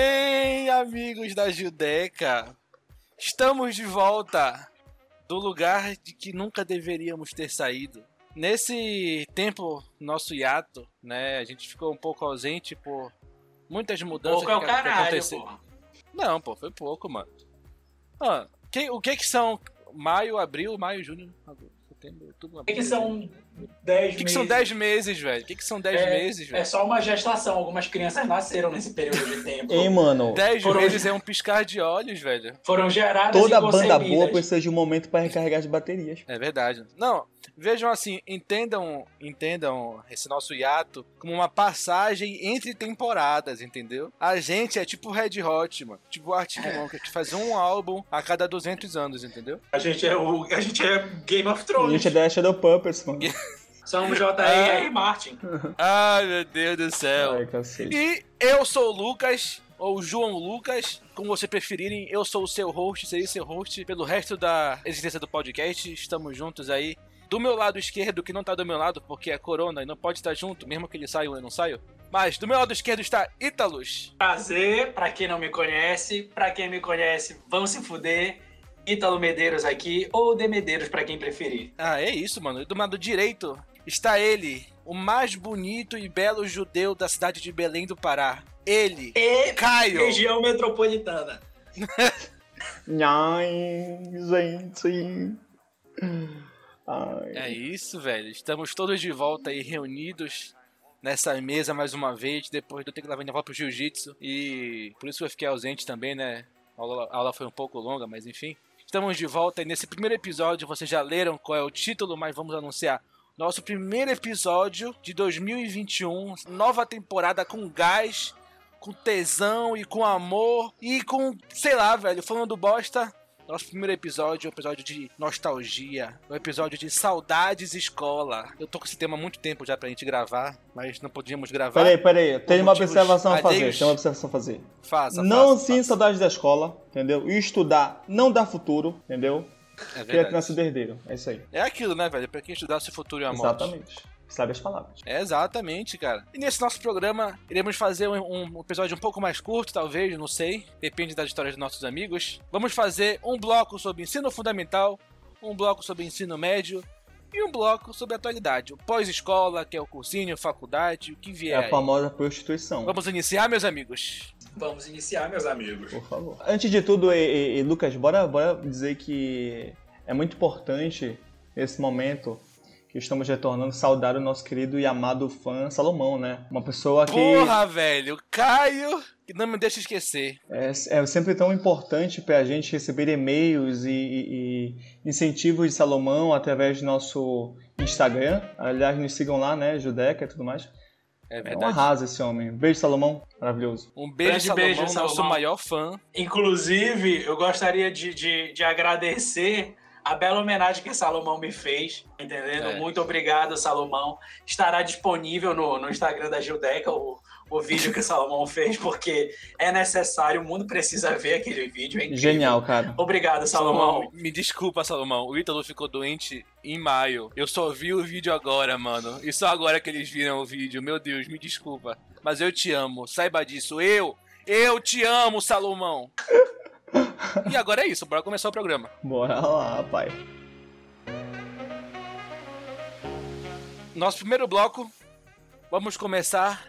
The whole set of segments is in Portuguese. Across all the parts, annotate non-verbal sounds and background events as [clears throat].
Bem, amigos da Judeca, estamos de volta do lugar de que nunca deveríamos ter saído. Nesse tempo, nosso hiato, né, a gente ficou um pouco ausente por muitas mudanças Pouco é o que, caralho, aconteceram. porra. Não, pô, foi pouco, mano. Ah, que- o que que são maio, abril, maio, junho, agosto, setembro, outubro, O que, que abril, são 10 O que, que são 10 meses, velho? O que, que são 10 É- meses, É velho? só uma gestação. Algumas crianças nasceram nesse período de tempo. Ei, mano, 10 Foram- meses é um piscar de olhos, velho. Foram geradas toda banda boa precisa de um momento pra recarregar as baterias. É verdade. Não, vejam assim, entendam, entendam esse nosso hiato como uma passagem entre temporadas, entendeu? A gente é tipo Red Hot, mano. Tipo Arctic Monkeys, que faz um álbum a cada 200 anos, entendeu? A gente é o, a gente é Game of A Thrones. gente é da Shadow Puppets, mano. [laughs] Somos J.R.R. Martin. Ai, meu Deus do céu. Ai. E eu sou o Lucas, ou João Lucas, como você preferirem. Eu sou o seu host, serei seu host pelo resto da existência do podcast. Estamos juntos aí. Do meu lado esquerdo, que não tá do meu lado porque é corona e não pode estar junto, mesmo que ele saia ou eu não saio. Mas do meu lado esquerdo está Ítalos. Prazer, pra quem não me conhece. Pra quem me conhece, vão se fuder. Ítalo Medeiros aqui, ou De Medeiros, pra quem preferir. Ah, é isso, mano. E do lado direito está ele, o mais bonito e belo judeu da cidade de Belém do Pará. Ele, E Caio. região metropolitana. [laughs] Ai, gente. Ai. É isso, velho. Estamos todos de volta aí reunidos nessa mesa mais uma vez, depois de eu ter que levar minha avó pro jiu-jitsu. E por isso eu fiquei ausente também, né? A aula, a aula foi um pouco longa, mas enfim. Estamos de volta e nesse primeiro episódio, vocês já leram qual é o título, mas vamos anunciar. Nosso primeiro episódio de 2021, nova temporada com gás, com tesão e com amor e com, sei lá, velho, falando bosta. Nosso primeiro episódio é um episódio de nostalgia, um episódio de saudades escola. Eu tô com esse tema há muito tempo já pra gente gravar, mas não podíamos gravar. Peraí, peraí, tem uma motivos observação a fazer. Tem uma observação a fazer. Faça, Não faça, sinta faça. saudade da escola, entendeu? E estudar não dá futuro, entendeu? É criança de herdeiro. É isso aí. É aquilo, né, velho? Pra quem estudar seu futuro e a morte. Exatamente. Sabe as palavras. É, exatamente, cara. E nesse nosso programa, iremos fazer um, um episódio um pouco mais curto, talvez, não sei. Depende das histórias dos nossos amigos. Vamos fazer um bloco sobre ensino fundamental, um bloco sobre ensino médio e um bloco sobre atualidade. O pós-escola, que é o cursinho, faculdade, o que É vier. a aí. famosa prostituição. Vamos iniciar, meus amigos? Vamos iniciar, meus amigos. Por favor. Antes de tudo, e, e- e, Lucas, bora, bora dizer que é muito importante nesse momento que estamos retornando saudar o nosso querido e amado fã Salomão, né? Uma pessoa que Porra, velho. Caio, que não me deixa esquecer. é, é sempre tão importante pra gente receber e-mails e, e- e incentivos de Salomão através do nosso Instagram. Aliás, nos sigam lá, né? Judeca e tudo mais. É É um verdade. arraso esse homem. Beijo, Salomão. Maravilhoso. Um beijo, Salomão, beijo, nosso Salomão. maior fã. Inclusive, eu gostaria de, de, de agradecer a bela homenagem que Salomão me fez, entendendo? É. Muito obrigado, Salomão. Estará disponível no, no Instagram da Gildeca o, o vídeo que o Salomão fez, porque é necessário, o mundo precisa ver aquele vídeo. É. Genial, cara. Obrigado, Salomão. me desculpa, Salomão. O Ítalo ficou doente em maio. Eu só vi o vídeo agora, mano. E só agora que eles viram o vídeo. Meu Deus, me desculpa. Mas eu te amo. Saiba disso. Eu, eu te amo, Salomão. e agora é isso. Bora começar o programa. Bora lá, pai. Nosso primeiro bloco, vamos começar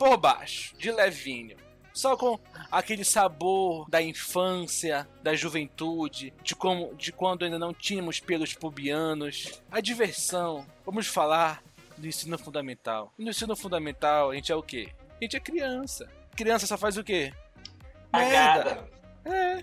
por baixo, de levinho. Só com aquele sabor da infância, da juventude, de como de quando ainda não tínhamos pelos pubianos, a diversão. Vamos falar do ensino fundamental. E no ensino fundamental, a gente é o quê? A gente é criança. Criança só faz o quê? Merda. Cagada. É.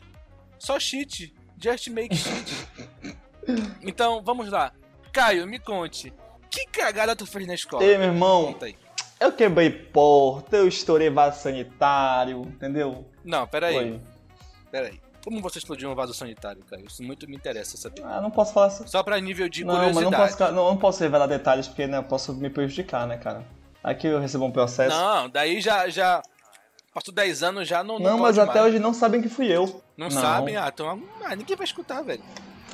Só cheat. Just make shit. [laughs] Então, vamos lá. Caio, me conte. Que cagada tu fez na escola? Ei, meu irmão, Conta aí. Eu quebrei porta, eu estourei vaso sanitário, entendeu? Não, peraí. Foi. Peraí. Como você explodiu um vaso sanitário, Caio? Isso muito me interessa saber. Ah, não posso falar. Só pra nível de Não, mas curiosidade. não posso, não, não posso revelar detalhes porque né, eu posso me prejudicar, né, cara? Aqui eu recebo um processo. Não, daí já, já... Passou 10 anos já, não Não, não mas até mais. hoje não sabem que fui eu. Não, não. sabem? Ah, então... Ah, ninguém vai escutar, velho.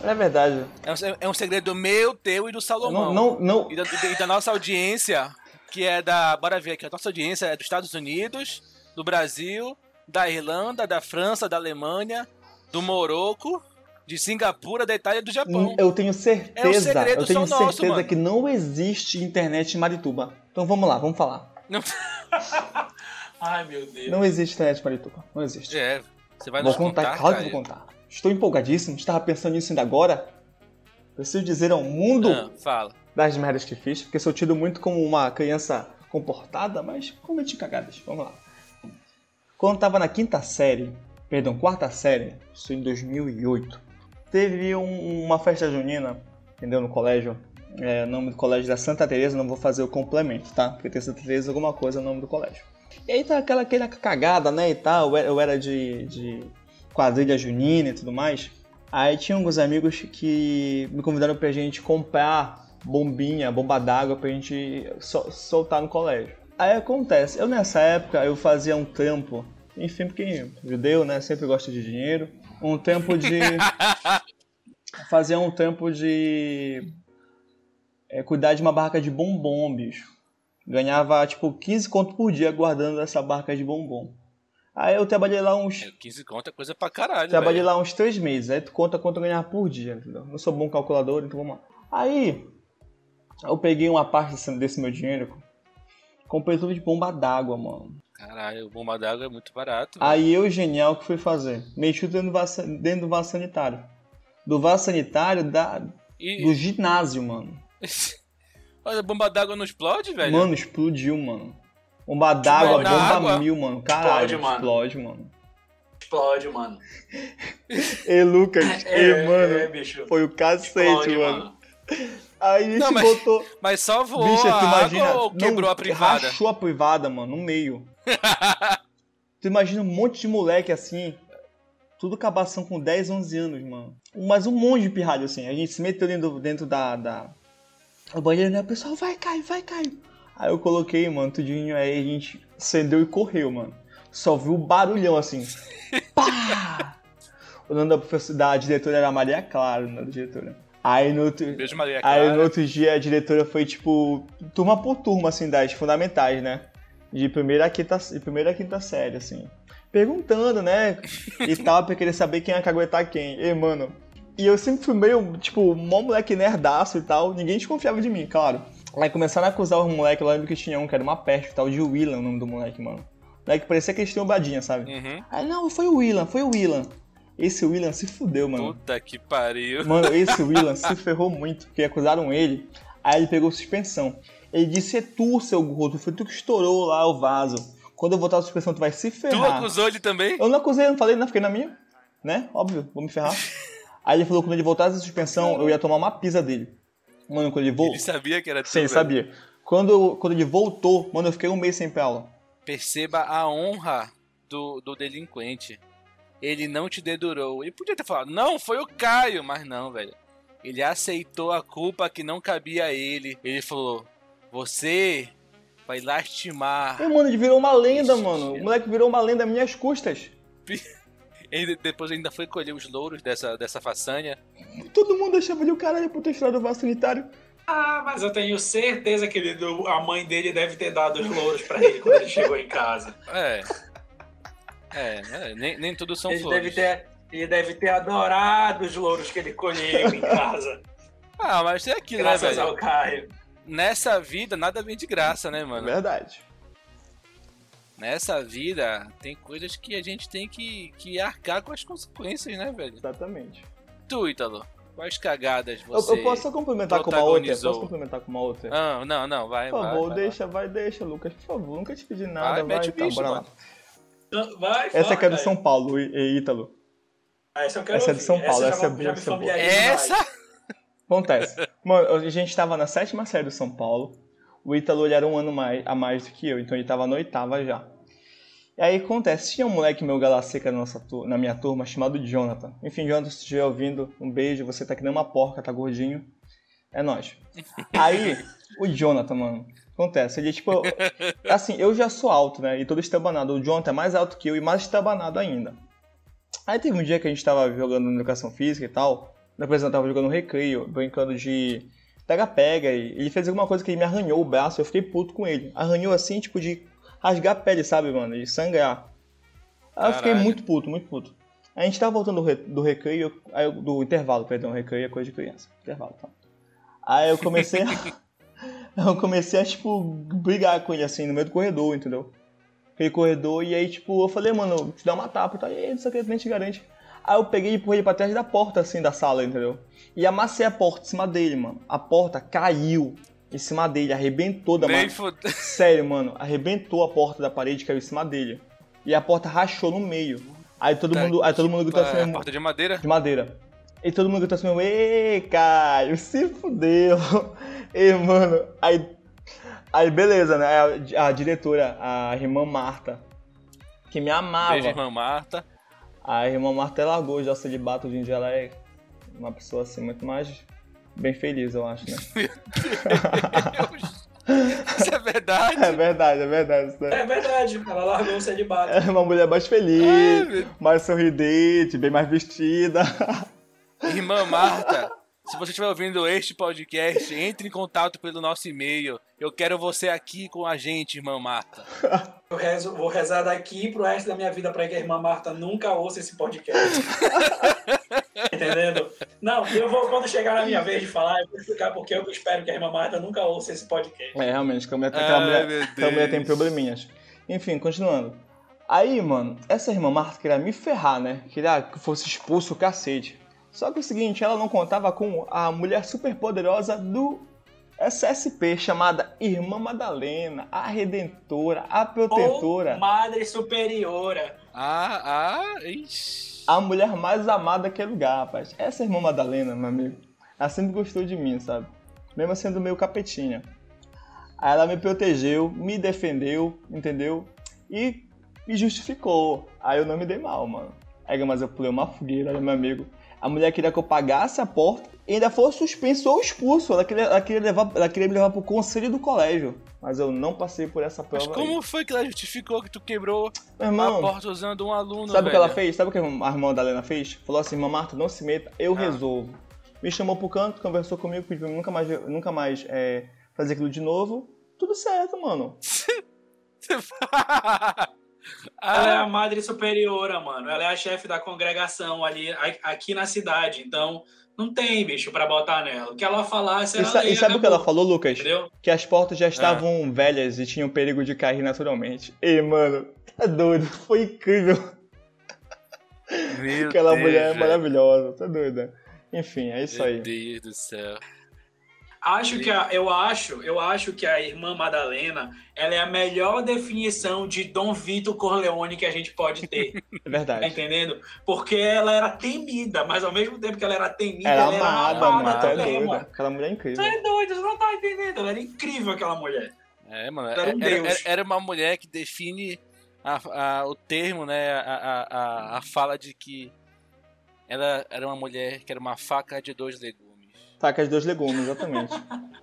É verdade. É um, é um segredo meu, teu e do Salomão. não, não, não. E da, e da nossa audiência, que é da. Bora ver aqui, a nossa audiência é dos Estados Unidos, do Brasil, da Irlanda, da França, da Alemanha, do Morocco, de Singapura, da Itália e do Japão. Eu tenho certeza, É segredo eu tenho nosso, certeza mano. que não existe internet em Marituba. Então vamos lá, vamos falar. [laughs] Ai, meu Deus. Não existe internet em Marituba. Não existe. É, você vai vou nos contar, contar, claro que vou contar. Estou empolgadíssimo, estava pensando nisso ainda agora. Preciso dizer ao mundo Ah, fala. Das merdas que fiz, porque sou tido muito como uma criança comportada, mas cometi cagadas. Vamos lá. Quando tava na quinta série, perdão, quarta série, isso em 2008, teve um- uma festa junina, entendeu, no colégio. É, nome do colégio da Santa Teresa, não vou fazer o complemento, tá? Porque tem Santa Teresa alguma coisa no nome do colégio. E aí tá aquela, aquela cagada, né, e tal, eu era de, de quadrilha junina e tudo mais. Aí tinha alguns amigos que me convidaram pra gente comprar bombinha, bomba d'água pra gente sol- soltar no colégio. Aí acontece, eu nessa época eu fazia um trampo, enfim, porque judeu, né, sempre gosta de dinheiro, um tempo de... [laughs] fazia um tempo de é, cuidar de uma barca de bombom, bicho. Ganhava, tipo, 15 conto por dia guardando essa barca de bombom. Aí eu trabalhei lá uns É, 15 conto é coisa pra caralho, Trabalhei velho. lá uns três meses, aí tu conta quanto eu ganhava por dia, entendeu? Não sou bom calculador, então vamos lá. Aí, eu peguei uma parte desse, meu dinheiro, comprei tudo de bomba d'água, mano. Caralho, bomba d'água é muito barato. Aí eu, genial, o que fui fazer? Mexi dentro do vaso, dentro do vaso sanitário. Do vaso sanitário da, E... do ginásio, mano. [laughs] Olha, a bomba d'água não explode, velho? Mano, explodiu, mano. Bomba d'água, bomba água? mil, mano. Caralho, Explode, mano. explode, mano. Explode, mano. [laughs] Ei, Lucas, [laughs] ei, mano. é, bicho. Foi o cacete, Explode, mano. Aí a gente Não, mas- botou. Mas só voou Bicho, a tu imagina. água ou quebrou não, a privada? Rachou a privada, mano, no meio. [laughs] tu imagina um monte de moleque assim. Tudo cabação com 10, 11 anos, mano. Mas um monte de pirralho assim. A gente se meteu dentro, dentro da, da. O banheiro, né? O pessoal vai, Caio, vai, Caio. Aí eu coloquei, mano, tudinho. Aí a gente acendeu e correu, mano. Só viu o barulhão assim. [laughs] Pá! O nome da, da diretora era Maria Clara, o nome da diretora. Aí no outro. Beijo, Maria Aí no outro dia a diretora foi tipo, turma por turma, assim, das fundamentais, né? De primeira a quinta, de primeira a quinta série, assim. Perguntando, né? E tal, pra querer saber quem ia caguetar quem. E, mano. E eu sempre fui meio, tipo, mó moleque nerdaço e tal. Ninguém desconfiava de mim, claro. Aí começaram a acusar os moleques, eu lembro que tinha um que era uma peste e tal, de Willan, o nome do moleque, mano. Moleque parecia que eles tinham badinha, sabe? Uhum. Aí, não, foi o Willan, foi o Willan. Esse Willan se fudeu, mano. Puta que pariu. Mano, [laughs] esse Willan se ferrou muito, porque acusaram ele. Aí ele pegou suspensão. Ele disse: É tu, seu gordo, foi tu que estourou lá o vaso. Quando eu voltar a suspensão, tu vai se Tu ferrar. acusou ele também? Eu não acusei, eu não falei, não, fiquei na minha. Né? Óbvio, vou me ferrar. [laughs] Aí ele falou que quando ele voltasse a suspensão, eu ia tomar uma pisa dele. Mano, quando ele voltou. Ele sabia que era tu, Sim, velho. sabia. Quando, quando ele voltou, mano, eu fiquei um mês sem aula. Perceba a honra do, do delinquente. Ele não te dedurou. Ele podia ter falado, não, foi o Caio, mas não, velho. Ele aceitou a culpa que não cabia a ele. Ele falou, você vai lastimar. E, mano, ele virou uma lenda, Ixi, mano. O moleque virou uma lenda às minhas custas. [laughs] Ele depois ainda foi colher os louros dessa, dessa façanha. Todo mundo achava ele o caralho por ter estourado o vaso sanitário. Ah, mas eu tenho certeza que ele a mãe dele deve ter dado os louros pra ele quando ele chegou em casa. É. É, é, nem, nem tudo são Ele flores. deve, ter, ele deve ter adorado os louros que ele colheu em casa. Ah, mas é aquilo, né, graças velho? ao Caio. Nessa vida nada vem de graça, né, mano? Verdade. Nessa vida tem coisas que a gente tem que, que arcar com as consequências, né, velho? Exatamente. Tu, Ítalo, quais cagadas Eu, você... eu posso só complementar com uma outra? Posso complementar com uma outra? Ah, não, não, vai, por vai, favor, vai, deixa, vai, deixa, Lucas, por favor. Nunca te pedi nada, vai, mete o tá, bicho, bora lá. Mano. Vai, Essa fala, aqui é do. São Paulo, e, e Ítalo. Ah, Essa, eu quero Essa é de ouvir. São Paulo, já essa é boa, essa é boa. Essa? Acontece. Mano, a gente tava na sétima série do São Paulo. O Ítalo ele era um ano mais, a mais do que eu, então ele tava na oitava já. E aí acontece, tinha um moleque meu galaceca na, nossa na minha turma chamado Jonathan. Enfim, Jonathan, se estiver ouvindo, um beijo, você tá que nem uma porca, tá gordinho. É nóis. [laughs] Aí, o Jonathan, mano, acontece, ele tipo. [laughs] Assim, eu já sou alto, né? E todo estabanado. O Jonathan é mais alto que eu e mais estabanado ainda. Aí teve um dia que a gente tava jogando na educação física e tal. Depois eu tava jogando no recreio, brincando de pega-pega. E ele fez alguma coisa que ele me arranhou o braço. Eu fiquei puto com ele. Arranhou assim, tipo de rasgar a pele, sabe, mano? De sangrar. Aí eu fiquei muito puto, muito puto. A gente tava voltando do, re- do recreio, do intervalo, perdão, recreio é coisa de criança. Intervalo, tá. Aí eu comecei a. [laughs] [laughs] eu comecei a, tipo, brigar com ele assim, no meio do corredor, entendeu? Aquele corredor, e aí, tipo, eu falei, mano, te dá uma tapa e tal, e aí, isso aqui a gente garante. Aí eu peguei e empurrei ele pra trás da porta, assim, da sala, entendeu? E amassei a porta em cima dele, mano. A porta caiu em cima dele, arrebentou da Nem ma- fud... [laughs] Sério, mano, arrebentou a porta da parede caiu em cima dele. E a porta rachou no meio. Aí todo Tá mundo, aí todo mundo gritou É, assim, porta de madeira. de madeira. E todo mundo gritou assim, ê, Caio, se fudeu. [laughs] E, mano, aí, aí beleza, né? A, a diretora, a irmã Marta, que me amava. Beijo, irmã Marta. A irmã Marta largou já o celibato, hoje em dia ela é uma pessoa assim muito mais bem feliz, eu acho, né? [laughs] Isso é verdade? É verdade, é verdade. Isso é É verdade, ela largou o celibato. é uma mulher mais feliz, Ai, meu- mais sorridente, bem mais vestida. [laughs] Irmã Marta, se você estiver ouvindo este podcast, entre em contato pelo nosso e-mail. Eu quero você aqui com a gente, irmã Marta. Eu rezo- vou rezar daqui pro resto da minha vida pra que a irmã Marta nunca ouça esse podcast. [laughs] Entendendo? Não, eu vou, quando chegar na minha vez de falar, eu vou explicar porque eu espero que a irmã Marta nunca ouça esse podcast. É, realmente, que a mulher, aquela, mulher, aquela mulher tem probleminhas. Enfim, continuando. Aí, mano, essa irmã Marta queria me ferrar, né? Queria que eu fosse expulso o cacete. Só que o seguinte, ela não contava com a mulher super poderosa do SSP, chamada Irmã Madalena, a Redentora, a Protetora, Ou Madre Superiora. Ah, ah, ixi. a mulher mais amada que é lugar, rapaz. Essa irmã Madalena, meu amigo, ela sempre gostou de mim, sabe? Mesmo sendo meio capetinha. Aí ela me protegeu, me defendeu, entendeu? E me justificou. Aí eu não me dei mal, mano. Aí, mas eu pulei uma fogueira, meu amigo. A mulher queria que eu pagasse a porta e ainda fosse suspenso ou expulso. Ela queria, ela queria, levar, ela queria me levar pro conselho do colégio. Mas eu não passei por essa Mas prova. aí. como foi que ela justificou que tu quebrou Meu a irmão, porta usando um aluno, Sabe o que ela fez? Sabe o que a irmã da Helena fez? Falou assim, irmã Marta, não se meta, eu Ah. resolvo. Me chamou pro canto, conversou comigo, pediu nunca mais, nunca mais é, fazer aquilo de novo. Tudo certo, mano. [laughs] Ela é ah, a Madre Superiora, mano. Ela é a chefe da congregação ali, aqui na cidade. Então, não tem, bicho, pra botar nela. O que ela falasse, E, ela sa- lê e sabe o que ela falou, Lucas? Entendeu? Que as portas Ah. já estavam velhas e tinham perigo de cair naturalmente. E, mano, tá doido. Foi incrível. meu Aquela Deus, mulher é maravilhosa, tá doida. Enfim, é isso Meu aí. Deus do céu. Acho que a, eu acho, eu acho que a irmã Madalena, ela é a melhor definição de Dom Vito Corleone que a gente pode ter, [laughs] É tá verdade. entendendo? Porque ela era temida, mas ao mesmo tempo que ela era temida, Era ela era amada, amada. Tá também, doida. mano. Aquela mulher é Você incrível. é doido, você não tá entendendo. Ela era incrível, aquela mulher. É, mano, Era um era, era- era uma mulher que define a- a- o termo, né, a, a, a, a fala de que ela era uma mulher que era uma faca de dois legumes. Taca as dois legumes, exatamente. [laughs]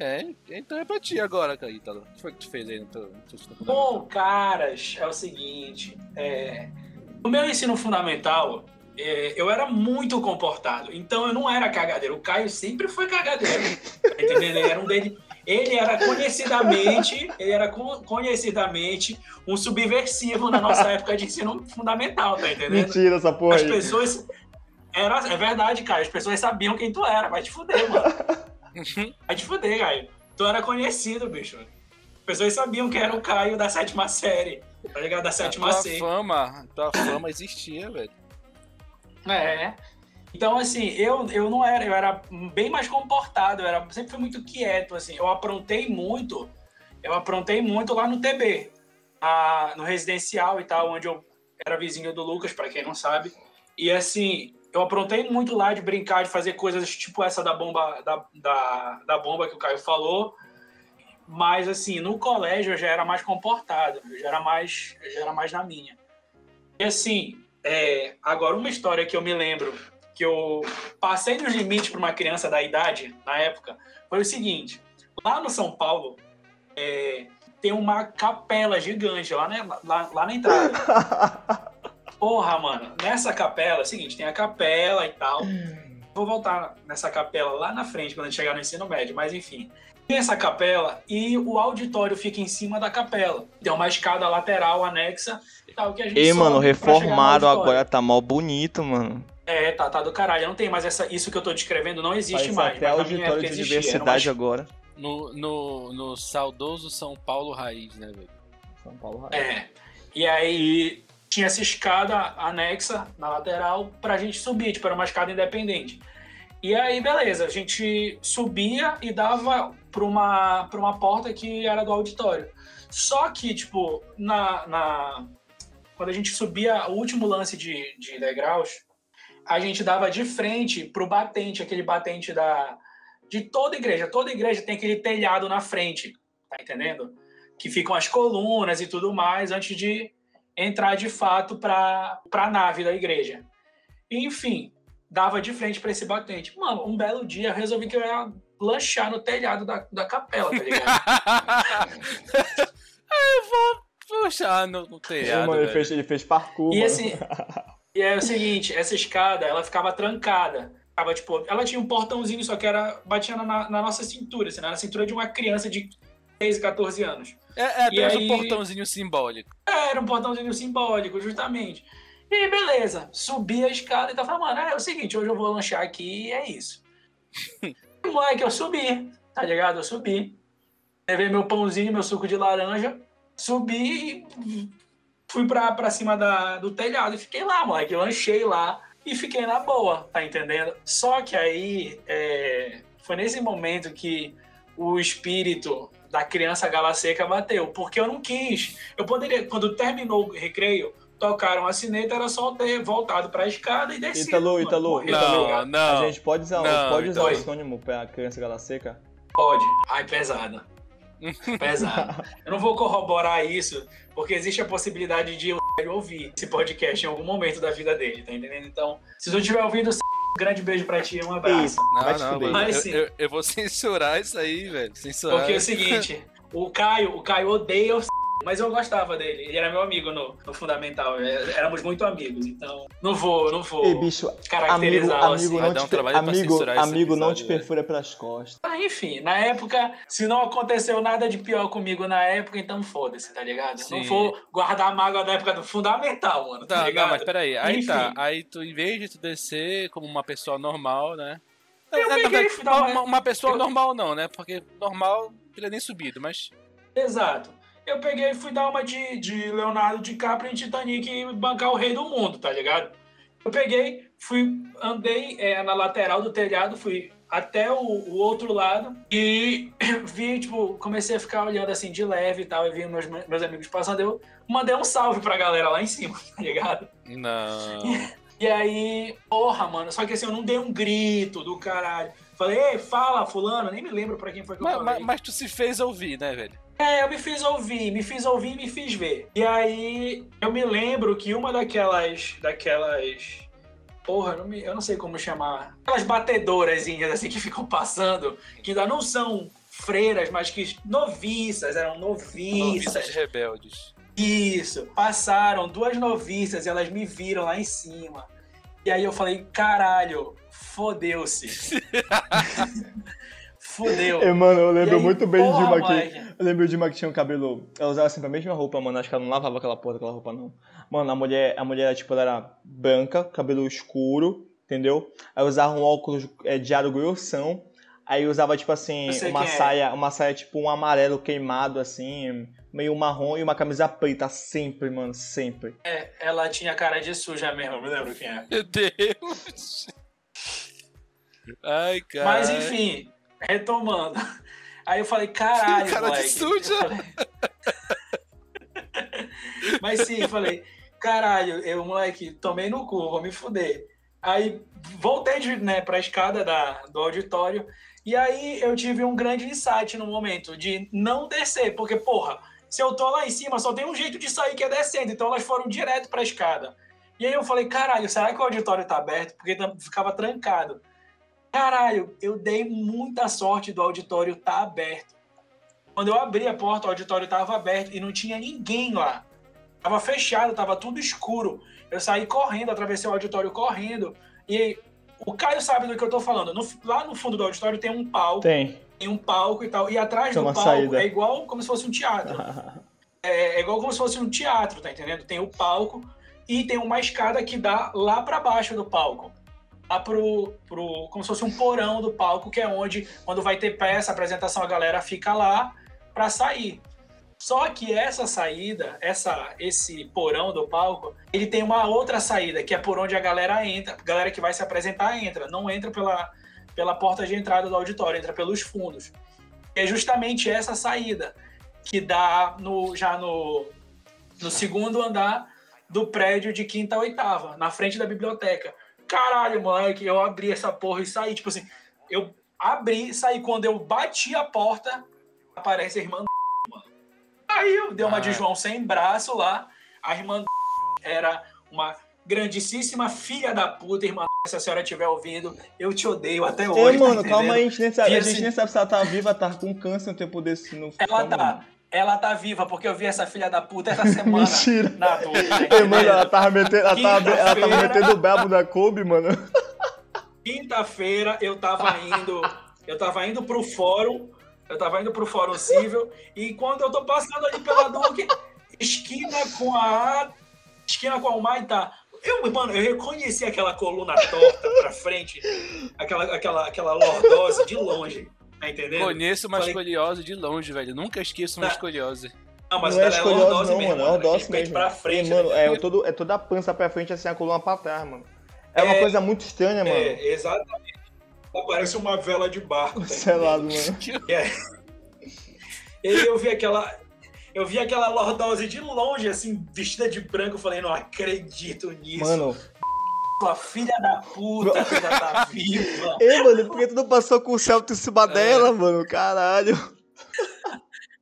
É, então é pra ti agora, Caítalo. O que foi que tu fez aí no teu, no teu Bom, caras, é o seguinte. é, No meu ensino fundamental, é, eu era muito comportado. Então eu não era cagadeiro. O Caio sempre foi cagadeiro. [laughs] tá entendendo? Ele era um dele. Ele era conhecidamente, ele era con- conhecidamente um subversivo na nossa época de ensino fundamental, tá entendendo? Mentira essa porra As aí. pessoas. Era, é verdade, cara. As pessoas sabiam quem tu era. Vai te fuder, mano. [laughs] Vai te fuder, Caio. Tu era conhecido, bicho. As pessoas sabiam que era o Caio da sétima série. Tá ligado? Da A sétima tua C. fama, a tua fama existia, velho. É. Então, assim, eu, eu não era, eu era bem mais comportado, eu era, sempre fui muito quieto, assim. Eu aprontei muito, eu aprontei muito lá no TB, a- no residencial e tal, onde eu era vizinho do Lucas, pra quem não sabe. E, assim, eu aprontei muito lá de brincar, de fazer coisas tipo essa da bomba, da, da, da bomba que o Caio falou. Mas, assim, no colégio eu já era mais comportado, eu já era mais, já era mais na minha. E, assim, é, agora uma história que eu me lembro que eu passei dos limites para uma criança da idade na época foi o seguinte: lá no São Paulo é, tem uma capela gigante lá, né, lá, lá na entrada. [laughs] Porra, mano, nessa capela, é o seguinte, tem a capela e tal. Vou voltar nessa capela lá na frente quando a gente chegar no ensino médio, mas enfim. Tem essa capela e o auditório fica em cima da capela. Tem uma escada lateral anexa e tal que a gente Ei, mano, reformaram agora, tá mó bonito, mano. É, tá, tá do caralho. Não tem mais essa, isso que eu tô descrevendo, não existe Parece mais. até mas auditório de existia. Diversidade uma- agora. No, no, no saudoso São Paulo Raiz, né, velho? São Paulo. É. E aí tinha essa escada anexa na lateral pra gente subir, tipo, era uma escada independente. E aí, beleza, a gente subia e dava pra uma, uma porta que era do auditório. Só que, tipo, na, na, quando a gente subia o último lance de, de degraus, a gente dava de frente pro batente, aquele batente da, de toda igreja. Toda igreja tem aquele telhado na frente, tá entendendo? Que ficam as colunas e tudo mais antes de entrar de fato para a nave da igreja. E, enfim, dava de frente para esse batente. Mano, um belo dia eu resolvi que eu ia lanchar no telhado da, da capela, tá ligado? [laughs] eu vou puxar no, no telhado, mano, ele fez, ele fez parkour, E assim, [laughs] e é o seguinte, essa escada, ela ficava trancada. Ficava, tipo, ela tinha um portãozinho, só que era batia na, na nossa cintura, assim, na cintura de uma criança de 13, 14 anos. É, é apenas aí- um portãozinho simbólico. É, era um portãozinho simbólico, justamente. E beleza, subi a escada e tava falando, mano, é, o seguinte, hoje eu vou lanchar aqui e é isso. [laughs] E, moleque, eu subi, tá ligado? Eu subi. Levei meu pãozinho, meu suco de laranja, subi e fui pra, pra cima da, do telhado e fiquei lá, moleque. Eu lanchei lá e fiquei na boa, tá entendendo? Só que aí é, foi nesse momento que o espírito da criança gala seca bateu, porque eu não quis. Eu poderia, quando terminou o recreio, tocaram a sineta, era só ter voltado pra escada e descido. Ítalo, mano, Ítalo, morrer, tá Não, ligado? A não. gente pode usar, Não, pode usar o sinônimo pra criança gala seca? Pode. Ai, pesada. [laughs] Pesada. Eu não vou corroborar isso, porque existe a possibilidade de eu ouvir esse podcast em algum momento da vida dele, tá entendendo? Então, se tu estiver ouvindo, um grande beijo pra ti, um abraço. Não, Vai não, mano. Mas Eu, sim. eu- eu vou [laughs] censurar isso aí, velho. Censurar. Porque é o seguinte, o Caio, o Caio odeia o mas eu gostava dele. Ele era meu amigo no, no Fundamental. é, Éramos muito amigos, então não vou, não vou Ei, bicho, amigo, caracterizá-lo assim. amigo, Vai não te, um trabalho amigo, amigo não te episódio, velho. perfura pelas costas. Ah, enfim, na época, se não aconteceu nada de pior comigo na época, então foda-se, tá ligado? Sim. Não vou guardar mágoa da época do fundamental, mano, tá, Tá, ligado? não, mas peraí. Aí Enfim. tá. Aí tu, em vez de tu descer como uma pessoa normal, né? Eu É, na peguei e uma- uma, uma pessoa eu- normal não, né? Porque normal ele é nem subido, mas. Exato. Eu peguei e fui dar uma de, de Leonardo DiCaprio em Titanic e bancar o rei do mundo, tá ligado? Eu peguei, fui, andei é, na lateral do telhado, fui até o, o outro lado e [clears throat] vi, tipo, comecei a ficar olhando assim de leve e tal, e vi meus, meus amigos passando, eu mandei um salve pra galera lá em cima, [laughs] tá ligado? Não. E aí, porra, mano, só que assim, eu não dei um grito do caralho. Falei, ei, fala, fulano, nem me lembro pra quem foi que eu mas, falei. mas, mas tu se fez ouvir, né, velho? É, eu me fiz ouvir, me fiz ouvir e me fiz ver. E aí, eu me lembro que uma daquelas. daquelas. Porra, eu não, me- eu não sei como chamar. Aquelas batedoras assim que ficam passando, que ainda não são freiras, mas que noviças, eram Noviças noviças. rebeldes. Isso. Passaram duas noviças e elas me viram lá em cima. E aí eu falei, caralho, fodeu-se. [laughs] Fodeu. Ei, mano, eu E lembro aí, muito bem de porra, uma que. Eu lembro de uma que tinha um cabelo. Ela usava sempre a mesma roupa, mano. Acho que ela não lavava aquela porra daquela roupa, não. Mano, a mulher, a mulher, tipo, ela era branca, cabelo escuro, entendeu? Aí usava um óculos é, de aro grossão. Aí usava, tipo assim, uma é. saia, uma saia, tipo, um amarelo queimado, assim, meio marrom e uma camisa preta, sempre, mano, sempre. É, ela tinha cara de suja mesmo, eu me lembro quem é. Meu Deus. Ai, cara. Mas enfim, retomando. Aí eu falei, [laughs] caralho, Cara de moleque. suja. Eu falei- [laughs] Mas sim, falei, caralho, eu, moleque, tomei no cu, vou me fuder. Aí voltei de, né, pra escada da, do auditório e aí eu tive um grande insight no momento de não descer, porque, porra, se eu tô lá em cima, só tem um jeito de sair que é descendo, então elas foram direto pra escada. E aí eu falei, caralho, será que o auditório tá aberto? Porque ficava trancado. Caralho, eu dei muita sorte do auditório estar tá aberto. Quando eu abri a porta, o auditório estava aberto e não tinha ninguém lá. Tava fechado, tava tudo escuro. Eu saí correndo, atravessei o auditório correndo e o Caio sabe do que eu tô falando. No- lá no fundo do auditório tem um palco, Tem. tem um palco e tal. E atrás Tem do palco saída. é igual como se fosse um teatro. [laughs] É, é igual como se fosse um teatro, tá entendendo? Tem o palco e tem uma escada que dá lá pra baixo do palco. Lá pro, pro. como se fosse um porão do palco, que é onde, quando vai ter peça, apresentação, a galera fica lá pra sair. Só que essa saída, essa, esse porão do palco, ele tem uma outra saída, que é por onde a galera entra. A galera que vai se apresentar entra. Não entra pela, pela porta de entrada do auditório, entra pelos fundos. É justamente essa saída que dá no, já no, no segundo andar do prédio de quinta a oitava, na frente da biblioteca. Caralho, moleque, eu abri essa porra e saí. Tipo assim, eu abri, saí. Quando eu bati a porta, aparece a irmã do mano. Aí eu dei uma de Ah. João sem braço lá. A irmã do era uma grandíssima filha da puta, irmã. Se a senhora estiver ouvindo, eu te odeio até hoje. Ei, tá mano, calma entendendo? aí, a gente nem sabe, a gente assim- nem sabe se ela tá viva, tá com câncer um tempo desse. No... Ela Calma, tá. mano. Ela tá viva, porque eu vi essa filha da puta essa [laughs] semana. Mentira. Na tá Ei, mano, ela tava metendo, ela tava, ela tava metendo o babo da Kobe, mano. Quinta-feira eu tava indo, eu tava indo pro fórum, eu tava indo pro fórum civil, e quando eu tô passando ali pela Duque, esquina com a esquina com a Humaitá, eu, mano, eu reconheci aquela coluna torta pra frente, aquela, aquela, aquela lordose de longe, tá entendendo? Conheço uma Falei- escoliose de longe, velho. Nunca esqueço uma Tá. escoliose. Não, mas não é é escoliose, lordose não, mesmo, mano. É lordose mesmo. pra frente, Ei, mano, né? é, todo, é toda a pança pra frente, assim, a coluna pra trás, mano. É uma É, coisa muito estranha, mano. É, exatamente. Parece uma vela de barco. tá Selado, mano. E aí eu vi aquela. Eu vi aquela lordose de longe, assim, vestida de branco. Eu falei, não acredito nisso. Mano, Sua filha da puta ainda tá [laughs] viva. ei, mano, por que tu não passou com o Celta em cima dela, mano? Caralho. [laughs]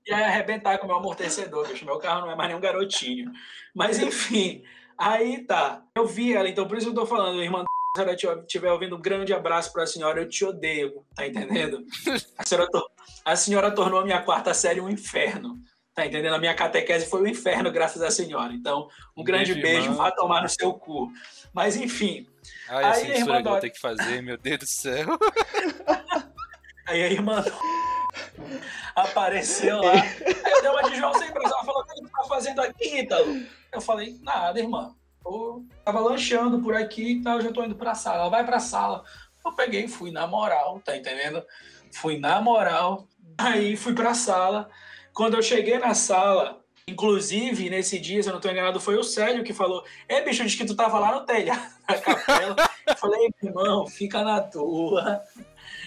E aí arrebentar com o meu amortecedor, bicho. Meu carro não é mais nenhum garotinho. Mas enfim, aí tá. Eu vi ela, então por isso que eu tô falando, irmã. [laughs] Se a senhora estiver ouvindo, um grande abraço pra senhora, eu te odeio, tá entendendo? A senhora, tor- a senhora tornou a minha quarta série um inferno, tá entendendo? A minha catequese foi um inferno, graças à senhora. Então, um grande Beijo, beijo, vá tomar no seu cu. Mas enfim, Ai, a Aí, censura irmã que eu vou ter que fazer, meu Deus do céu. [laughs] Aí a irmã apareceu lá. Aí eu dei uma de João sem. Ela falou: O que você tá fazendo aqui, Ítalo? Eu falei: Nada, irmã. Eu tava lanchando por aqui e tal, já tô indo pra sala. Ela vai pra sala. Eu peguei fui na moral, tá entendendo? Fui na moral. Aí fui pra sala. Quando eu cheguei na sala, inclusive nesse dia, se eu não tô enganado, foi o Célio que falou: É, bicho, diz que tu tava lá no telhado da [laughs] capela. Eu falei: Irmão, fica na tua.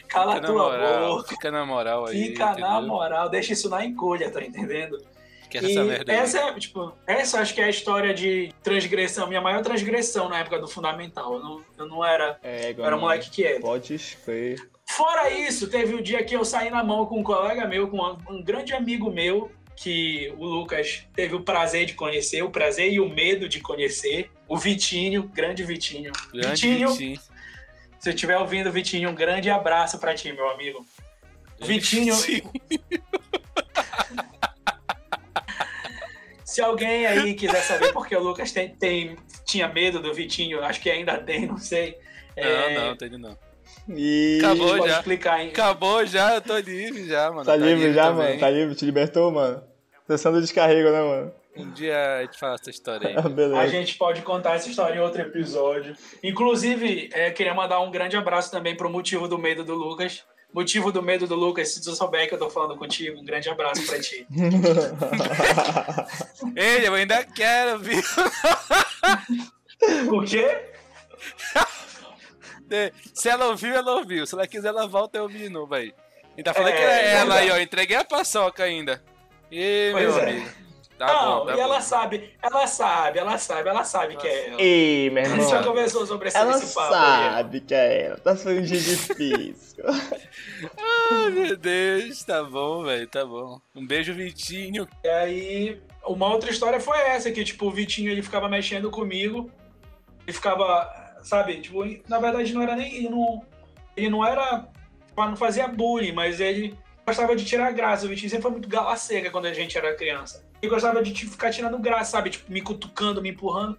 Cala Fica a na tua moral, boca. fica na moral aí. Fica na entendeu? moral, deixa isso na encolha, tá entendendo? Esquece E essa merda aí. essa é, tipo, essa acho que é a história de transgressão, minha maior transgressão na época do fundamental. Eu não, eu não era, É, eu era um moleque quieto. Pode escrever. Fora isso, teve o dia que eu saí na mão com um colega meu, com um grande amigo meu, que o Lucas teve o prazer de conhecer, o prazer e o medo de conhecer, o Vitinho, grande Vitinho. Grande Vitinho, Vitinho. se eu estiver ouvindo, Vitinho, um grande abraço pra ti, meu amigo. Vitinho, Se alguém aí quiser saber porque o Lucas tem, tem- tinha medo do Vitinho, acho que ainda tem, não sei. É, Não, não, tô indo não. E... Acabou pode já. explicar, hein? Acabou já, eu tô livre já, mano. Tá livre já, também. mano? Tá livre? Te libertou, mano? Sessão do descarrego, né, mano? Um dia a gente fala essa história aí. [laughs] A gente pode contar essa história em outro episódio. Inclusive, é, queria mandar um grande abraço também pro motivo do medo do Lucas. Motivo do medo do Lucas, se tu souber que eu tô falando contigo, um grande abraço pra ti. [laughs] Ei, eu ainda quero, viu? O quê? Se ela ouviu, ela ouviu. Se ela quiser, ela volta e ouvir de novo aí. E tá falando É, que era é ela aí, ó. Entreguei a paçoca ainda. Ê, Pois meu é. amigo. Tá não, bom, tá e ela bom. sabe, ela sabe, ela sabe, ela sabe que é ela. Ei, meu A gente já irmão. conversou sobre esse, Ela esse papo. aí. sabe que é ela. Tá sendo um dia difícil. Ai, [laughs] meu Deus. Tá bom, velho. Tá bom. Um beijo, Vitinho. E aí, uma outra história foi essa, que, tipo, o Vitinho, ele ficava mexendo comigo, ele ficava, sabe, tipo, na verdade não era nem, ele não, ele não era, não fazia bullying, mas ele gostava de tirar graça, o Vitinho sempre foi muito gala seca quando a gente era criança. Ele gostava de tipo, ficar tirando graça, sabe, tipo, me cutucando, me empurrando,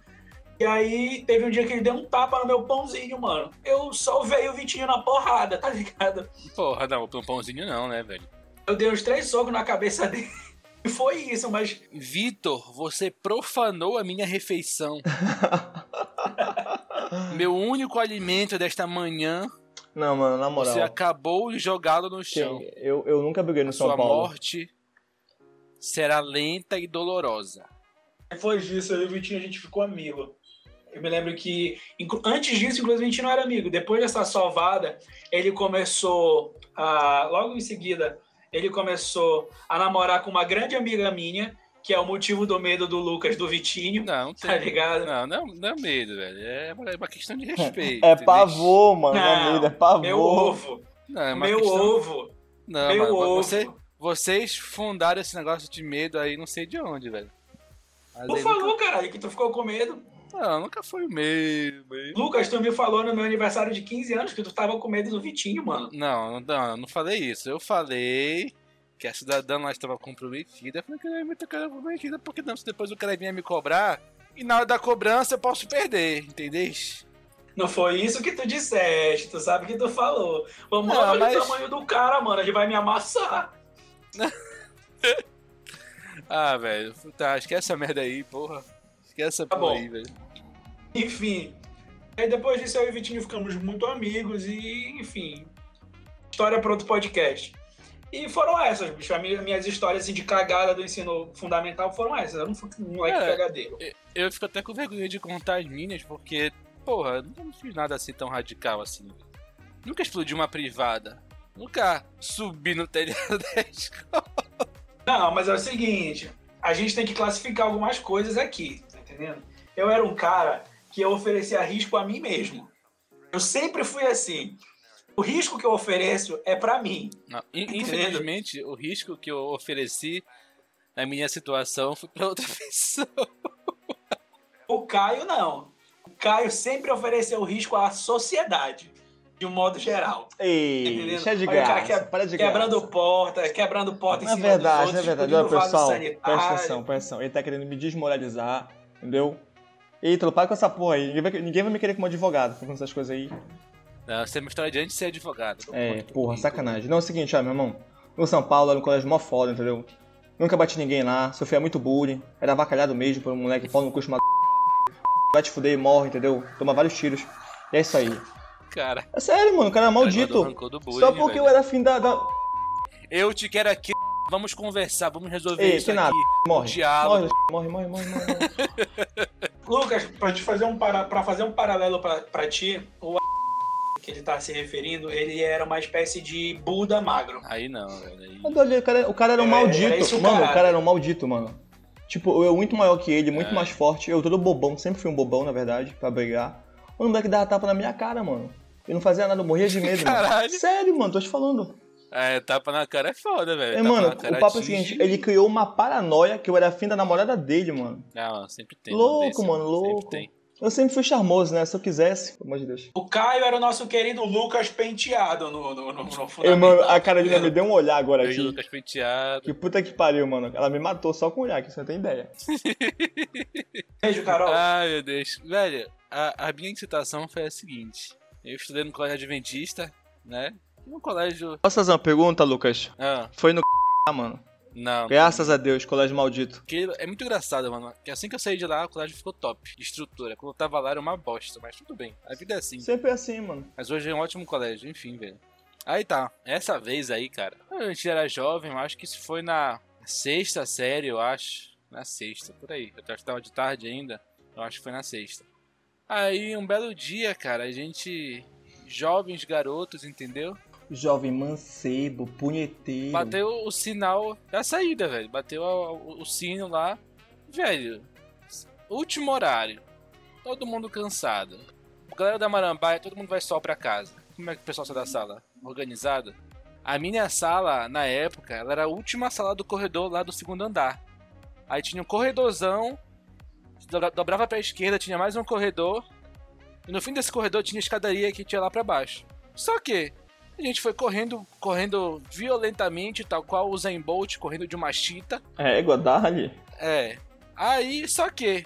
E aí teve um dia que ele deu um tapa no meu pãozinho, mano. Eu só veio o Vitinho na porrada, tá ligado? Porra, não, um pãozinho não, né, velho? Eu dei uns três socos na cabeça dele. [laughs] E foi isso, mas. Vitor, você profanou a minha refeição. [laughs] Meu único alimento desta manhã. Não, mano, na moral. Você acabou de jogá-lo no chão. Eu, eu nunca briguei no a São sua Paulo. morte será lenta e dolorosa. Depois disso, eu e o Vitinho a gente ficou amigo. Eu me lembro que, antes disso, inclusive, a gente não era amigo. Depois dessa salvada, ele começou a. Logo em seguida, ele começou a namorar com uma grande amiga minha, que é o motivo do medo do Lucas, do Vitinho, Não, tá tem, ligado? não, não, não é medo, velho. É uma, é questão de respeito. É pavor, mano. Não, Não, é medo, é pavor. Meu ovo, Não, é meu questão... ovo, Não, meu mano, ovo. Você, vocês fundaram esse negócio de medo aí, não sei de onde, velho. Mas Tu falou, caralho, que tu ficou com medo. Nunca... Não, nunca foi medo, medo. Lucas, tu me falou no meu aniversário de 15 anos que tu tava com medo do Vitinho, mano. Não, não, eu não falei isso. Eu falei que a cidadã lá estava comprometida. Eu falei que me tocar comprometida, porque não, se depois o cara vinha me cobrar, e na hora da cobrança eu posso perder, entendeu? Não foi isso que tu disseste, tu sabe que tu falou. Vamos Não, lá, mas- o tamanho do cara, mano, ele vai me amassar. [laughs] Ah, velho, tá, esquece essa merda aí, porra. Esquece essa Tá porra bom. aí, velho. Enfim. Aí depois disso eu e o Vitinho ficamos muito amigos e, enfim. História para outro podcast. E foram essas, bicho. As minhas histórias assim, de cagada do ensino fundamental foram essas. Eu não fui um moleque É. cagadeiro. Eu fico até com vergonha de contar as minhas, porque, porra, eu não fiz nada assim tão radical assim. Nunca explodi uma privada. Nunca subi no telhado [laughs] da escola. Não, mas é o seguinte, a gente tem que classificar algumas coisas aqui, tá entendendo? Eu era um cara que eu oferecia risco a mim mesmo. Eu sempre fui assim. O risco que eu ofereço é pra mim. Não, in- infelizmente, o risco que eu ofereci na minha situação foi pra outra [laughs] pessoa. O Caio não. O Caio sempre ofereceu risco à sociedade, de um modo geral. Ei, Entendendo? deixa de o graça. que- para de Quebrando graça. porta, quebrando porta em Na cima verdade, dos na outros, verdade, pessoal, presta atenção, presta atenção. Ele tá querendo me desmoralizar, entendeu? Ei, tu para com essa porra aí. Ninguém vai, ninguém vai me querer como advogado falando essas coisas aí. Não, você é uma história de antes de ser advogado. É, porra, sacanagem. Não, é o seguinte, ó, meu irmão. No São Paulo era um colégio mó foda, entendeu? Nunca bati ninguém lá, sofria muito bullying, era avacalhado mesmo por um moleque pau no cu chamado vai te fuder e morre, entendeu? Toma vários tiros. E é isso aí. Cara, É sério, mano, o cara é maldito. do bullying, Só porque velho. eu era fim da. da... Eu te quero aqui. Vamos conversar, vamos resolver Ei, isso que aqui. nada. Morre. diálogo. Morre, morre, morre, morre, morre. morre. [laughs] Lucas, pra te fazer um para para fazer um paralelo pra, pra ti, o que ele tá se referindo, ele era uma espécie de Buda magro. Aí não, velho. Aí... O cara, o cara era um É, maldito. era isso mano, o cara era um maldito, mano. Tipo, eu muito maior que ele, muito É. mais forte. Eu todo bobão, sempre fui um bobão, na verdade, pra brigar. O moleque dava tapa na minha cara, mano. Eu não fazia nada, eu morria de medo, Caralho. mano. Sério, mano, tô te falando. É, tapa na cara é foda, velho. É, mano, o papo é o seguinte, ele criou uma paranoia que eu era afim da namorada dele, mano. Não, sempre tem. Louco, desse, mano, Sempre louco. tem. Eu sempre fui charmoso, né? Se eu quisesse, pelo amor de Deus. O Caio era o nosso querido Lucas Penteado no, no, no, no fundamental. mano, a Carolina me deu um olhar agora Eu aqui. Lucas Penteado. Que puta que pariu, mano. Ela me matou só com o olhar, que você não tem ideia. [laughs] Beijo, Carol. Ai, meu Deus. Velho, a, a minha excitação foi a seguinte. Eu estudei no colégio adventista, né? No colégio... Posso fazer uma pergunta, Lucas? Ah, Foi no mano. Não. Graças a Deus, colégio maldito. Porque é muito engraçado, mano. Que assim que eu saí de lá, o colégio ficou top. De estrutura. Quando eu tava lá era uma bosta, mas tudo bem. A vida é assim. Sempre assim, mano. Mas hoje é um ótimo colégio, enfim, velho. Aí tá. Essa vez aí, cara. A gente era jovem, eu acho que isso foi na sexta série, eu acho. Na sexta, por aí. Eu acho que tava de tarde ainda. Eu acho que foi na sexta. Aí, um belo dia, cara, a gente. Jovens garotos, entendeu? Jovem mancebo, punheteiro. Bateu o sinal da saída, velho. Bateu o, o sino lá. Velho, último horário. Todo mundo cansado. Galera da Marambaia, todo mundo vai só pra casa. Como é que o pessoal sai da sala? Organizado? A minha sala, na época, ela era a última sala do corredor lá do segundo andar. Aí tinha um corredorzão, dobra- dobrava pra esquerda, tinha mais um corredor. E no fim desse corredor tinha escadaria que tinha lá pra baixo. Só que a gente foi correndo, correndo violentamente, tal qual o Zen Bolt correndo de uma chita. É, dá ali. É. Aí, só que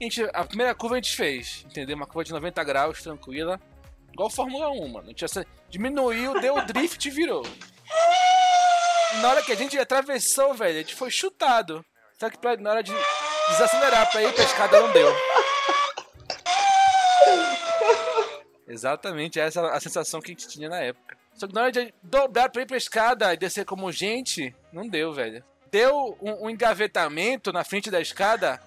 A, gente, a primeira curva a gente fez, entendeu? Uma curva de 90 graus, tranquila. Igual Fórmula 1, mano. Diminuiu, deu o drift e virou. Na hora que a gente atravessou, velho, a gente foi chutado. Só que pra, na hora de desacelerar pra ir pra escada não deu. Exatamente, essa é a sensação que a gente tinha na época. Só que na hora de dobrar pra ir pra escada e descer como gente, não deu, velho. Deu um, um engavetamento na frente da escada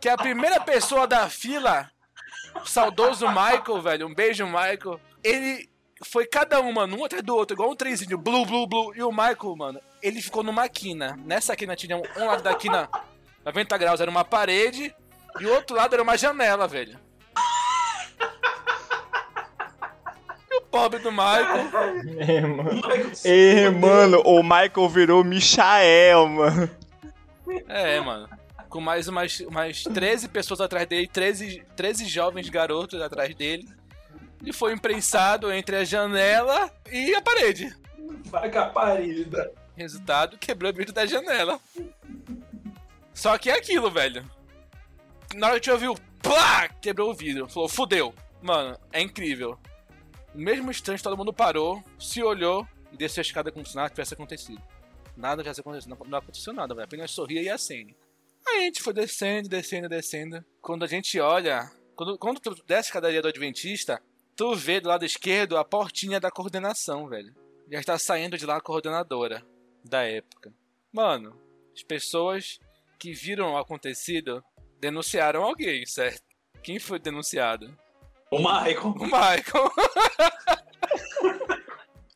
que a primeira pessoa da fila, o saudoso Michael, velho, um beijo, Michael, ele foi cada uma, num atrás do outro, igual um trenzinho, blue, blue, blue. E o Michael, mano, ele ficou numa quina. Nessa quina tinha um, um lado da quina, 90 graus, era uma parede, e o outro lado era uma janela, velho. E o pobre do Michael. É, mano. [laughs] Ei, mano, o Michael virou Michael, mano. É, mano. Com mais umas, umas 13 pessoas atrás dele, 13, 13 jovens garotos atrás dele. E foi imprensado entre a janela e a parede. Vaca parida. Resultado, quebrou o vidro da janela. Só que é aquilo, velho. Na hora que eu ouviu, plá, quebrou o vidro. Falou, fudeu. Mano, é incrível. No mesmo instante, todo mundo parou, se olhou e desceu a escada como se nada tivesse acontecido. Nada tivesse acontecido. Não, não aconteceu nada, velho. Apenas sorria e acende. Aí a gente foi descendo, descendo, descendo. Quando a gente olha. Quando, quando tu desce a escadaria do Adventista, tu vê do lado esquerdo a portinha da coordenação, velho. Já está saindo de lá a coordenadora da época. Mano, as pessoas que viram o acontecido denunciaram alguém, certo? Quem foi denunciado? O Michael. O Michael. [laughs]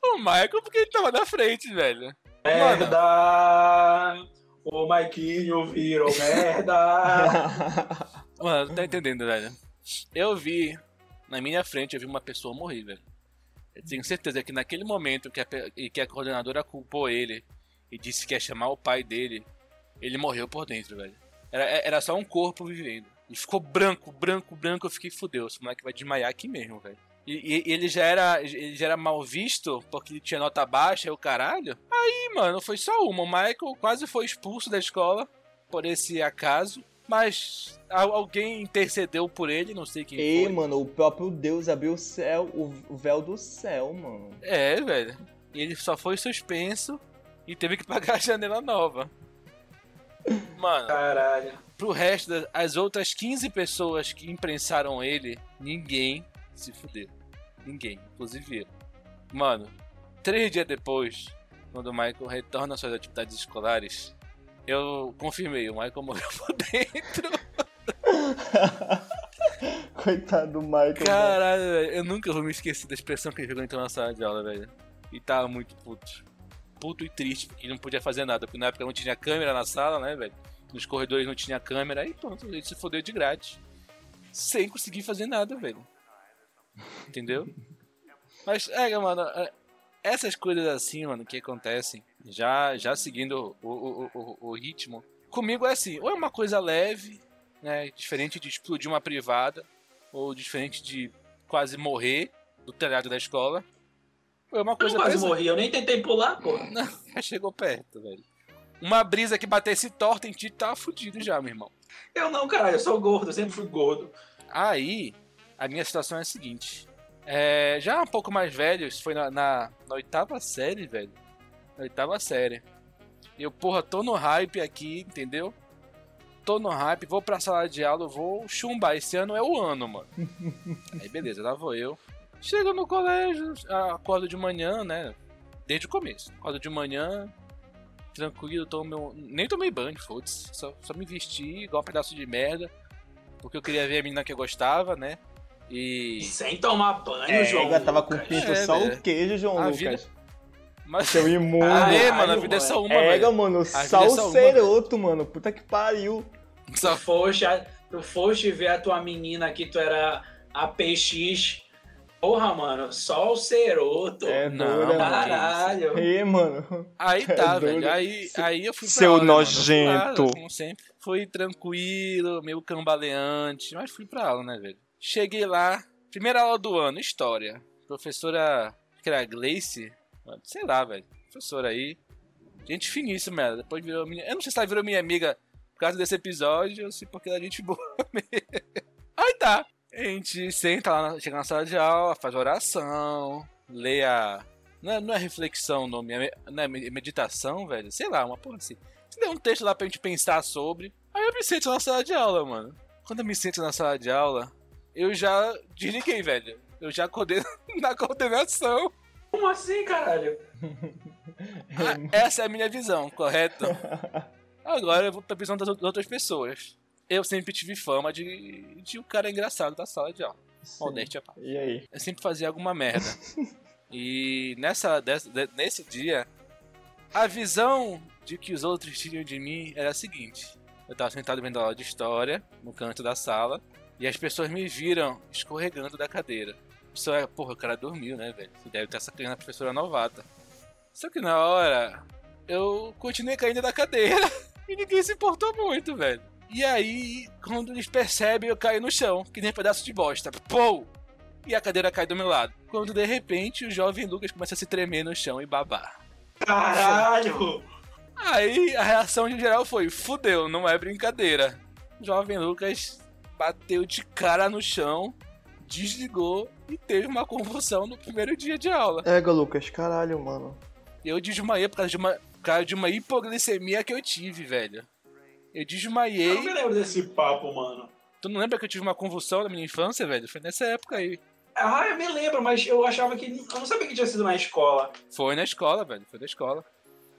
o Michael porque ele tava na frente, velho. Merda! O Maiquinho virou merda! [laughs] Mano, tá entendendo, velho? Eu vi, na minha frente, eu vi uma pessoa morrer, velho. Eu tenho certeza que naquele momento que a, que a coordenadora culpou ele e disse que ia chamar o pai dele, ele morreu por dentro, velho. Era, era só um corpo vivendo. E ficou branco, branco, branco. Eu fiquei, fudeu, esse moleque vai desmaiar aqui mesmo, velho. E, e ele, já era, ele já era mal visto porque ele tinha nota baixa e o caralho. Aí, mano, foi só uma. O Michael quase foi expulso da escola por esse acaso. Mas al- alguém intercedeu por ele, não sei quem Ei, foi. mano, o próprio Deus abriu o céu, o o véu do céu, mano. É, velho. E ele só foi suspenso e teve que [laughs] pagar a janela nova. Mano, Caralho. pro resto das as outras 15 pessoas que imprensaram ele, ninguém se fudeu. Ninguém, inclusive eu. Mano, três dias depois, quando o Michael retorna às suas atividades escolares, eu confirmei, o Michael morreu por dentro. [laughs] Coitado do Michael. Caralho, velho, eu nunca vou me esquecer da expressão que ele jogou entrou na sala de aula, velho. E tava muito puto. Puto e triste, ele não podia fazer nada, porque na época não tinha câmera na sala, né, velho? Nos corredores não tinha câmera, aí pronto, ele se fodeu de grátis. Sem conseguir fazer nada, velho. Entendeu? Mas, é, mano, é, essas coisas assim, mano, que acontecem, já, já seguindo o, o, o, o ritmo, comigo é assim, ou é uma coisa leve, né, diferente de explodir uma privada, ou diferente de quase morrer do telhado da escola. Foi uma Eu coisa quase pesada. morri, eu nem tentei pular, pô. [laughs] Não, já chegou perto, velho. Uma brisa que batesse torta em ti, tava fudido já, meu irmão. Eu não, caralho, eu sou gordo, eu sempre fui gordo. Aí, a minha situação é a seguinte. É, já um pouco mais velho, isso foi na, na, na oitava série, velho. Na oitava série. Eu, porra, tô no hype aqui, entendeu? Tô no hype, vou pra sala de aula, vou chumbar. Esse ano é o ano, mano. [laughs] Aí, beleza, lá vou eu. Chego no colégio, acordo de manhã, né? Desde o começo. Acordo de manhã, tranquilo, tomo meu... nem tomei banho, foda-se. Só, só me vesti igual um pedaço de merda. Porque eu queria ver a menina que eu gostava, né? E. Sem tomar banho, É, João. eu tava com pinto É, só o queijo, João A Lucas. vida- Mas. Seu imundo. Ah, é, Caralho, mano, a vida é só uma, Pega, velho. mano, só é o ceroto, mano. Puta que pariu. Só- Tu foste, tu foste ver a tua menina que tu era a PX. Porra, mano, só o ceroto. É Não. Caralho. Ei, mano. Aí É tá, doido. velho. Aí, aí eu fui pra Seu aula, né, mano? Eu fui nojento. lá, como sempre. Fui tranquilo, meio cambaleante, mas fui pra aula, né, velho? Cheguei lá, primeira aula do ano, história. Professora, acho que era Gleice, sei lá, velho. Professora aí. Gente finíssima, ela. Depois virou minha. Eu não sei se ela virou minha amiga Por causa desse episódio, eu sei porque a gente boa [laughs] mesmo. Aí tá. A gente senta lá, chega na sala de aula, faz oração, lê a. Não é, não é reflexão o nome, é, não é meditação, velho? Sei lá, uma porra assim. Tem um texto lá pra gente pensar sobre. Aí eu me sento na sala de aula, mano. Quando eu me sento na sala de aula, eu já desliguei, velho. Eu já acordei [laughs] na coordenação. Como assim, caralho? Ah, essa é a minha visão, correto? [laughs] Agora eu vou pra visão das outras pessoas. Eu sempre tive fama de, de um cara engraçado da sala de aula. Modéstia, pá. E aí? Eu sempre fazia alguma merda. [laughs] e nessa, dessa, nesse dia, a visão de que os outros tinham de mim era a seguinte. Eu tava sentado vendo aula de história, no canto da sala, e as pessoas me viram escorregando da cadeira. Isso é, porra, o cara dormiu, né, velho? Deve estar sacando a professora novata. Só que na hora, eu continuei caindo da cadeira [laughs] e ninguém se importou muito, velho. E aí, quando eles percebem, eu caio no chão, que nem um pedaço de bosta. Pou! E a cadeira cai do meu lado. Quando de repente o jovem Lucas começa a se tremer no chão e babar. Caralho! Aí a reação de geral foi: fudeu, não é brincadeira. O jovem Lucas bateu de cara no chão, desligou e teve uma convulsão no primeiro dia de aula. Ega, Lucas, caralho, mano. Eu desmaiei por causa de uma, por causa de uma hipoglicemia que eu tive, velho. Eu desmaiei. Eu não me lembro desse papo, mano. Tu não lembra que eu tive uma convulsão na minha infância, velho? Foi nessa época aí. Ah, eu me lembro, mas eu achava que. Eu não sabia que tinha sido na escola. Foi na escola, velho. Foi na escola.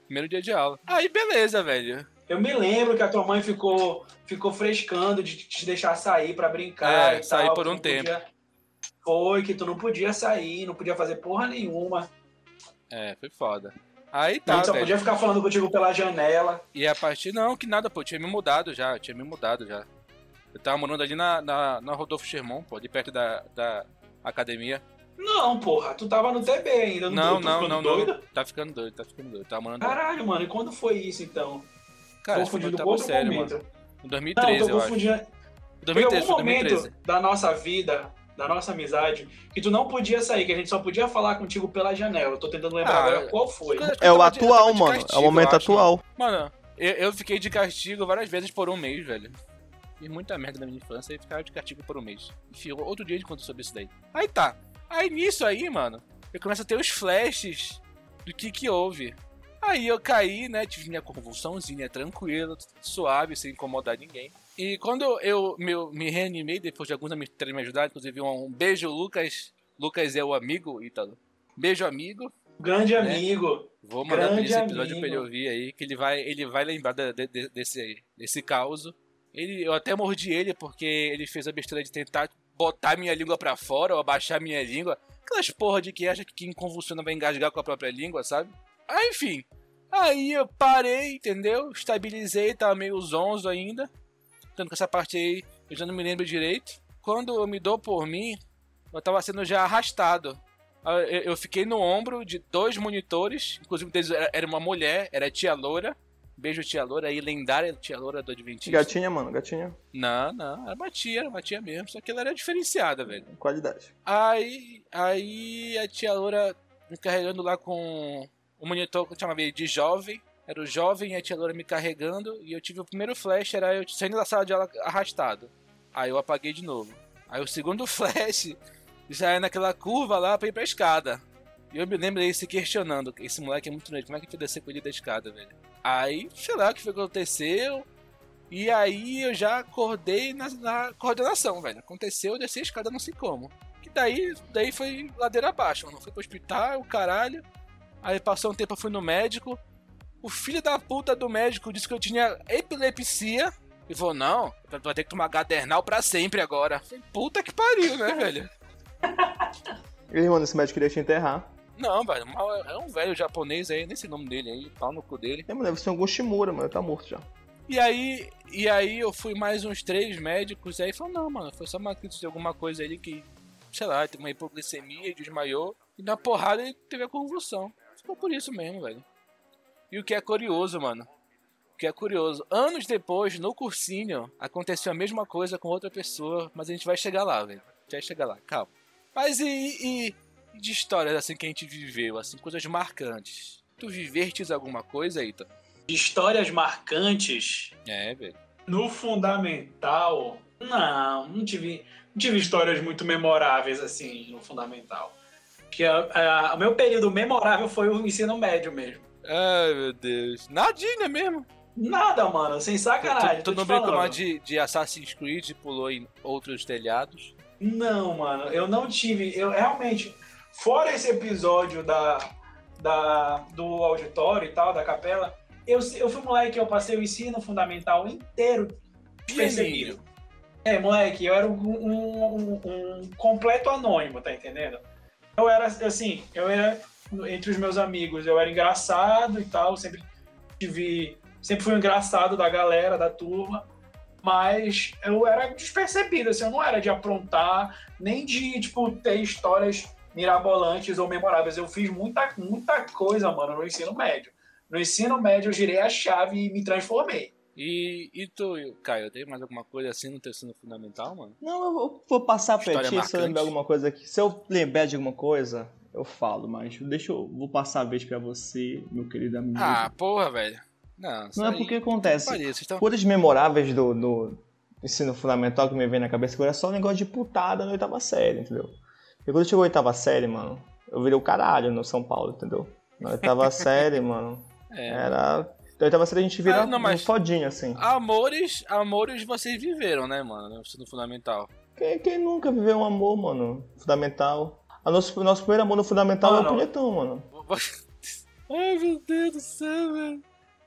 Primeiro dia de aula. Aí, beleza, velho. Eu me lembro que a tua mãe ficou, ficou frescando de te deixar sair para brincar. É, sair por um tempo. Podia... Foi, que tu não podia sair, não podia fazer porra nenhuma. É, foi foda. Aí tá. Não, só velho. podia ficar falando contigo pela janela. E a partir. Não, que nada, pô. Eu tinha me mudado já. Eu tinha me mudado já. Eu tava morando ali na, na, na Rodolfo Sherman, pô, ali perto da, da academia. Não, porra, tu tava no TB ainda. Não, não, não, doido? não. Tá ficando doido, tá ficando doido. Tava morando. Caralho, mano, e quando foi isso então? Cara, confundindo com outro sério, momento. mano. Em Não, 2013, tô eu acho. confundindo. Foi 2013, algum foi momento 2013. da nossa vida, da nossa amizade, que tu não podia sair, que a gente só podia falar contigo pela janela. Eu tô tentando lembrar Ah, agora qual foi. É o atual, de mano. É castigo, o momento acho, atual. Mano, eu, eu fiquei de castigo várias vezes por um mês, velho. Fiz muita merda na minha infância e ficava de castigo por um mês. Enfim, outro dia a gente sobre isso daí. Aí tá. Aí nisso aí, mano, eu começo a ter os flashes do que que houve. Aí eu caí, né? Tive minha convulsãozinha tranquila, suave, sem incomodar ninguém. E quando eu me, me reanimei, depois de alguns amigos terem me ajudado, inclusive um, um beijo, Lucas. Lucas é o amigo, Ítalo. Beijo, amigo. Grande né? amigo. Vou mandar Grande esse episódio amigo. pra ele ouvir aí, que ele vai, ele vai lembrar de- de- desse, desse caos. Ele, eu até mordi ele porque ele fez a besteira de tentar botar minha língua pra fora ou abaixar minha língua. Aquelas porra de que acha que quem convulsiona vai engasgar com a própria língua, sabe? Ah, enfim. Aí eu parei, entendeu? Estabilizei, tava meio zonzo ainda. Tanto que essa parte aí eu já não me lembro direito. Quando eu me dou por mim, eu tava sendo já arrastado. Ah, Eu fiquei no ombro de dois monitores, inclusive deles era uma mulher, era a tia Loura. Beijo, tia Loura aí, lendária tia Loura do Adventista. Gatinha, mano, gatinha. Não, não, era uma tia, era uma tia mesmo, só que ela era diferenciada, velho. Qualidade. Aí, aí a tia Loura me carregando lá com o monitor que eu chamava ele de jovem. Era o jovem e a tia Loura me carregando. E eu tive o primeiro flash, era eu saindo da sala de aula arrastado. Aí eu apaguei de novo. Aí o segundo [laughs] flash já é naquela curva lá pra ir pra escada. E eu me lembro dele se questionando. Esse moleque é muito doido, como é que eu descer com ele da escada, velho? Aí, sei lá o que foi que aconteceu. E aí eu já acordei na, na coordenação, velho. Aconteceu, eu desci a escada, não sei como. Que daí, daí foi ladeira abaixo, mano. Fui pro hospital, caralho. Aí passou um tempo, eu fui no médico. O filho da puta do médico disse que eu tinha epilepsia. E falou, não, vai ter que tomar gadernal pra sempre agora. Puta que pariu, né, velho? E aí, mano, esse médico queria te enterrar. Não, velho, mal- é um velho japonês aí, nem sei o nome dele aí, pau no cu dele. É, mano, deve ser algum Shimura, mano. Tá morto já. E aí, e aí eu fui mais uns três médicos, e aí falou, não, mano, foi só uma crise de alguma coisa ali que, sei lá, teve uma hipoglicemia e desmaiou. E na porrada ele teve a convulsão. Ficou por isso mesmo, velho. E o que é curioso, mano. O que é curioso, anos depois, no cursinho, aconteceu a mesma coisa com outra pessoa, mas a gente vai chegar lá, velho. A gente vai chegar lá, calma. Mas e, e, e de histórias assim que a gente viveu, assim, coisas marcantes? Tu vivestes alguma coisa, Ita? De histórias marcantes. É, velho. No fundamental, não, não tive, não tive histórias muito memoráveis assim no fundamental. Que o meu período memorável foi o ensino médio mesmo. Ai, meu Deus. Nadinha mesmo. Nada, mano, sem sacanagem. Tu, tu não brincou mais de, de Assassin's Creed e pulou em outros telhados? Não, mano, eu não tive. Eu realmente, fora esse episódio da, da, do auditório e tal, da capela, eu, eu fui moleque, eu passei o ensino fundamental inteiro perseguido. É, moleque, eu era um, um, um, um, completo anônimo, tá entendendo? Eu era, assim, eu era, entre os meus amigos, eu era engraçado e tal, sempre tive, sempre fui engraçado da galera, da turma, mas eu era despercebido, assim, eu não era de aprontar, nem de, tipo, ter histórias mirabolantes ou memoráveis. Eu fiz muita, muita coisa, mano, no ensino médio. No ensino médio eu girei a chave e me transformei. E, e tu, Caio, tem mais alguma coisa assim no teu ensino fundamental, mano? Não, eu vou, vou passar pra ti se eu lembrar alguma coisa aqui. Se eu lembrar de alguma coisa, eu falo, mas deixa eu. Vou passar a vez pra você, meu querido amigo. Ah, porra, velho. Não, não é porque acontece. Estão... Coisas memoráveis do, do ensino fundamental que me vem na cabeça agora é só um negócio de putada na oitava série, entendeu? E quando chegou a oitava série, mano, eu virei o caralho no São Paulo, entendeu? Na oitava [laughs] série, mano, é. era então, oitava série a gente vira ah, não, um fodinho, assim. Amores, amores vocês viveram, né, mano? No ensino fundamental. Quem, quem, nunca viveu um amor, mano? Fundamental. A nosso, nosso primeiro amor no fundamental é o punhetão, mano. [laughs] Ai, meu Deus do céu, velho.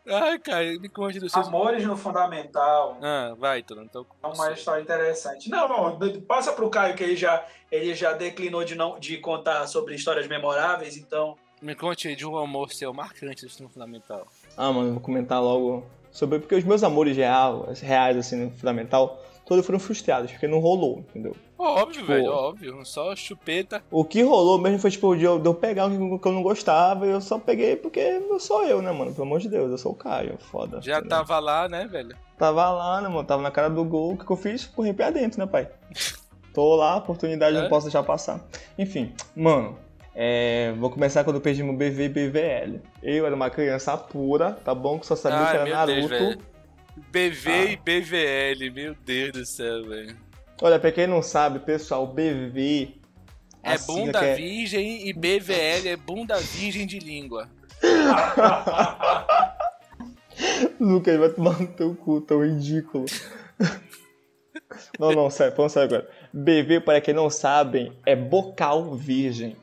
Ai, cara, me conte do seu... Amores no fundamental. Ah, vai, Tuno. Então... É uma história interessante. Não, não, passa pro Caio que ele já, ele já declinou de, não, de contar sobre histórias memoráveis, então... Me conte de um amor seu marcante no ensino fundamental. Ah, mano, vou comentar logo sobre. Porque os meus amores reais, reais assim, no fundamental, todos foram frustrados, porque não rolou, entendeu? Óbvio, tipo, velho, óbvio. Só chupeta. O que rolou mesmo foi, tipo, de eu, de eu pegar o que eu não gostava e eu só peguei porque eu sou eu, né, mano? Pelo amor de Deus, eu sou o Caio, foda. Já entendeu? tava lá, né, velho? Tava lá, né, mano? Tava na cara do gol. O que eu fiz? Corri pra dentro, né, pai? [laughs] Tô lá, oportunidade é? não posso deixar passar. Enfim, mano, é, vou começar quando eu perdi meu BV e BVL. Eu era uma criança pura, tá bom? Que só sabia Ai, que era Naruto. Deus, BV ah. e BVL, meu Deus do céu, velho. Olha, pra quem não sabe, pessoal, BV. É bunda é... virgem e BVL é bunda virgem de língua. [laughs] Lucas, vai tomar no teu cu, tão ridículo. [laughs] não, não, sério, vamos sério agora. BV, para quem não sabem, é bocal virgem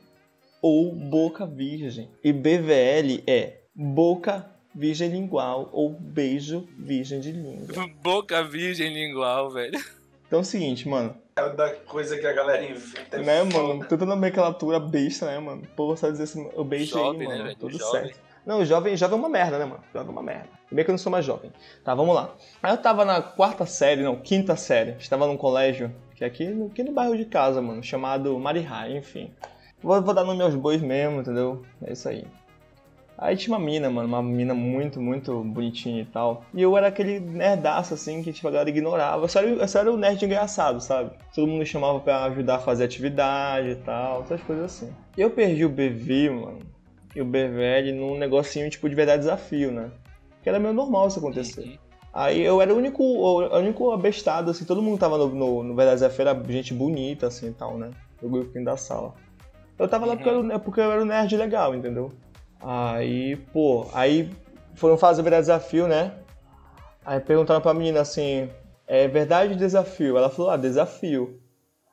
ou boca virgem. E BVL é boca virgem lingual ou beijo virgem de língua. [laughs] Boca virgem lingual, velho. Então é o seguinte, mano. É da coisa que a galera inventa. Né, mano? Tanta nomenclatura besta, né, mano? Pô, só dizer assim, eu beijo jovem, aí, mano. Né, tudo jovem. certo. Não, jovem, jovem é uma merda, né, mano? Jovem é uma merda. Bem que eu não sou mais jovem. Tá, vamos lá. Aí eu tava na quarta série, não, quinta série. Estava num colégio, que é aqui, aqui no bairro de casa, mano, chamado Marihai, enfim. Vou, vou dar nome aos bois mesmo, entendeu? É isso aí. Aí tinha uma mina, mano, uma mina muito, muito bonitinha e tal. E eu era aquele nerdaço, assim, que tipo, a galera ignorava. Eu só, era, eu só era o nerd engraçado, sabe? Todo mundo chamava pra ajudar a fazer atividade e tal, essas coisas assim. Eu perdi o BV, mano, e o BVL num negocinho, tipo, de verdade desafio, né? Que era meio normal isso acontecer. Uhum. Aí eu era o único, o único abestado, assim, todo mundo tava no, no, no Verdade Desafio, era gente bonita, assim e tal, né? O grupinho da sala. Eu tava lá porque eu, era, porque eu era um nerd legal, entendeu? Aí, pô, aí foram fazer o desafio, né? Aí perguntaram pra menina assim, é verdade desafio? Ela falou, ah, desafio.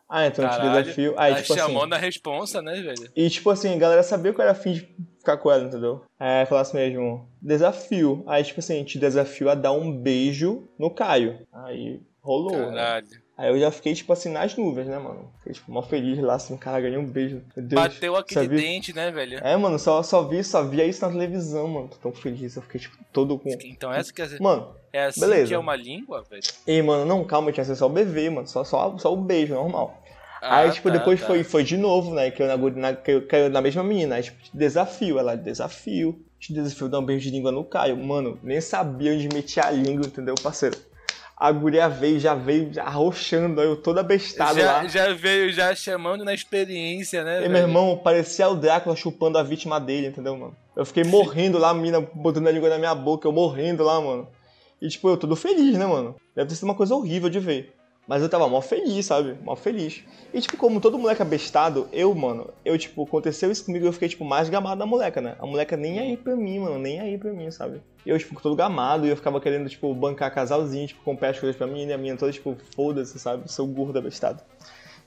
Ah, então Caralho, te desafio. Aí, tá tipo chamando assim, a responsa, né, velho? E tipo assim, a galera sabia que eu era afim de ficar com ela, entendeu? Aí falasse mesmo, desafio. Aí, tipo assim, te desafio a dar um beijo no Caio. Aí rolou. Caralho. Né? Aí eu já fiquei, tipo assim, nas nuvens, né, mano? Fiquei, tipo, mó feliz lá, assim, cara, ganhei um beijo. Meu Deus, Bateu aquele sabia? dente, né, velho? É, mano, só, só vi, só via isso na televisão, mano. Tô tão feliz, eu fiquei, tipo, todo com... Então essa quer dizer... Mano, é assim beleza. que é uma língua, velho? Ei, mano, não, calma, tinha que ser só o BV, mano. Só, só, só o beijo, normal. Ah, aí, tipo, tá, depois tá. Foi, foi de novo, né? Caiu na, na, caiu, caiu na mesma menina. Aí, tipo, desafio. Ela, desafio. Te desafio dar um beijo de língua no Caio. Mano, nem sabia onde metia a língua, entendeu, parceiro? A guria veio, já veio arrochando, eu toda bestada já, lá. Já veio já chamando na experiência, né? E velho? meu irmão, parecia o Drácula chupando a vítima dele, entendeu, mano? Eu fiquei morrendo lá, a mina botando a língua na minha boca, eu morrendo lá, mano. E, tipo, eu todo feliz, né, mano? Deve ter sido uma coisa horrível de ver. Mas eu tava mó feliz, sabe? Mó feliz. E, tipo, como todo moleque abestado, eu, mano, eu, tipo, aconteceu isso comigo eu fiquei, tipo, mais gamado da moleca, né? A moleca nem aí pra mim, mano, nem aí pra mim, sabe? E eu, tipo, todo gamado e eu ficava querendo, tipo, bancar casalzinho, tipo, comprar as coisas pra mim e a minha toda, tipo, foda-se, sabe? Sou gordo abestado.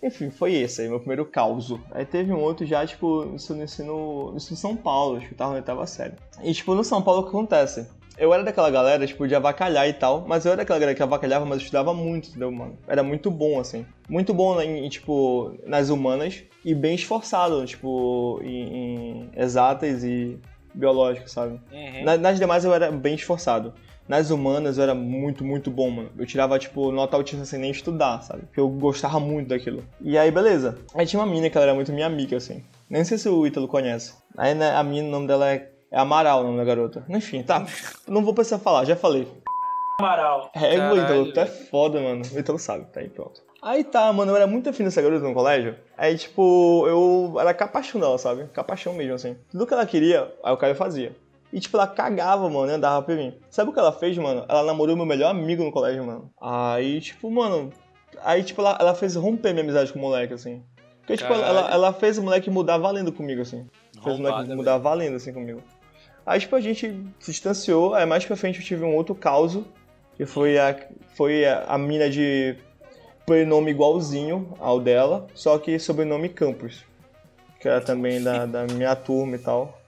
Enfim, foi esse aí, meu primeiro caos. Aí teve um outro já, tipo, no ensino, no ensino São Paulo, acho que tava na oitava série. E, tipo, no São Paulo o que acontece? Eu era daquela galera, tipo, de avacalhar e tal, mas eu era daquela galera que avacalhava, mas eu estudava muito, entendeu, mano? Era muito bom, assim. Muito bom em, tipo, nas humanas e bem esforçado, tipo, em, em exatas e biológicas, sabe? Uhum. Na, nas demais eu era bem esforçado. Nas humanas eu era muito, muito bom, mano. Eu tirava, tipo, nota altíssima sem nem estudar, sabe? Porque eu gostava muito daquilo. E aí, beleza. Aí tinha uma mina que ela era muito minha amiga, assim. Nem sei se o Ítalo conhece. Aí, né, a mina, o nome dela é é Amaral o nome da garota. Enfim, tá. Não vou precisar falar, já falei. Amaral. É, o Ítalo, tu é foda, mano. O Ítalo sabe, tá aí, pronto. Aí tá, mano, eu era muito afim dessa garota no colégio. Aí, tipo, eu era capachão dela, sabe? Capachão mesmo, assim. Tudo que ela queria, aí o Caio fazia. E, tipo, ela cagava, mano, e andava pra mim. Sabe o que ela fez, mano? Ela namorou meu melhor amigo no colégio, mano. Aí, tipo, mano. Aí, tipo, ela, ela fez romper minha amizade com o moleque, assim. Porque, tipo, ela, ela, fez o moleque mudar valendo comigo, assim. Fez o moleque mudar valendo, assim, comigo. Aí, tipo, a gente se distanciou. Aí, mais pra frente, eu tive um outro caos, que foi a, foi a, a mina de prenome igualzinho ao dela, só que sobrenome Campos, que era também da, da minha turma e tal.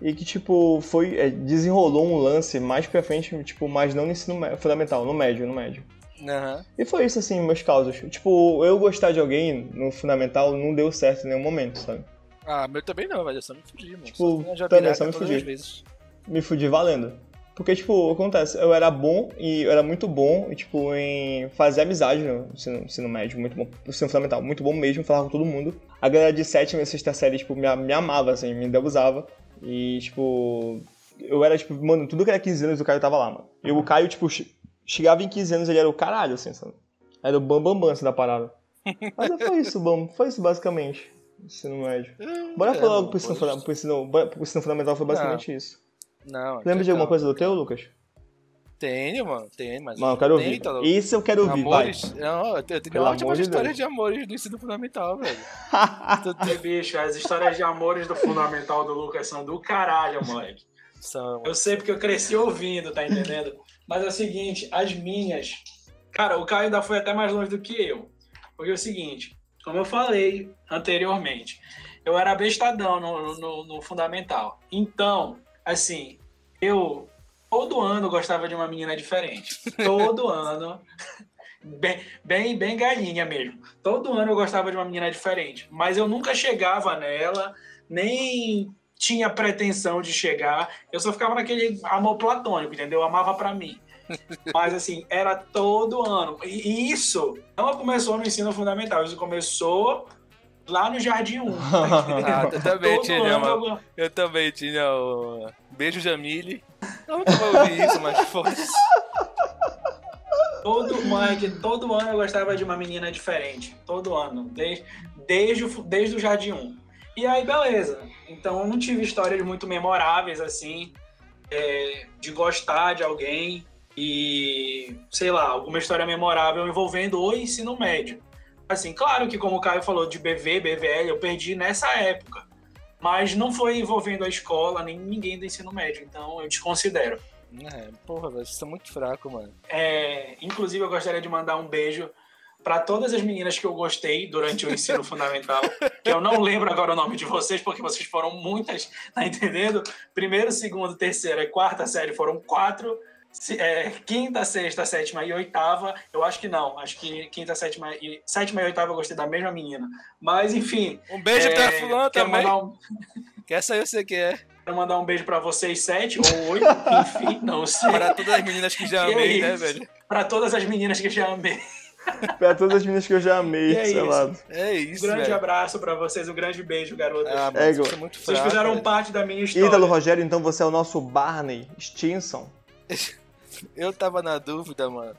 E que, tipo, foi. É, desenrolou um lance mais pra frente, tipo, mas não no ensino fundamental, no médio, no médio. Uhum. E foi isso, assim, meus causos. Tipo, eu gostar de alguém no fundamental não deu certo em nenhum momento, sabe? Ah, meu também não, velho. Eu só me fudi, mano. Tipo, só também, só me fudi. Me fudi valendo. Porque, tipo, acontece, eu era bom e eu era muito bom, tipo, em fazer amizade no ensino, ensino médio, muito bom, ensino fundamental, muito bom mesmo, falava com todo mundo. A galera de sétima e sexta série, tipo, me, me amava, assim, me deusava. E, tipo, eu era, tipo, mano, tudo que era 15 anos o Caio tava lá, mano. E o Caio, tipo, chegava em 15 anos, ele era o caralho, assim, sabe? Era o bambambam, bam, bam, assim, da parada. [laughs] Mas foi isso, bom, foi isso basicamente ensino médio. É, bora falar logo pro ensino, pro, ensino, pro ensino fundamental, foi basicamente não. isso. Não. Lembra de alguma coisa do teu, Lucas? Tenho, mano, tenho, mas. Mano, eu quero ouvir. Tá Isso eu quero ouvir, amores, vai. Não, eu tenho Pelo ótimas de histórias de amores do ensino fundamental, velho. [laughs] tu, bicho, as histórias de amores do fundamental do Lucas são do caralho, moleque. São. Eu sei porque eu cresci ouvindo, tá entendendo? Mas é o seguinte, as minhas. Cara, o Caio ainda foi até mais longe do que eu. Porque é o seguinte, como eu falei anteriormente, eu era bestadão no, no, no fundamental. Então, assim, eu todo ano gostava de uma menina diferente. Todo [laughs] ano. Bem, bem, bem galinha mesmo. Todo ano eu gostava de uma menina diferente. Mas eu nunca chegava nela, nem tinha pretensão de chegar. Eu só ficava naquele amor platônico, entendeu? Eu amava pra mim. Mas assim, era todo ano. E isso não começou no ensino fundamental, isso começou lá no Jardim 1. [laughs] ah, eu também tinha, ano, eu... eu também tinha o Beijo Jamile. Eu nunca vou ouvir isso, mas [laughs] foda-se. Todo, mãe, todo ano eu gostava de uma menina diferente. Todo ano. Desde, desde, o, desde o Jardim 1. E aí, beleza. Então eu não tive histórias muito memoráveis, assim, é, de gostar de alguém e, sei lá, alguma história memorável envolvendo o ensino médio. Assim, claro que como o Caio falou de BV, BVL, eu perdi nessa época, mas não foi envolvendo a escola, nem ninguém do ensino médio, então eu desconsidero. É, porra, vocês muito fraco, mano. É, inclusive, eu gostaria de mandar um beijo para todas as meninas que eu gostei durante o ensino fundamental, [laughs] que eu não lembro agora o nome de vocês, porque vocês foram muitas, tá entendendo? Primeiro, segundo, terceira e quarta série foram quatro, é, quinta, sexta, sétima e oitava, eu acho que não. Acho que quinta, sétima e sétima e oitava eu gostei da mesma menina. Mas enfim. Um beijo é, pra fulano também. Um... [laughs] Que essa eu sei que é. Quero mandar um beijo pra vocês, sete ou oito, enfim, não sei. Para todas as meninas que já amei, é né, velho? Pra todas as meninas que já amei. pra todas as meninas que eu já amei, é sei lá. É isso. Um grande velho. abraço pra vocês, um grande beijo, garotas. Ah, é, vocês, muito fraco, vocês fizeram velho. parte da minha história. Ídalo Rogério, então você é o nosso Barney Stinson. [laughs] eu tava na dúvida, mano,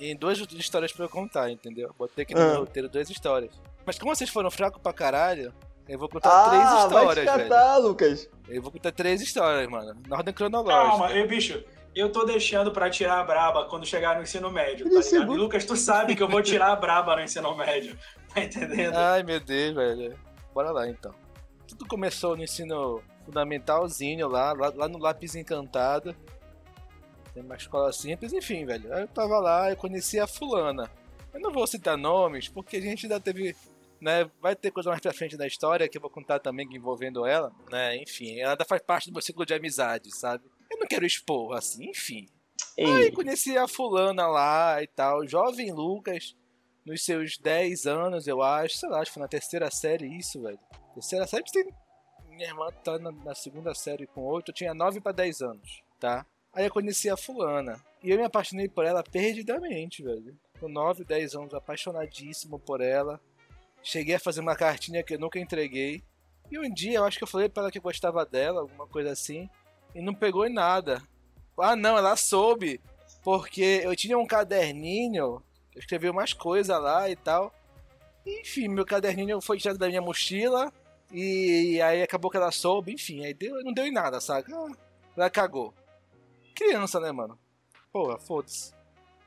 em duas histórias pra eu contar, entendeu? Botei aqui no ah. roteiro duas histórias. Mas como vocês foram fracos pra caralho, eu vou contar ah, três histórias, vai te catar, velho. Lucas. Eu vou contar três histórias, mano. Na ordem cronológica. Calma, eu, bicho. eu tô deixando pra tirar a braba quando chegar no ensino médio, tá ligado? E Lucas, tu sabe que eu vou tirar a braba no ensino médio. [laughs] Tá entendendo? Ai, meu Deus, velho. Bora lá, então. Tudo começou no ensino fundamentalzinho lá, lá, lá no Lápis Encantado. Tem uma escola simples, enfim, velho. Aí eu tava lá, eu conheci a fulana. Eu não vou citar nomes, porque a gente ainda teve... Né, vai ter coisa mais pra frente da história que eu vou contar também envolvendo ela, né? Enfim, ela ainda faz parte do meu ciclo de amizade, sabe? Eu não quero expor, assim, enfim. Aí Ei, conheci a fulana lá e tal, jovem Lucas, nos seus 10 anos, eu acho, sei lá, acho que foi na terceira série isso, velho. Terceira série, tem... minha irmã tá na, na segunda série com 8, eu tinha 9 pra 10 anos, tá? Aí eu conheci a fulana, e eu me apaixonei por ela perdidamente, velho. Com 9, 10 anos, apaixonadíssimo por ela. Cheguei a fazer uma cartinha que eu nunca entreguei. E um dia eu acho que eu falei pra ela que eu gostava dela, alguma coisa assim, e não pegou em nada. Ah, não, ela soube. Porque eu tinha um caderninho, eu escrevi umas coisas lá e tal. Enfim, meu caderninho foi tirado da minha mochila. E aí acabou que ela soube, enfim, aí deu, não deu em nada, saca? Ela cagou. Criança, né, mano? Porra, foda-se.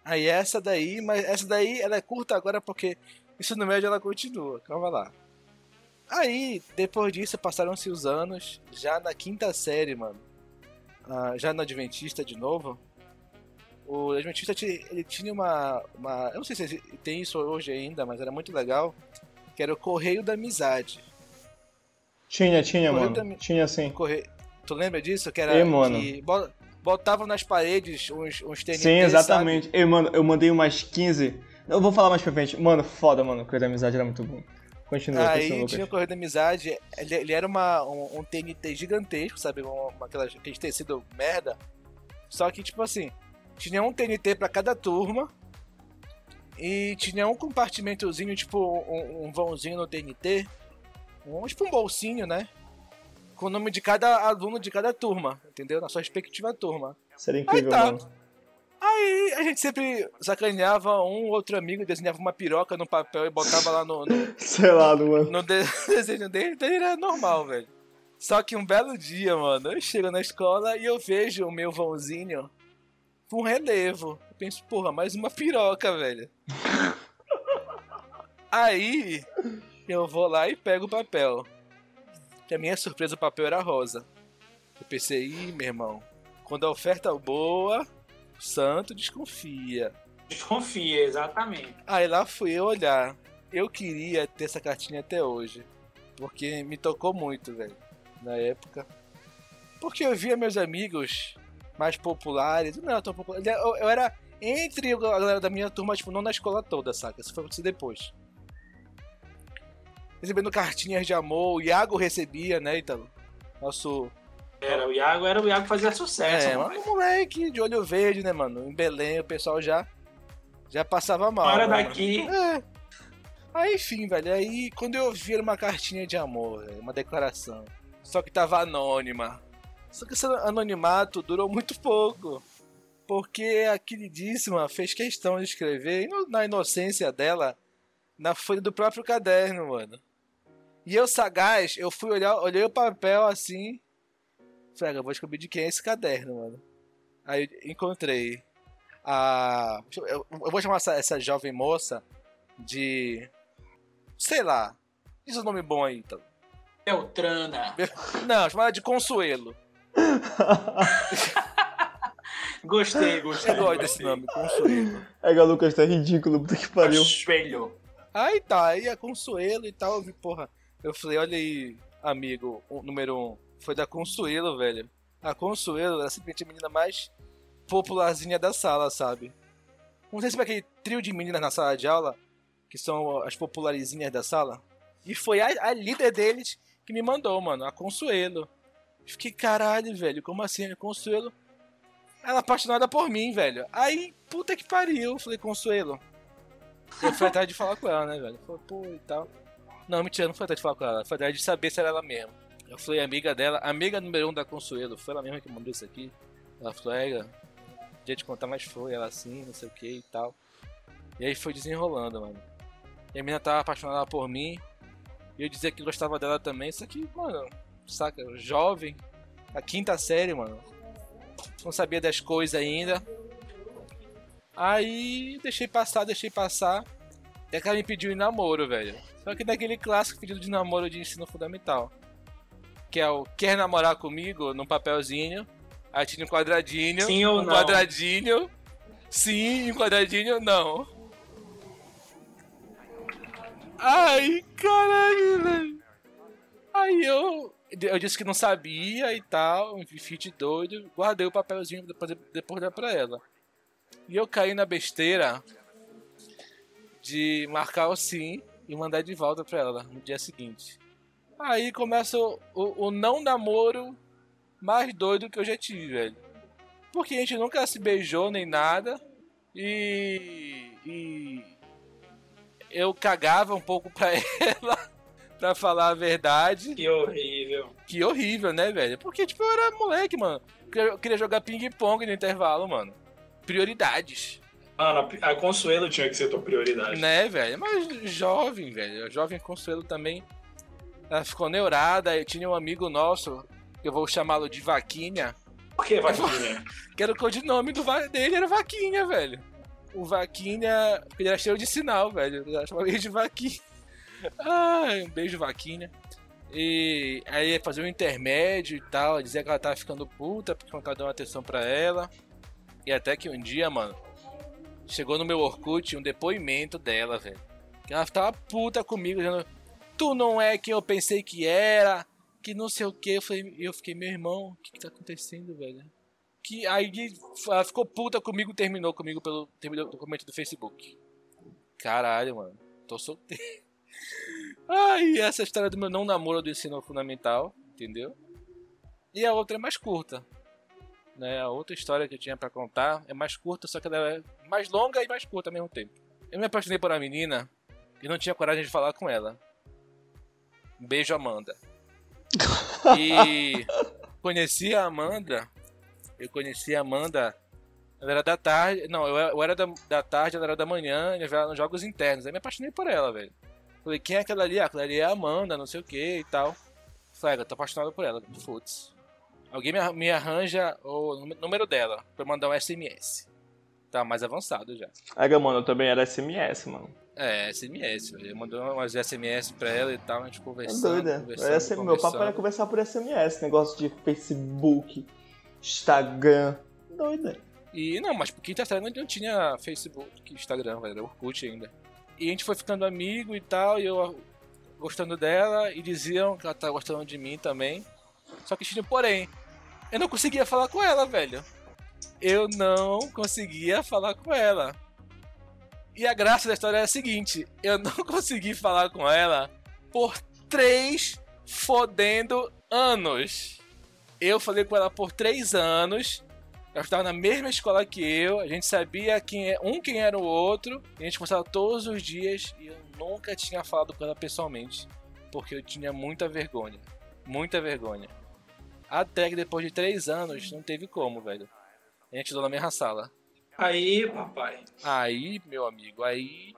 Aí essa daí, mas essa daí ela é curta agora porque isso no médio ela continua, calma lá. Aí, depois disso, passaram-se os anos, já na quinta série, mano. ah, já no Adventista de novo. O Adventista ti- ele tinha uma, uma. Eu não sei se tem isso hoje ainda, mas era muito legal. Que era o Correio da Amizade. tinha, tinha, Correio mano. também. Tinha sim. Correio... Tu lembra disso? Que era. Ei, mano. Que botavam nas paredes uns, uns TNT, Sim, exatamente. Ei, mano, eu mandei umas 15. Eu vou falar mais pra frente. Mano, foda, mano. Coisa da amizade era muito bom. Continua, Aí continua, tinha o Correio da Amizade, ele, ele era uma, um, um TNT gigantesco, sabe? Uma, aquelas, aquele tecido merda. Só que, tipo assim, tinha um TNT pra cada turma. E tinha um compartimentozinho, tipo um, um vãozinho no TNT. Um, tipo um bolsinho, né? Com o nome de cada aluno de cada turma, entendeu? Na sua respectiva turma. Seria incrível, tá. mano. Aí a gente sempre sacaneava um outro amigo, desenhava uma piroca no papel e botava lá no- no, [laughs] Sei lá, mano. no de- [laughs] desenho dele, daí era normal, velho. Só que um belo dia, mano, eu chego na escola e eu vejo o meu vãozinho com relevo. Eu penso, porra, mais uma piroca, velho. [laughs] Aí eu vou lá e pego o papel. Pra minha surpresa, o papel era rosa. Eu pensei, ih, meu irmão, quando a oferta é boa, o santo desconfia. Desconfia, exatamente. Aí lá fui eu olhar. Eu queria ter essa cartinha até hoje. Porque me tocou muito, velho. Na época. Porque eu via meus amigos mais populares. Não era tão popular. Eu, eu era entre a galera da minha turma, tipo, não na escola toda, saca? Isso foi acontecer depois. Recebendo cartinhas de amor. O Iago recebia, né, Ítalo? Nosso. Era, o Iago era o Iago que fazia sucesso. É, mano. um moleque de olho verde, né, mano? Em Belém o pessoal já. Já passava mal. Era né, mano? daqui. É. Aí, enfim, velho, aí quando eu vi uma cartinha de amor, velho, uma declaração. Só que tava anônima. Só que esse anonimato durou muito pouco. Porque a queridíssima fez questão de escrever, na inocência dela, na folha do próprio caderno, mano. E eu, sagaz, eu fui olhar, olhei o papel assim. Falei, "Ah, eu vou descobrir de quem é esse caderno, mano. Aí encontrei a. Eu, eu vou chamar essa, essa jovem moça de. Sei lá. Diz o nome bom aí, então. Beltrana. Não, chamar ela de Consuelo. [laughs] Gostei, gostei. Eu gosto desse nome, Consuelo. É que o Lucas tá ridículo, puta que pariu. Espelho. Aí tá, aí a Consuelo e tal, eu vi, porra. Eu falei, olha aí, amigo, o número um. Foi da Consuelo, velho. A Consuelo era simplesmente a menina mais popularzinha da sala, sabe? Não sei se foi aquele trio de meninas na sala de aula, que são as popularizinhas da sala. E foi a, a líder deles que me mandou, mano, a Consuelo. Fiquei, caralho, velho, como assim? A Consuelo. Ela apaixonada por mim, velho. Aí, puta que pariu, falei, Consuelo. Eu fui atrás de falar com ela, né, velho? Falei, pô, e tal. Não, mentira, não foi atrás de falar com ela. Foi atrás de saber se era ela mesmo. Eu fui amiga dela, amiga número um da Consuelo. Foi ela mesma que mandou isso aqui. Ela falou, é, dia de contar, mas foi. Ela assim, não sei o que e tal. E aí foi desenrolando, mano. E a menina tava apaixonada por mim. E eu dizia que gostava dela também. Só que, mano, saca, jovem. A quinta série, mano. não sabia das coisas ainda. Aí deixei passar, deixei passar. E ela me pediu em namoro, velho. Só que daquele clássico pedido de namoro de ensino fundamental. Que é o quer namorar comigo num papelzinho. Aí tinha um quadradinho. Sim ou um não? quadradinho. Sim, um quadradinho não. Ai, caralho, velho. Aí eu, eu disse que não sabia e tal, um fit doido, guardei o papelzinho depois, depois dar pra ela. E eu caí na besteira de marcar o sim e mandar de volta pra ela no dia seguinte. Aí começa o, o, o não namoro mais doido que eu já tive, velho. Porque a gente nunca se beijou nem nada. E. E. Eu cagava um pouco pra [laughs] ela, pra falar a verdade. Que horrível. Que horrível, né, velho? Porque, tipo, eu era moleque, mano. Eu queria- Eu queria jogar ping-pong no intervalo, mano. Prioridades. Mano, a, a Consuelo tinha que ser tua prioridade. Né, velho? Mas jovem, velho. A jovem Consuelo também. Ela ficou neurada. Eu tinha um amigo nosso, que eu vou chamá-lo de Vaquinha. Por que, Vaquinha? [laughs] Que era o codinome do va- dele, era Vaquinha, velho. O Vaquinha. Ele era cheio de sinal, velho. Eu chamava ele de Vaquinha. [laughs] Ai, um beijo, Vaquinha. E aí ia fazer um intermédio e tal. Dizia que ela tava ficando puta porque não tava dando atenção pra ela. E até que um dia, mano, chegou no meu Orkut um depoimento dela, velho. Que ela tava puta comigo, dizendo: Tu não é quem eu pensei que era. Que não sei o que. Eu, falei, eu fiquei, meu irmão, o que, que tá acontecendo, velho? Que aí ela ficou puta comigo terminou comigo pelo terminou o documento do Facebook. Caralho, mano. Tô solteiro. [laughs] Ai, essa é história do meu não namoro do ensino fundamental, entendeu? E a outra é mais curta. Né? A outra história que eu tinha pra contar é mais curta, só que ela é mais longa e mais curta ao mesmo tempo. Eu me apaixonei por uma menina e não tinha coragem de falar com ela. Um beijo, Amanda. E [laughs] conheci a Amanda. Eu conheci a Amanda. Ela era da tarde. Não, eu era- da, da tarde, ela era da manhã, e eu era nos jogos internos. Aí me apaixonei por ela, velho. Falei, quem é aquela ali? Ah, aquela ali é a Amanda, não sei o que e tal. Falei, "Ah, eu tô apaixonado por ela, foda-se. Alguém me, arran- me arranja o nú- número dela pra mandar um SMS. Tá mais avançado já. Aí, mano, eu também era SMS, mano. É, SMS. Eu mandei umas SMS pra ela e tal, a gente É conversando. doida. conversando, Esse, meu papo era conversar por SMS, negócio de Facebook, Instagram. Doida. E não, mas por quinta série não tinha Facebook, Instagram, velho, era Orkut ainda. E a gente foi ficando amigo e tal, e eu gostando dela, e diziam que ela tá gostando de mim também. Só que tinha um porém, eu não conseguia falar com ela, velho. Eu não conseguia falar com ela. E a graça da história é a seguinte: eu não [laughs] consegui falar com ela por três fodendo anos. Eu falei com ela por três anos. Ela estava na mesma escola que eu. A gente sabia quem é, um quem era o outro. A gente conversava todos os dias. E eu nunca tinha falado com ela pessoalmente. Porque eu tinha muita vergonha. Muita vergonha. Até que depois de três anos, não teve como, velho. A gente estudou na mesma sala. Aí, papai. Aí, meu amigo, aí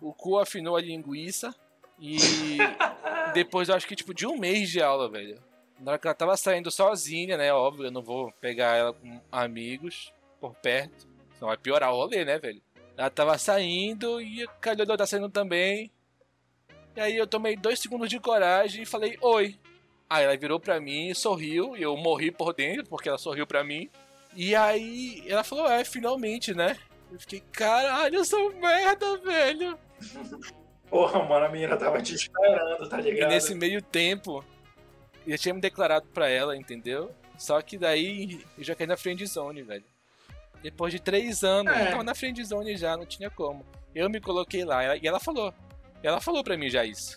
o cu afinou a linguiça e [laughs] depois eu acho que tipo de um mês de aula, velho. Na hora que ela tava saindo sozinha, né? Óbvio, eu não vou pegar ela com amigos por perto. Senão vai piorar o rolê, né, velho? Ela tava saindo e calhou de eu estar saindo também. E aí eu tomei dois segundos de coragem e falei, oi. Aí ela virou pra mim, sorriu, e eu morri por dentro, porque ela sorriu pra mim. E aí ela falou, é, finalmente, né? Eu fiquei, caralho, eu sou merda, velho. [laughs] Porra, mano, a menina tava te esperando, tá E ligado? nesse meio tempo, eu tinha me declarado pra ela, entendeu? Só que daí eu já caí na friend zone, velho. Depois de três anos, É. eu tava na friend zone já, não tinha como. Eu me coloquei lá, e ela falou. Ela falou pra mim já isso.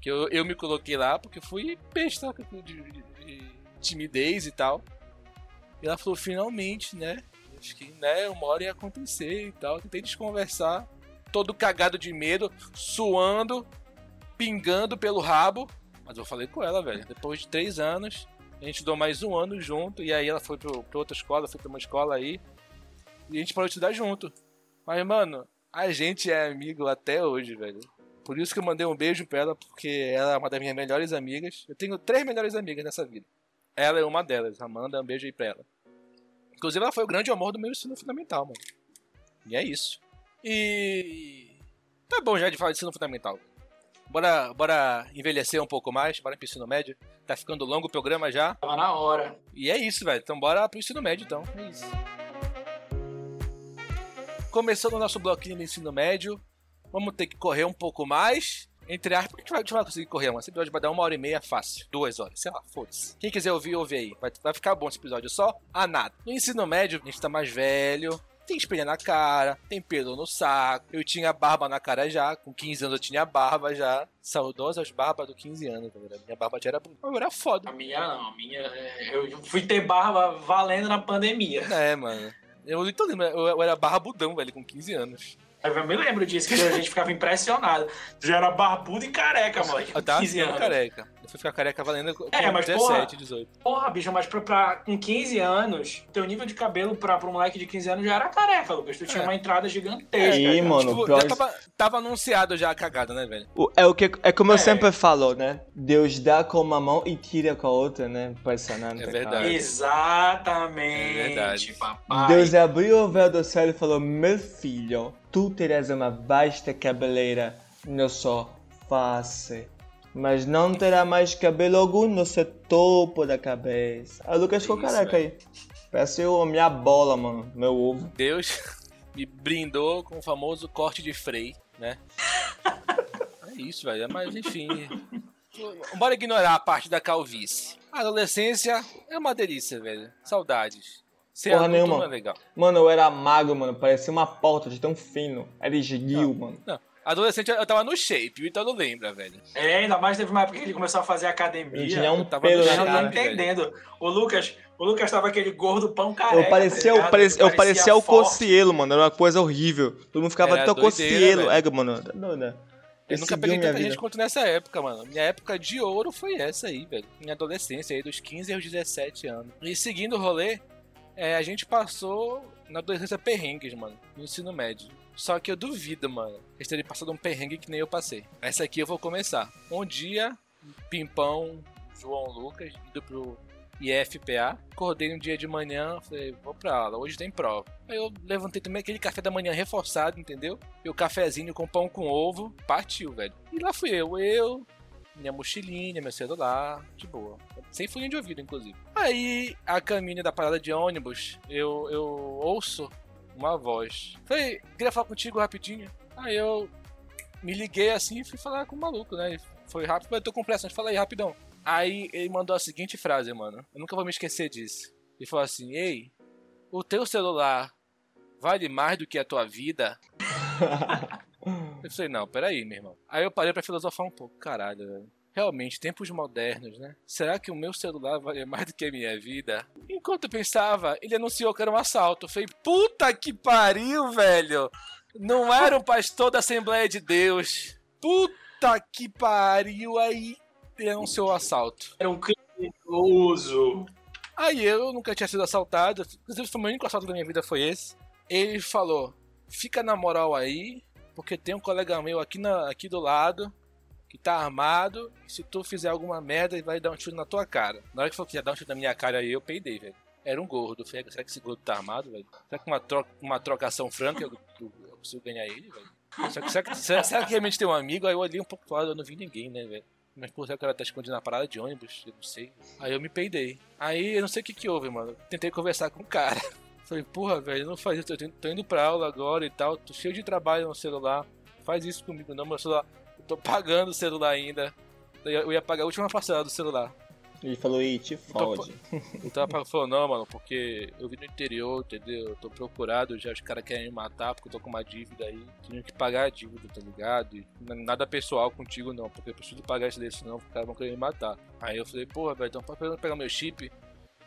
Que eu, eu me coloquei lá porque eu fui besta de, de- de timidez e tal. E ela falou, finalmente, né? Eu fiquei, né? Uma hora ia acontecer e tal. Tentei desconversar. Todo cagado de medo, suando, pingando pelo rabo. Mas eu falei com ela, velho. Depois de três anos, a gente estudou mais um ano junto. E aí ela foi pro, pra outra escola, foi pra uma escola aí. E a gente parou de estudar junto. Mas, mano, a gente é amigo até hoje, velho. Por isso que eu mandei um beijo pra ela, porque ela é uma das minhas melhores amigas. Eu tenho três melhores amigas nessa vida. Ela é uma delas. Amanda, um beijo aí pra ela. Inclusive, ela foi o grande amor do meu ensino fundamental, mano. E é isso. E. Tá bom já de falar de ensino fundamental. Bora, bora envelhecer um pouco mais, bora pro ensino médio. Tá ficando longo o programa já. Tava na hora. E é isso, velho. Então bora pro ensino médio, então. É isso. Começando o nosso bloquinho do ensino médio. Vamos ter que correr um pouco mais. Entre aspas, vai, a gente vai conseguir correr, mano. Esse episódio vai dar uma hora e meia fácil. Duas horas, sei lá, foda-se. Quem quiser ouvir, ouve aí. Vai, vai ficar bom esse episódio só a nada. No ensino médio, a gente tá mais velho. Tem espelha na cara, tem pelo no saco. Eu tinha barba na cara já. Com 15 anos eu tinha barba já. Saudosas barbas do 15 anos, galera. Minha barba já era bonita. Eu era foda. A minha não, a minha. é, Eu fui ter barba valendo na pandemia. É, mano. Eu, então, lembro, eu, era barbudão, velho, com 15 anos. Eu me lembro disso, que a gente ficava impressionado. Já era barbudo e careca, mano. Eu tava 15 ficando anos. careca. Eu fui ficar careca valendo com É, mas 17, porra. 18. Porra, bicho, mas pra, pra- com 15 anos, teu nível de cabelo pra, pra um moleque de 15 anos já era careca, Lucas. Tu tinha É. uma entrada gigantesca. Cara. mano, Tipo, pior- já tava, tava anunciado já a cagada, né, velho? O- É o que é como eu É. sempre falo, né? Deus dá com uma mão e tira com a outra, né? Impressionante. É cara. verdade. Exatamente, É verdade. papai. Deus abriu o véu do céu e falou: Meu filho, tu terás uma vasta cabeleira no sua face, mas não terá mais cabelo algum no seu topo da cabeça. Aí o Lucas ficou Isso, careca aí. Parece a minha bola, mano, meu ovo. Deus [laughs] me brindou com o famoso corte de freio, né? [laughs] É isso, velho. Mas enfim. Bora ignorar a parte da calvície. A adolescência é uma delícia, velho. Saudades. Ser Porra nenhuma. é legal. Mano, eu era magro, mano, parecia uma porta de tão fino. Era esguio, mano. Não. Adolescente eu tava no shape, o Ítalo lembra, velho. É, ainda mais teve uma época que ele começou a fazer Não academia. tinha um eu tava pelo não shape. entendendo. O Lucas, o Lucas tava aquele gordo pão careca. Eu parecia, tá eu parecia, eu Ele parecia o. Cocielo, mano. Era uma coisa horrível. Todo mundo ficava tão doideira, Cocielo. velho. É, mano. Tá doido, né? Eu nunca peguei minha tanta gente vida. quanto nessa época, mano. Minha época de ouro foi essa aí, velho. Minha adolescência, aí dos 15 aos 17 anos. E seguindo o rolê, é, a gente passou na adolescência perrengues, mano, no ensino médio. Só que eu duvido, mano, eles terem passado um perrengue que nem eu passei. Essa aqui eu vou começar. Um dia, Pimpão, João Lucas, indo pro IFPA. Acordei um dia de manhã, falei, vou pra aula, hoje tem prova. Aí eu levantei também aquele café da manhã reforçado, entendeu? E o cafezinho com pão com ovo, partiu, velho. E lá fui eu, eu, minha mochilinha, meu celular, de boa. Sem fone de ouvido, inclusive. Aí, a caminho da parada de ônibus, eu, eu ouço uma voz. Falei, queria falar contigo rapidinho. Aí eu me liguei assim e fui falar com o maluco, né? Foi rápido, mas eu tô com pressa, mas fala aí rapidão. Aí ele mandou a seguinte frase, mano. Eu nunca vou me esquecer disso. Ele falou assim: Ei, o teu celular vale mais do que a tua vida? [laughs] Eu falei, não, peraí, meu irmão. Aí eu parei pra filosofar um pouco. Caralho, velho. Realmente, tempos modernos, né? Será que o meu celular vale mais do que a minha vida? Enquanto eu pensava, ele anunciou que era um assalto. Eu falei, puta que pariu, velho! Não era um pastor da Assembleia de Deus. Puta que pariu! Aí anunciou o assalto. Era um criminoso. Aí eu nunca tinha sido assaltado. Inclusive, foi o meu único assalto da minha vida foi esse. Ele falou: fica na moral aí, porque tem um colega meu aqui, na, aqui do lado que tá armado. Se tu fizer alguma merda, ele vai dar um tiro na tua cara. Na hora que falou que ia dar um tiro na minha cara aí, eu peidei, velho. Era um gordo. Será que esse gordo tá armado, velho? Será que uma, uma trocação franca eu, eu, consigo ganhar ele, velho? Será que, será, que, será, será que realmente tem um amigo? Aí eu olhei um pouco pro lado, eu não vi ninguém, né, velho? Mas por que cara tá escondido na parada de ônibus? Eu não sei. Aí eu me peidei. Aí eu não sei o que que houve, mano. Tentei conversar com o cara. [laughs] Falei, porra, velho, não faz isso. Eu tô indo pra aula agora e tal. Tô cheio de trabalho no celular. Faz isso comigo não, meu celular. Tô pagando o celular ainda. Eu ia- pagar a última parcela do celular. Ele falou, ih, te fode. [laughs] Então ela falou, não, mano, porque eu vim do interior, entendeu? Eu tô procurado, já os caras querem me matar porque eu tô com uma dívida aí. Tenho que pagar a dívida, tá ligado? E nada pessoal contigo não, porque eu preciso pagar isso daí, senão os caras vão querer me matar. Aí eu falei, porra, velho, então pode pegar meu chip,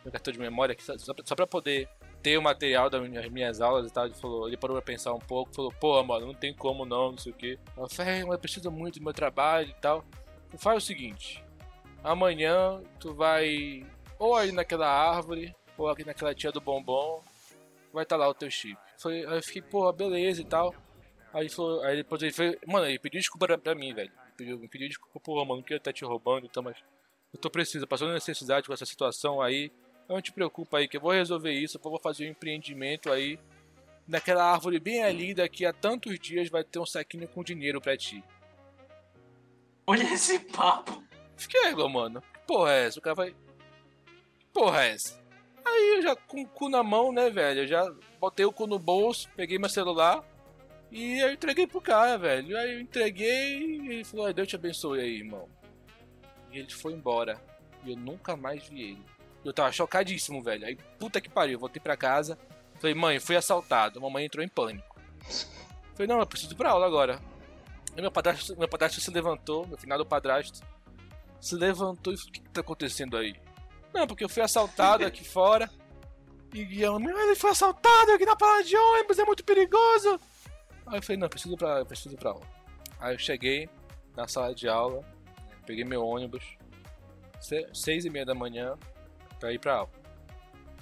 meu cartão de memória, aqui, só, só pra poder ter o material das minhas, aulas e tal. Ele falou, ele parou pra pensar um pouco, falou, porra, mano, não tem como não, não sei o que. Eu falei, é, mas eu preciso muito do meu trabalho e tal. Então faz o seguinte, amanhã tu vai ou aí naquela árvore, ou aqui naquela tia do bombom, vai estar lá o teu chip. Foi, aí eu fiquei, pô, beleza e tal. Aí ele falou, aí depois ele foi, mano, ele pediu desculpa pra, pra mim, velho. Pediu, me pediu desculpa, pô, mano, não queria estar te roubando, então, mas eu tô precisando, passando necessidade com essa situação aí. Não te preocupa aí, que eu vou resolver isso, eu vou fazer um empreendimento aí. Naquela árvore bem ali, daqui a tantos dias vai ter um saquinho com dinheiro pra ti. Olha esse papo. Fiquei égua, mano. Que porra é essa? O cara vai. Que porra é essa? Aí eu já com o cu na mão, né, velho? Eu já botei o cu no bolso, peguei meu celular e eu entreguei pro cara, velho. Aí eu entreguei e ele falou: Deus te abençoe aí, irmão. E ele foi embora. E eu nunca mais vi ele. Eu tava chocadíssimo, velho. Aí, puta que pariu, voltei pra casa. Falei, mãe, fui assaltado. Mamãe entrou em pânico. Falei, não, eu preciso ir pra aula agora. Aí meu padrasto, meu padrasto se levantou, meu finado padrasto, se levantou e falou, o que, que tá acontecendo aí? Não, porque eu fui assaltado aqui [laughs] fora. E eu, meu, ele foi assaltado aqui na parada de ônibus, é muito perigoso. Aí eu falei, não, preciso ir pra, preciso ir pra aula. Aí eu cheguei na sala de aula, peguei meu ônibus, seis e meia da manhã, pra ir pra aula.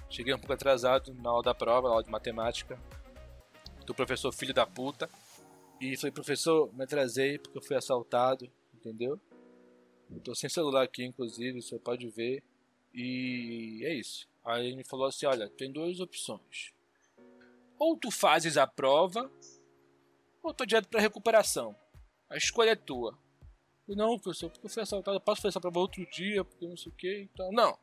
Cheguei um pouco atrasado na aula da prova, na aula de matemática, do professor filho da puta. E falei, professor, me atrasei porque eu fui assaltado, entendeu? Eu tô sem celular aqui, inclusive, você pode ver. E é isso. Aí ele me falou assim: olha, tem duas opções. Ou tu fazes a prova, ou tu direto pra recuperação. A escolha é tua. Eu, não, professor, porque eu fui assaltado, eu posso fazer essa prova outro dia, porque não sei o que, então. Não.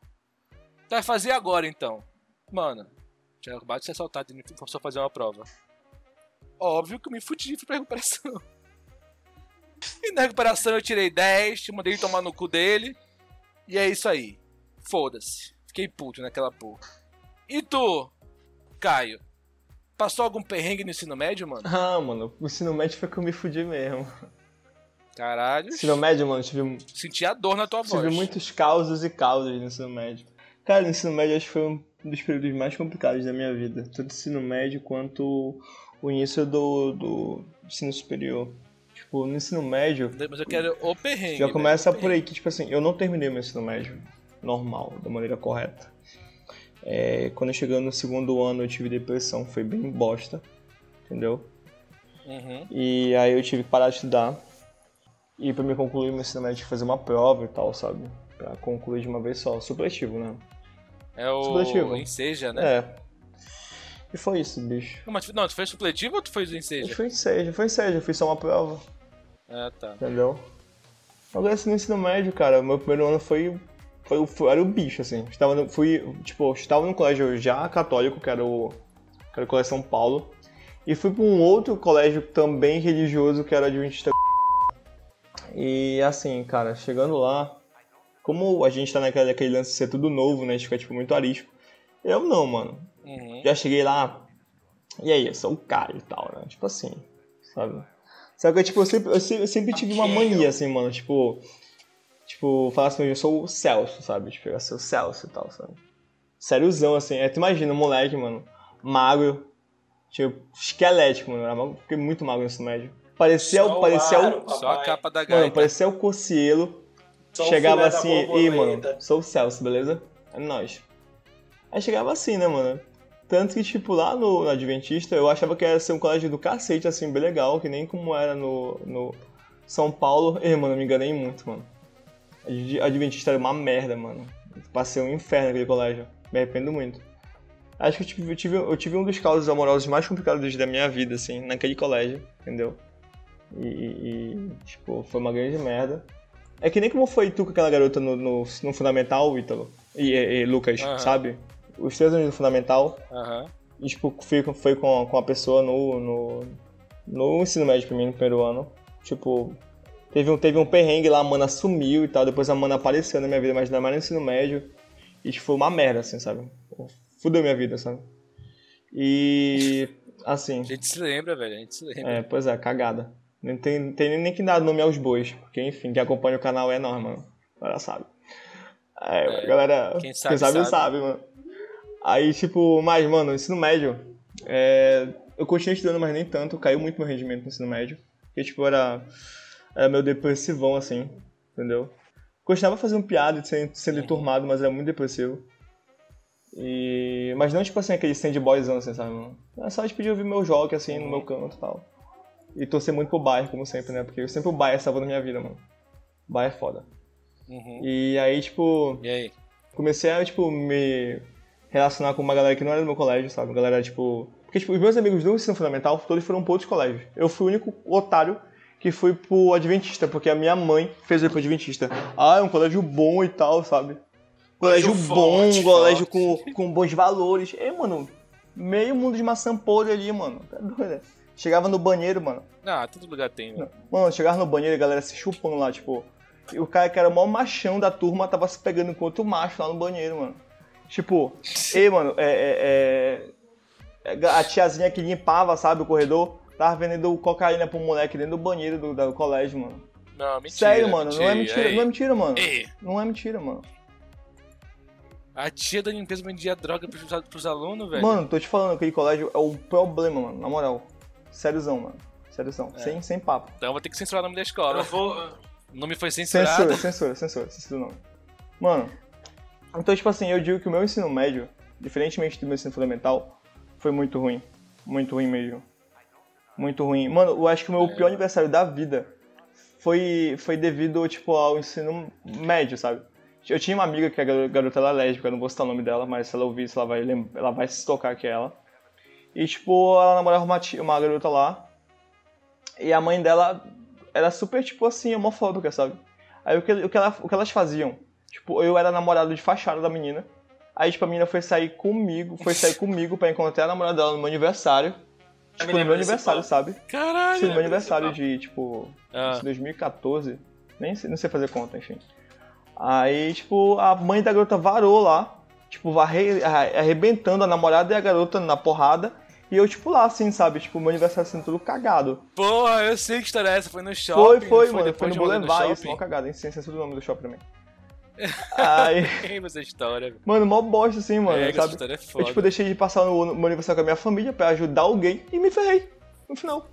Tu vai fazer agora então. Mano, tinha acabado de ser assaltado e só fazer uma prova. Óbvio que eu me fudi fui pra recuperação. [laughs] E na recuperação eu tirei 10, mandei ele tomar no cu dele. E é isso aí. Foda-se. Fiquei puto naquela porra. E tu, Caio? Passou algum perrengue no ensino médio, mano? Ah, mano, o ensino médio foi que eu me fudi mesmo. Caralho. Ensino médio, mano, tive. Senti a dor na tua tive voz. muitos causos e causas no ensino médio. Cara, o ensino médio acho que foi um dos períodos mais complicados da minha vida. Tanto o ensino médio quanto o início do, do ensino superior. Tipo, no ensino médio. Mas eu quero o perrengue. Já começa o por aí que, tipo assim, eu não terminei meu ensino médio normal, da maneira correta. É, quando eu cheguei no segundo ano eu tive depressão, foi bem bosta, entendeu? Uhum. E aí eu tive que parar de estudar. E pra me concluir meu ensino médio, fazer uma prova e tal, sabe? Pra concluir de uma vez só, supletivo, né? É o Supletivo. Enseja, né? É. E foi isso, bicho. Não, mas, não, tu fez supletivo ou tu fez o Eu Enseja? fui em seja, foi em seja, eu fiz só uma prova. Ah, tá. entendeu? Agora assim, no ensino médio, cara, meu primeiro ano foi. foi, foi era o bicho, assim. Estava no, fui, tipo, eu estava no colégio já católico, que era o. que era o Colégio São Paulo. E fui para um outro colégio também religioso, que era Adventista. E assim, cara, chegando lá, como a gente tá naquele, naquele lance de ser tudo novo, né? A gente fica, tipo, muito arisco. Eu não, mano. Uhum. Já cheguei lá, e aí, eu sou o cara e tal, né? Tipo assim, sabe? Só que eu, tipo, eu sempre, eu sempre, eu sempre tive uma Ok. mania, assim, mano, tipo... Tipo, falar assim, eu sou o Celso, sabe? Tipo, eu sou o Celso e tal, sabe? Sériozão, assim. É, tu imagina um moleque, mano, magro, tipo, esquelético, mano. Eu era magro, fiquei muito magro nesse médio. Parecia, Só o, parecia o... Só a capa da Mano, gaita. parecia o Cocielo. Só chegava assim, borboleta. mano, sou o Celso, beleza? É nóis. Aí chegava assim, né, mano? Tanto que, tipo, lá no, no Adventista, eu achava que ia ser um colégio do cacete, assim, bem legal, que nem como era no, no São Paulo. [laughs] E, mano, eu me enganei muito, mano. Ad- Adventista era uma merda, mano. Passei um inferno naquele colégio. Me arrependo muito. Acho que eu tive, eu tive, eu tive um dos causos amorosos mais complicados da minha vida, assim, naquele colégio, entendeu? E, e- e, tipo, foi uma grande merda. É que nem como foi tu com aquela garota no, no, no Fundamental, Ítalo. E, e- e Lucas, Aham. sabe? Os três anos do Fundamental. Aham. E, tipo, foi, foi com, com a pessoa no, no, no ensino médio pra mim, no primeiro ano. Tipo, teve um, teve um perrengue lá, a mana sumiu e tal. Depois a mana apareceu na minha vida, mas não era mais no ensino médio. E, tipo, foi uma merda, assim, sabe? Fudeu minha vida, sabe? E, assim... A gente se lembra, velho. A gente se lembra. É, pois é, cagada. Não tem, tem nem que dar nome aos bois, porque enfim, quem acompanha o canal é nós, mano. A galera sabe. É, É, galera. quem sabe, sabe, sabe. mano. Aí, tipo, mas, mano, ensino médio. é, eu continuei estudando, mas nem tanto. Caiu muito meu rendimento no ensino médio. Porque, tipo, era, era meio depressivão, assim, entendeu? Continuava fazendo piada e sendo, sendo enturmado, mas era muito depressivo. E... Mas não, tipo assim, aquele sandboyzão, assim, sabe? mano? Era só, tipo, de ouvir meu jogo, assim, no Uhum. meu canto e tal. E torcer muito pro Bayern, como sempre, né? Porque sempre o Bayern salvou na minha vida, mano. O Bayern é foda. Uhum. E aí, tipo, E aí? Comecei a, tipo, me relacionar com uma galera que não era do meu colégio, sabe? Uma galera, tipo... Porque, tipo, os meus amigos do ensino fundamental, todos foram para outros colégios. Eu fui o único otário que fui pro Adventista, porque a minha mãe fez eu ir pro Adventista. Ah, é um colégio bom e tal, sabe? Colégio, colégio bom, forte, colégio com, com bons valores. E, mano, meio mundo de maçã podre ali, mano. Tá doido, né? Chegava no banheiro, mano. Ah, todo lugar tem, mano. Mano, chegava no banheiro e a galera se chupando lá, tipo. E o cara que era o maior machão da turma tava se pegando com outro macho lá no banheiro, mano. Tipo, [laughs] ei, mano, é, é, é, A tiazinha que limpava, sabe, o corredor, tava vendendo cocaína pro moleque dentro do banheiro do, do colégio, mano. Não, mentira. Sério, mano, mentira, não é mentira, ei. não é mentira, mano. Ei. Não é mentira, mano. A tia da limpeza vendia droga pros, pros alunos, velho. Mano, tô te falando, aquele colégio é o problema, mano, na moral. Sériozão, mano. Sériozão. É. Sem, sem papo. Então vou ter que censurar o nome da escola. Eu vou... O nome foi censurado. Censura, censura, censura, censura o nome. Mano, então, tipo assim, eu digo que o meu ensino médio, diferentemente do meu ensino fundamental, foi muito ruim. Muito ruim mesmo. Muito ruim. Mano, eu acho que o meu é. pior aniversário da vida foi, foi devido, tipo, ao ensino médio, sabe? Eu tinha uma amiga que a garota era lésbica, eu não vou citar o nome dela, mas se ela ouvir isso, ela vai, ela vai se tocar que é ela. E, tipo, ela namorava uma, tia, uma garota lá. E a mãe dela era super, tipo assim, homofóbica, sabe? Aí o que, o que, ela, o que elas faziam? Tipo, eu era namorado de fachada da menina. Aí, tipo, a menina foi sair comigo, foi sair [laughs] comigo pra encontrar a namorada dela no meu aniversário. Tipo, no meu aniversário, sabe? Caralho! Sim, no meu aniversário de, tipo, ah. 2014. Nem sei, não sei fazer conta, enfim. Aí, tipo, a mãe da garota varou lá, tipo, arre, arrebentando a namorada e a garota na porrada. E eu, tipo, lá, assim, sabe? Tipo, meu aniversário sendo tudo cagado. Porra, eu sei que história é essa. Foi no shopping. Foi, foi, mano. Foi, foi no Boulevard, isso, mó cagada. Hein? Sem censura o nome do shopping também. [laughs] Aí... essa história. Mano, mó bosta assim, mano, é, sabe? Essa é foda. Eu, tipo, deixei de passar no, no meu aniversário com a minha família pra ajudar alguém e me ferrei. No final.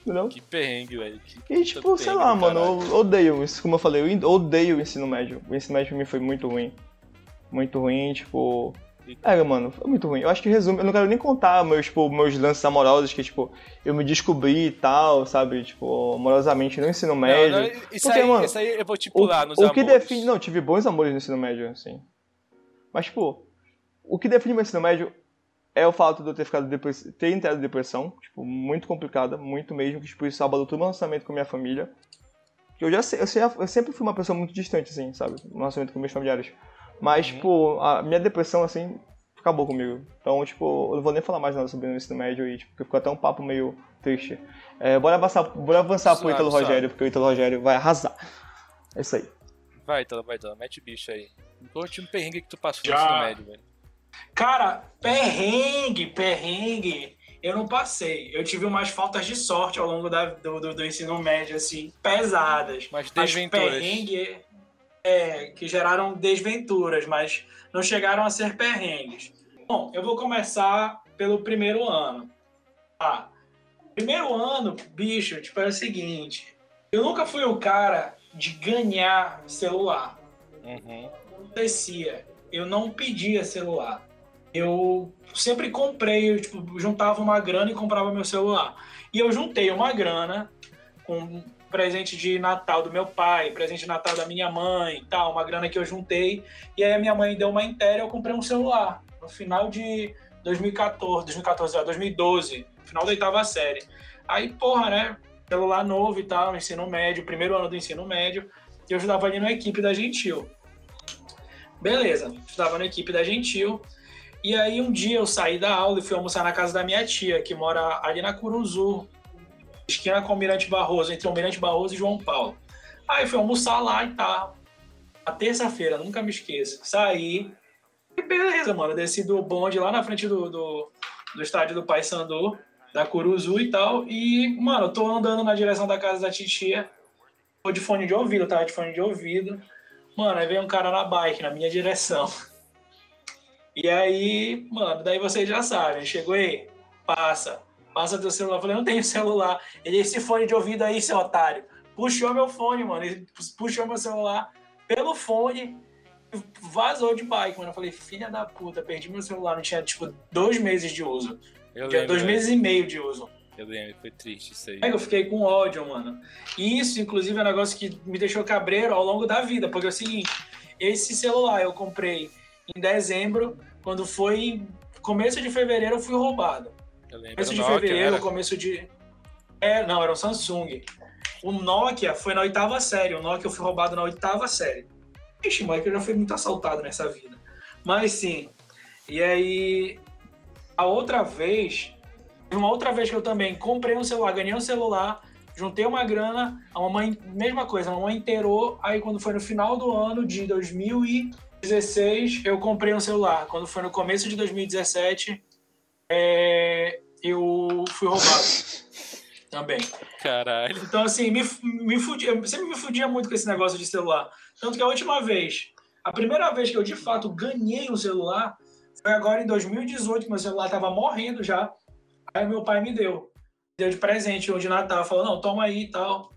Entendeu? Que perrengue, velho. E tipo, sei lá, mano, eu odeio isso, como eu falei, eu odeio o ensino médio. O ensino médio pra mim foi muito ruim. Muito ruim, tipo. É, mano, foi muito ruim. Eu acho que resume. Eu não quero nem contar meus, tipo, meus lances amorosos que, tipo, eu me descobri e tal, sabe? Tipo, amorosamente no ensino médio. Não, não, isso, Porque, aí, mano, isso aí eu vou te pular o, nos o amores. que define. Não, tive bons amores no ensino médio, assim. Mas, tipo, o que define meu ensino médio é o fato de eu ter ficado depois. ter entrado em depressão, tipo, muito complicada, muito mesmo, que, tipo, isso abalou todo o lançamento com a minha família. Eu já eu, eu sempre fui uma pessoa muito distante, assim, sabe? No relacionamento com meus familiares. Mas, uhum. tipo, a minha depressão, assim, acabou comigo. Então, tipo, eu não vou nem falar mais nada sobre o ensino médio e, tipo, ficou até um papo meio triste. É, bora avançar, bora avançar sabe, pro Ítalo sabe. Rogério, porque o Ítalo Rogério vai arrasar. É isso aí. Vai, Ítalo, vai, Ítalo. Mete bicho aí. Conte um perrengue que tu passou Já. no ensino médio, velho. Cara, perrengue, perrengue. Eu não passei. Eu tive umas faltas de sorte ao longo da, do, do, do ensino médio, assim, pesadas. Mas. Mas perrengue é, que geraram desventuras, mas não chegaram a ser perrengues. Bom, eu vou começar pelo primeiro ano. Ah, primeiro ano, bicho, tipo, é o seguinte. Eu nunca fui o cara de ganhar celular. Uhum. Acontecia. Eu não pedia celular. Eu sempre comprei, eu, tipo, juntava uma grana e comprava meu celular. E eu juntei uma grana com presente de Natal do meu pai, presente de Natal da minha mãe, tal, uma grana que eu juntei. E aí a minha mãe deu uma inteira e eu comprei um celular no final de 2014, 2014, 2012, final da oitava série. Aí, porra, né? Celular novo e tal, ensino médio, primeiro ano do ensino médio, e eu ajudava ali na equipe da Gentil. Beleza, estudava na equipe da Gentil. E aí um dia eu saí da aula e fui almoçar na casa da minha tia, que mora ali na Curuzu, esquina com o Almirante Barroso, entre o Almirante Barroso e João Paulo. Aí fui almoçar lá e tal. A terça-feira, nunca me esqueço. Saí. E beleza, mano. Desci do bonde lá na frente do, do, do estádio do Paysandu, da Curuzu e tal. E, mano, eu tô andando na direção da casa da titia. Tô de fone de ouvido, tava de fone de ouvido. Mano, aí veio um cara na bike, na minha direção. E aí, mano, daí vocês já sabem. Chegou aí, passa passa teu celular. Eu falei, não tenho celular. Ele, esse fone de ouvido aí, seu otário. Puxou meu fone, mano. Ele puxou meu celular pelo fone vazou de bike, mano. Eu falei, filha da puta, perdi meu celular. Não tinha, tipo, dois meses de uso. Eu tinha lembro, dois é. meses e meio de uso. Eu lembro, foi triste isso aí. É, eu fiquei com ódio, mano. E isso, inclusive, é um negócio que me deixou cabreiro ao longo da vida, porque é o seguinte, esse celular eu comprei em dezembro, quando foi começo de fevereiro eu fui roubado. Eu lembro. Começo de Nokia, fevereiro, era? começo de... É, não, era um Samsung. O Nokia foi na oitava série, o Nokia fui roubado na oitava série. Ixi, eu já fui muito assaltado nessa vida. Mas sim, e aí, a outra vez, uma outra vez que eu também comprei um celular, ganhei um celular, juntei uma grana, a mamãe, mesma coisa, a mamãe inteirou, aí quando foi no final do ano de 2016, eu comprei um celular. Quando foi no começo de 2017, é, eu fui roubado [laughs] também. Caralho. Então, assim, me, me fudia, eu sempre me fudia muito com esse negócio de celular. Tanto que a última vez, a primeira vez que eu de fato ganhei um celular foi agora em 2018, que meu celular tava morrendo já. Aí meu pai me deu. Deu de presente de Natal. Falou, não, toma aí e tal.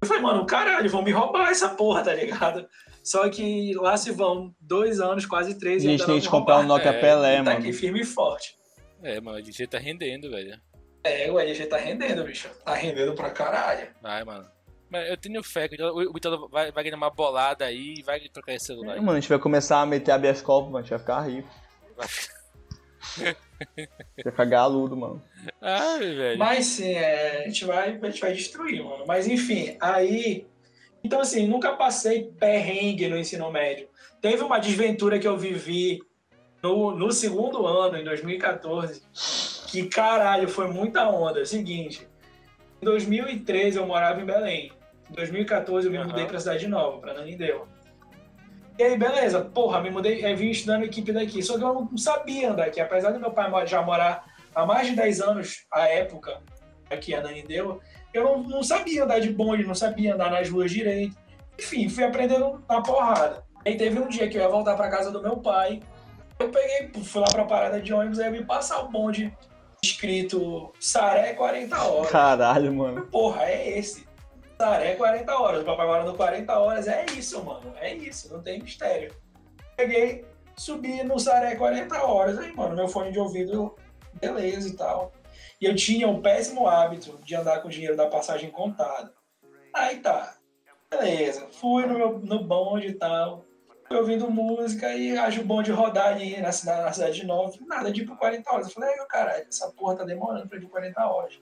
Eu falei, mano, caralho, vão me roubar essa porra, tá ligado? Só que lá se vão dois anos, quase três. A e gente tem que comprar um. Nokia É, Pelé, Tá mano. aqui firme e forte. É, mano, a DJ tá rendendo, velho. É, o LG tá rendendo, bicho. Tá rendendo pra caralho. Vai, mano. Mas eu tenho fé que o Vitor vai, vai ganhar uma bolada aí e vai trocar esse celular. É, mano, a gente vai começar a meter habeas corpus, mano. A gente vai ficar rico. Vai ficar galudo, mano. [laughs] Ai, velho. Mas sim, é, a, gente vai, a gente vai destruir, mano. Mas enfim, aí. Então, assim, nunca passei perrengue no ensino médio. Teve uma desventura que eu vivi no, no segundo ano, em 2014, que caralho, foi muita onda. É seguinte, em 2013 eu morava em Belém. Em 2014 eu me Aham. mudei pra Cidade Nova, pra Nanindeua. E aí, beleza, porra, me mudei, eu vim estudando equipe daqui. Só que eu não sabia andar aqui. Apesar do meu pai já morar há mais de 10 anos, à época, aqui em Ananindeua, eu não, não sabia andar de bonde, não sabia andar nas ruas direito. Enfim, fui aprendendo na porrada. Aí teve um dia que eu ia voltar pra casa do meu pai. Eu peguei, fui lá pra parada de ônibus, aí eu vi passar o bonde escrito Saré 40 horas. Caralho, mano. Porra, é esse. Saré 40 horas. O papai mora no 40 horas. É isso, mano. É isso. Não tem mistério. Peguei, subi no Saré 40 horas. Aí, mano, meu fone de ouvido, beleza e tal. E eu tinha um péssimo hábito de andar com o dinheiro da passagem contada. Aí tá. Beleza. Fui no, meu, no bonde e tal. Ouvindo música e acho o bonde rodar ali na cidade, na cidade de Nova. Nada de ir por 40 horas. Eu falei, caralho, essa porra tá demorando pra ir por 40 horas.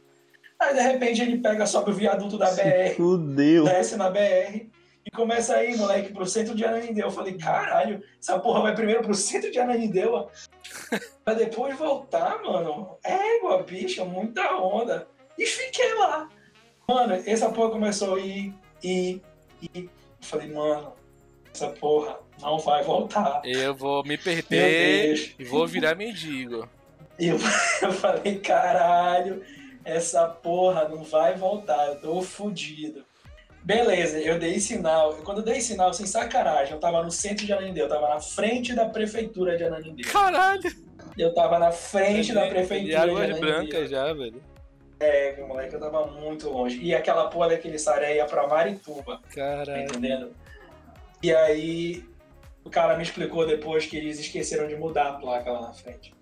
Aí, de repente, ele pega, sobe o viaduto da Se BR, fudeu. desce na BR e começa a ir, moleque, pro centro de Ananindeua. Eu falei, caralho, essa porra vai primeiro pro centro de Ananindeua, [laughs] pra depois voltar, mano. Égua, bicho, muita onda. E fiquei lá. Mano, essa porra começou a ir, ir, ir. Eu falei, mano, essa porra não vai voltar. Eu vou me perder e vou virar mendigo. Eu, [laughs] eu falei, caralho, essa porra não vai voltar, eu tô fudido. Beleza, eu dei sinal. Quando eu dei sinal, sem sacanagem, eu tava no centro de Ananindeua, eu tava na frente da prefeitura de Ananindeua. Caralho! Eu tava na frente da prefeitura de águas Ananindeua. brancas já, velho. É, meu moleque, eu tava muito longe. E aquela porra daquele saré ia pra Marituba, tá Caralho. entendendo? E aí, o cara me explicou depois que eles esqueceram de mudar a placa lá na frente.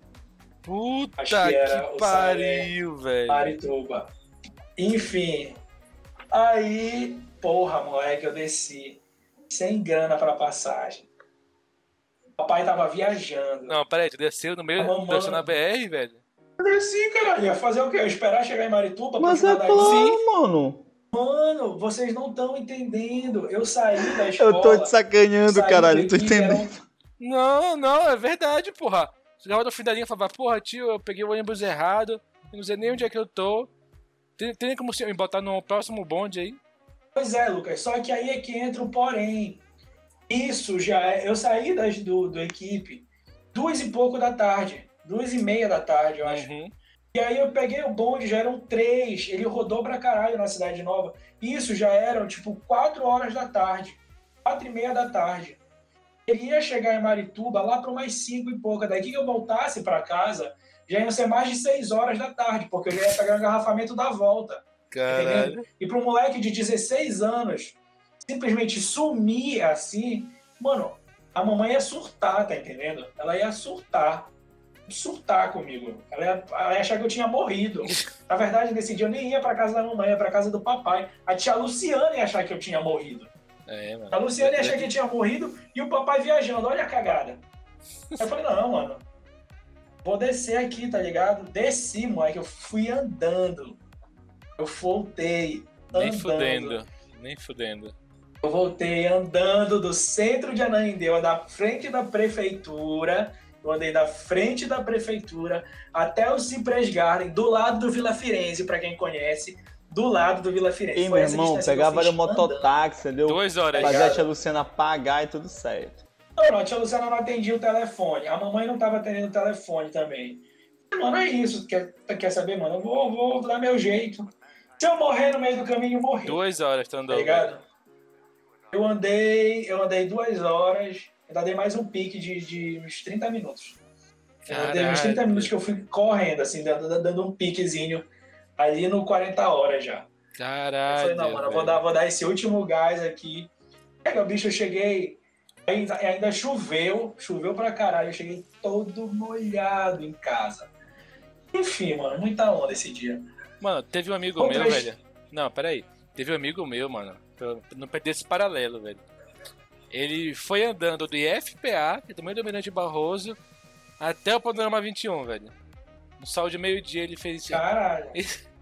Puta Acho que era que o pariu, velho. Marituba. Enfim. Aí, porra, moleque, eu desci. Sem grana pra passagem. Papai tava viajando. Não, peraí, tu desceu no meio, A mamãe- na BR, velho? Eu desci, caralho. Ia fazer o quê? Eu esperar chegar em Marituba pra Mas é ajudar daí? claro, mano. Mano, vocês não estão entendendo. Eu saí da escola. Eu tô te sacaneando, caralho. do Tô entendendo. um- Não, não, é verdade, porra. Chegava no fim da linha e falava, porra, tio, eu peguei o ônibus errado, eu não sei nem onde é que eu tô. Tem, tem como você me botar no próximo bonde aí? Pois é, Lucas. Só que aí é que entra o porém. Isso já é. Eu saí das, do, do equipe duas e pouco da tarde. Duas e meia da tarde, eu acho. Uhum. E aí eu peguei o bonde, já eram três. Ele rodou pra caralho na Cidade Nova. Isso já eram, tipo, quatro horas da tarde. Quatro e meia da tarde. Ele ia chegar em Marituba lá para umas cinco e pouca. Daqui que eu voltasse pra casa, já iam ser mais de seis horas da tarde, porque eu já ia pegar o engarrafamento da volta. Caralho. E para um moleque de 16 anos simplesmente sumir assim, mano, a mamãe ia surtar, tá entendendo? Ela ia surtar. Surtar comigo. Ela ia, ela ia achar que eu tinha morrido. Na verdade, nesse dia eu nem ia pra casa da mamãe, ia pra casa do papai. A tia Luciana ia achar que eu tinha morrido. É, mano. A Luciana ia achar que eu tinha morrido e o papai viajando. Olha a cagada. Aí [laughs] eu falei, não, mano. Vou descer aqui, tá ligado? Desci, moleque. Eu fui andando. Eu voltei. Nem andando. fudendo. Nem fudendo. Eu voltei andando do centro de Ananindeua, da frente da prefeitura. Eu andei da frente da prefeitura até o Cypress Garden, do lado do Vila Firenze, pra quem conhece. Do lado do Vila Firenze. E Foi meu essa irmão, pegava o mototáxi, entendeu? Duas horas. Fazer a tia Luciana pagar e tudo certo. Não, não, a tia Luciana não atendia o telefone. A mamãe não tava atendendo o telefone também. Mano, é isso. Quer, quer saber, mano? Eu vou, vou dar meu jeito. Se eu morrer no meio do caminho, eu morri. Duas horas tá Tá andando. ligado? Eu andei, eu andei duas horas, ainda dei mais um pique de, de uns 30 minutos. Eu andei uns 30 Caralho. minutos que eu fui correndo, assim, dando, dando um piquezinho ali no 40 horas já. Eu Caralho. falei, não, mano, eu vou dar, vou dar esse último gás aqui. Pega, bicho, eu cheguei. Ainda, ainda choveu, choveu pra caralho. Eu cheguei todo molhado em casa. Enfim, mano, muita onda esse dia. Mano, teve um amigo Outras- meu, velho. Não, peraí. Teve um amigo meu, mano. Pra não perder esse paralelo, velho. Ele foi andando do IFPA, que é do meio do Mirante Barroso, até o Panorama 21, velho. No sol de meio-dia ele fez. Caralho. [laughs]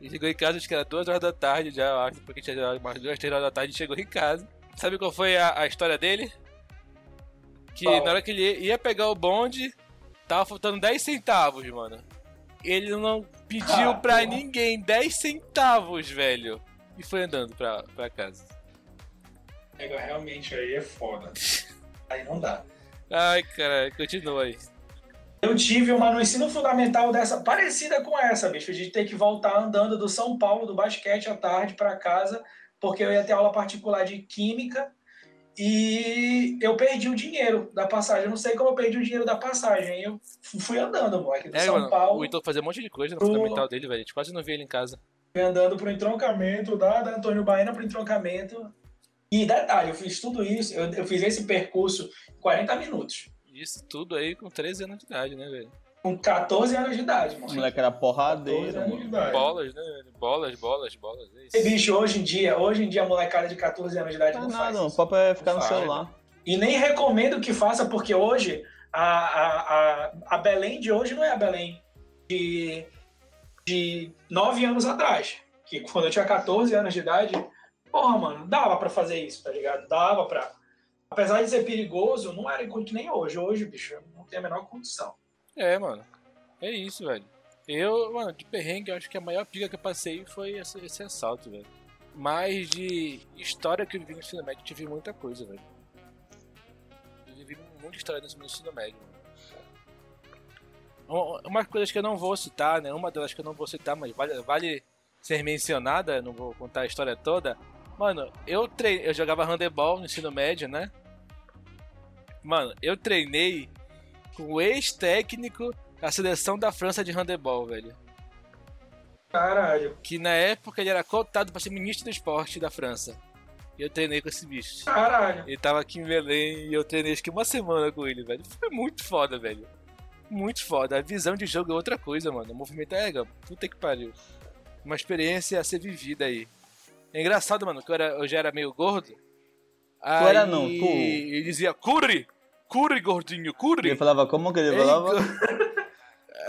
Ele chegou em casa, acho que era duas horas da tarde já, eu acho, porque tinha umas duas, três horas da tarde, chegou em casa. Sabe qual foi a, a história dele? Que na hora que ele ia pegar o bonde, tava faltando 10 centavos, mano. Ele não pediu Ah, pra porra. ninguém 10 centavos, velho. E foi andando pra, pra casa. Realmente aí é foda. Aí não dá. Ai, cara, continua aí. Eu tive uma no ensino fundamental dessa, parecida com essa, bicho, de ter que voltar andando do São Paulo, do basquete à tarde para casa, porque eu ia ter aula particular de química e eu perdi o dinheiro da passagem. Eu não sei como eu perdi o dinheiro da passagem. Eu fui andando, moleque, do É, São mano, Paulo, o Ítalo fazia um monte de coisa no pro- fundamental dele, velho. A gente quase não via ele em casa. fui andando pro entroncamento, da, da Antônio Baena pro entroncamento. E detalhe, eu fiz tudo isso, eu, eu fiz esse percurso em 40 minutos. Isso tudo aí com 13 anos de idade, né, velho? Com 14 anos de idade, O mano. moleque era 14 porradeiro, mano. Bolas, né? velho? Bolas, bolas, bolas. É E, isso. bicho, hoje em dia, hoje em dia a molecada de 14 anos de idade Não não é faz nada, mano. O isso. papo é ficar no Não faz. celular. E nem recomendo que faça, porque hoje a, a, a, a Belém de hoje não é a Belém de, de 9 anos atrás. Que quando eu tinha 14 anos de idade, porra, mano, dava pra fazer isso, tá ligado? Dava pra. Apesar de ser perigoso, não era que nem hoje. Hoje, bicho, não tenho a menor condição. É, mano. É isso, velho. Eu, mano, de perrengue, acho que a maior pica que eu passei foi esse, esse assalto, velho. Mas de história que eu vivi no ensino médio, tive muita coisa, velho. Eu vivi muita história meu ensino médio, mano. Coisas que eu não vou citar, né? Uma delas que eu não vou citar, mas vale, vale ser mencionada, não vou contar a história toda. Mano, eu treinei, eu jogava handebol no ensino médio, né? Mano, eu treinei com o ex-técnico da seleção da França de handebol, velho. Caralho, Que na época ele era cotado pra ser ministro do esporte da França. E eu treinei com esse bicho. caralho. Ele tava aqui em Belém e eu treinei acho que uma semana com ele, velho. Foi muito foda, velho. Muito foda. A visão de jogo é outra coisa, mano. O movimento é, puta que pariu. Uma experiência a ser vivida aí. É engraçado, mano, que eu, era, eu já era meio gordo. Aí era não, tu. Ele dizia, curre! Curre, gordinho, curre! Ele falava, como que ele falava? [laughs]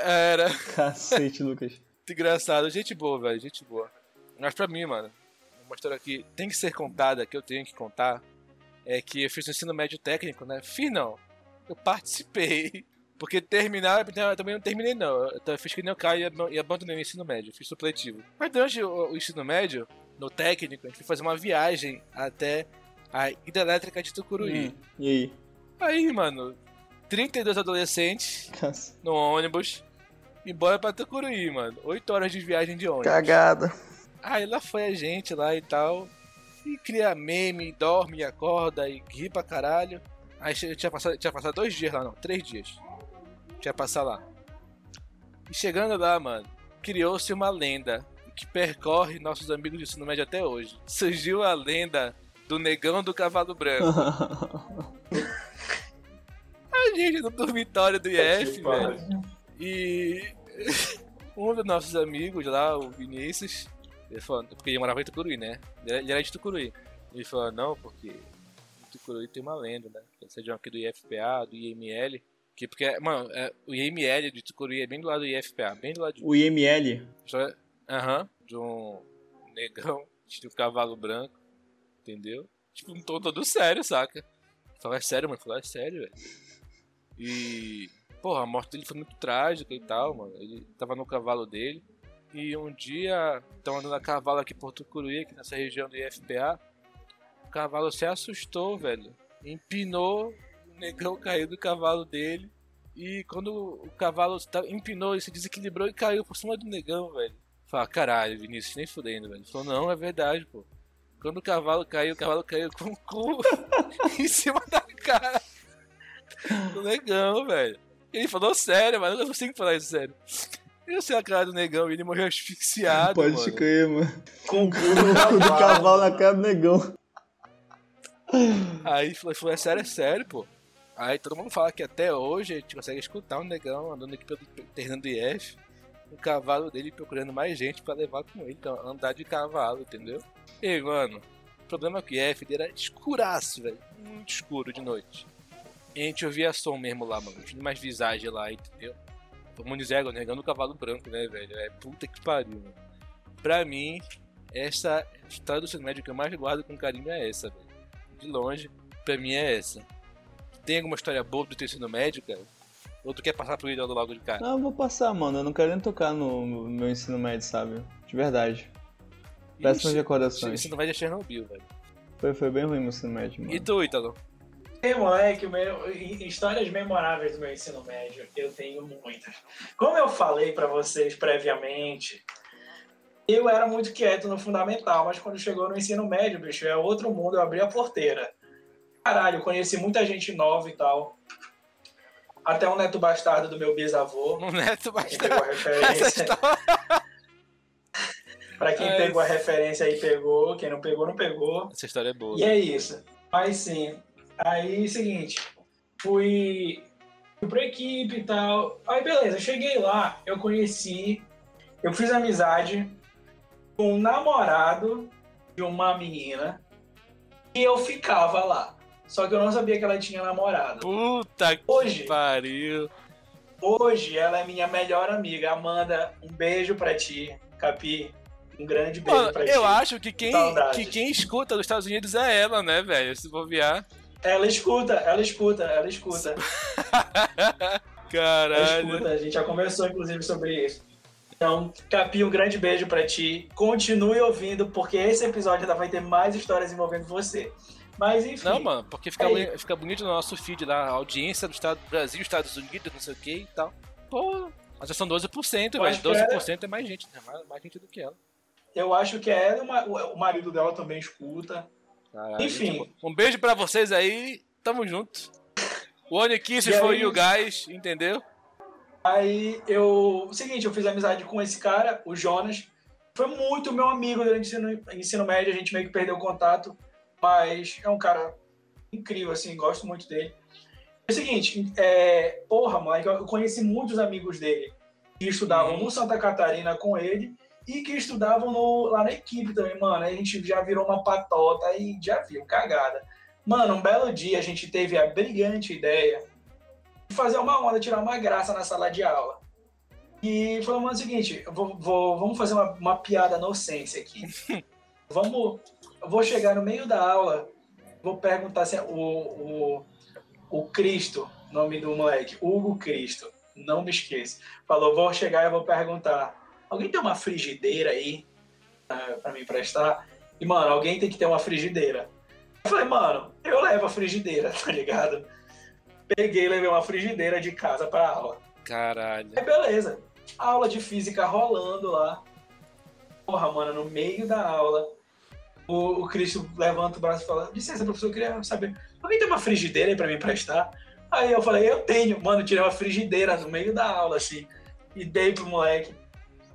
Era Cacete, Lucas. engraçado. Gente boa, velho, gente boa. Mas pra mim, mano, uma história que tem que ser contada, que eu tenho que contar, é que eu fiz o ensino médio técnico, né? Fiz não. Eu participei. [laughs] Porque terminar, eu também não terminei não. Eu fiz que nem o Caio e ab- abandonei o ensino médio, fiz supletivo. Mas durante o ensino médio, no técnico, a gente foi fazer uma viagem até a hidrelétrica de Tucuruí. Hum, E aí? Aí, mano, 32 adolescentes Cansa. no ônibus, embora pra Tucuruí, mano. 8 horas de viagem de ônibus. Cagada. Aí lá foi a gente lá e tal. E cria meme, dorme, acorda e ri pra caralho. Aí tinha passado, tinha passado dois dias lá, não, três dias. Tinha passar lá. E chegando lá, mano, criou-se uma lenda que percorre nossos amigos de ensino médio até hoje. Surgiu a lenda do negão do cavalo branco. [laughs] A gente no dormitório do IF, velho. E [laughs] um dos nossos amigos lá, o Vinícius, ele falou, porque ele morava em Tucuruí, né? Ele era de Tucuruí. Ele falou, não, porque em Tucuruí tem uma lenda, né? Seja aqui do IFPA, do IML. Que, porque, mano, é, o IML de Tucuruí é bem do lado do IFPA, bem do lado de... O IML? Aham, de um negão, [laughs] de um cavalo branco, entendeu? Tipo, um tom todo sério, saca? Falei, é sério, mano? Falei, é sério, velho. E. Porra, a morte dele foi muito trágica e tal, mano. Ele tava no cavalo dele. E um dia, estão andando a cavalo aqui por Tucuruí, aqui nessa região do IFPA. O cavalo se assustou, velho. Empinou, o negão caiu do cavalo dele. E quando o cavalo empinou, ele se desequilibrou e caiu por cima do negão, velho. Fala, caralho, Vinícius, nem fudendo, velho. Ele falou, não, é verdade, pô. Quando o cavalo caiu, o cavalo caiu com o cu [laughs] em cima da cara do negão, velho. Ele falou sério, mas eu não consigo falar isso sério. Eu sei a cara do negão e ele morreu asfixiado. Pode mano. crer, mano. Com o cu do cavalo na cara do negão. Aí falou, falou, é sério, é sério, pô. Aí todo mundo fala que até hoje a gente consegue escutar um negão andando aqui pelo terreno do IF, o cavalo dele procurando mais gente pra levar com ele, então andar de cavalo, entendeu? E mano, o problema é que o IF era escuraço, velho. Muito escuro de noite. E a gente ouvia som mesmo lá, mano. Tinha mais visagem lá, entendeu? O Monizego negando o cavalo branco, né, velho? É puta que pariu, mano. Pra mim, essa história do ensino médio que eu mais guardo com carinho é essa, velho. De longe, pra mim é essa. Tem alguma história boa do teu médio, cara? Ou tu quer passar pro ídolo logo de cara? Não, eu vou passar, mano. Eu não quero nem tocar no, meu ensino médio, sabe? De verdade. Péssimas recordações. Ensino médio é Chernobyl, velho. Foi, foi bem ruim meu ensino médio, mano. E tu, Ítalo? Tem, moleque, meu, histórias memoráveis do meu ensino médio, eu tenho muitas. Como eu falei para vocês previamente, eu era muito quieto no fundamental, mas quando chegou no ensino médio, bicho, é outro mundo, eu abri a porteira. Caralho, eu conheci muita gente nova e tal. Até um neto bastardo do meu bisavô. [laughs] Um neto bastardo. Pegou a referência. pra quem é pegou a referência aí, pegou. Quem não pegou, não pegou. Essa história é boa. E é isso. Mas sim, Aí, seguinte, fui, fui pra equipe e tal. Aí, beleza, cheguei lá, eu conheci, eu fiz amizade com um namorado de uma menina e eu ficava lá. Só que eu não sabia que ela tinha namorado. Puta que hoje, pariu. Hoje ela é minha melhor amiga. Amanda, um beijo pra ti. Capi, um grande beijo Mano, pra eu ti. Eu acho que quem, que quem escuta dos Estados Unidos é ela, né, velho? Se bobear. Ela escuta, ela escuta, ela escuta. [laughs] Caralho. Ela escuta, a gente já conversou inclusive sobre isso. Então, Capi, um grande beijo para ti. Continue ouvindo, porque esse episódio ainda vai ter mais histórias envolvendo você. Mas enfim. Não, mano, porque fica, é fica bonito no nosso feed lá, a audiência do Estado do Brasil, Estados Unidos, não sei o que e tal. Pô, mas já são 12%, velho. 12% é... é mais gente, né? Mais, mais gente do que ela. Eu acho que ela o marido dela também escuta. Caralho, Enfim. Tipo, um beijo pra vocês aí. Tamo junto. One Kiss for you guys, entendeu? Aí eu. O seguinte, eu fiz amizade com esse cara, o Jonas. Foi muito meu amigo durante o ensino, ensino médio, a gente meio que perdeu o contato. Mas é um cara incrível, assim, gosto muito dele. É o seguinte, é, porra, moleque, eu conheci muitos amigos dele que estudavam no Santa Catarina com ele e que estudavam no, lá na equipe também, mano. A gente já virou uma patota e já viu, cagada. Mano, um belo dia a gente teve a brilhante ideia de fazer uma onda, tirar uma graça na sala de aula. E falou, mano, é o seguinte, vou, vou, vamos fazer uma, uma piada inocência aqui. [laughs] vamos, eu vou chegar no meio da aula, vou perguntar se é o, o, o Cristo, nome do moleque, Hugo Cristo, não me esqueça. Falou, vou chegar e vou perguntar, alguém tem uma frigideira aí uh, pra me emprestar? E, mano, alguém tem que ter uma frigideira. Eu falei, mano, eu levo a frigideira, [laughs] tá ligado? Peguei e levei uma frigideira de casa pra aula. Caralho. Aí, beleza. Aula de física rolando lá. Porra, mano, no meio da aula, o, o Cristo levanta o braço e fala: Licença, professor, eu queria saber, alguém tem uma frigideira aí pra me emprestar? Aí eu falei: Eu tenho. Mano, tirei uma frigideira no meio da aula, assim, e dei pro moleque.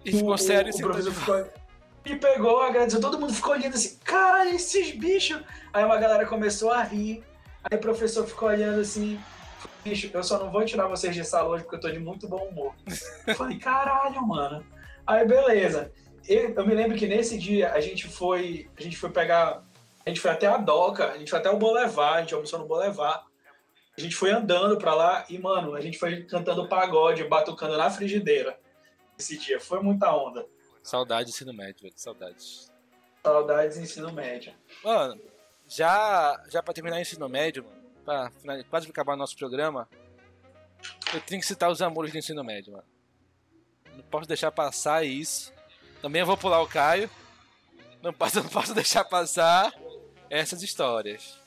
E ficou o, sério o, o professor ficou. E pegou, agradeceu, todo mundo ficou olhando assim, cara, esses bichos. Aí uma galera começou a rir, aí o professor ficou olhando assim, bicho, eu só não vou tirar vocês de sala hoje porque eu tô de muito bom humor. Eu falei, caralho, mano. Aí, beleza. Eu, eu, me lembro que nesse dia a gente foi. A gente foi pegar. A gente foi até a Doca, a gente foi até o Boulevard, a gente almoçou no Boulevard. A gente foi andando pra lá e, mano, a gente foi cantando pagode, batucando na frigideira. Esse dia. Foi muita onda. Saudade do ensino médio, velho. Saudades. Saudades do ensino médio. Mano, já, já pra terminar o ensino médio, mano, pra quase acabar nosso programa, eu tenho que citar os amores do ensino médio, mano. Não posso deixar passar isso. Também eu vou pular o Caio. Não posso, não posso deixar passar essas histórias.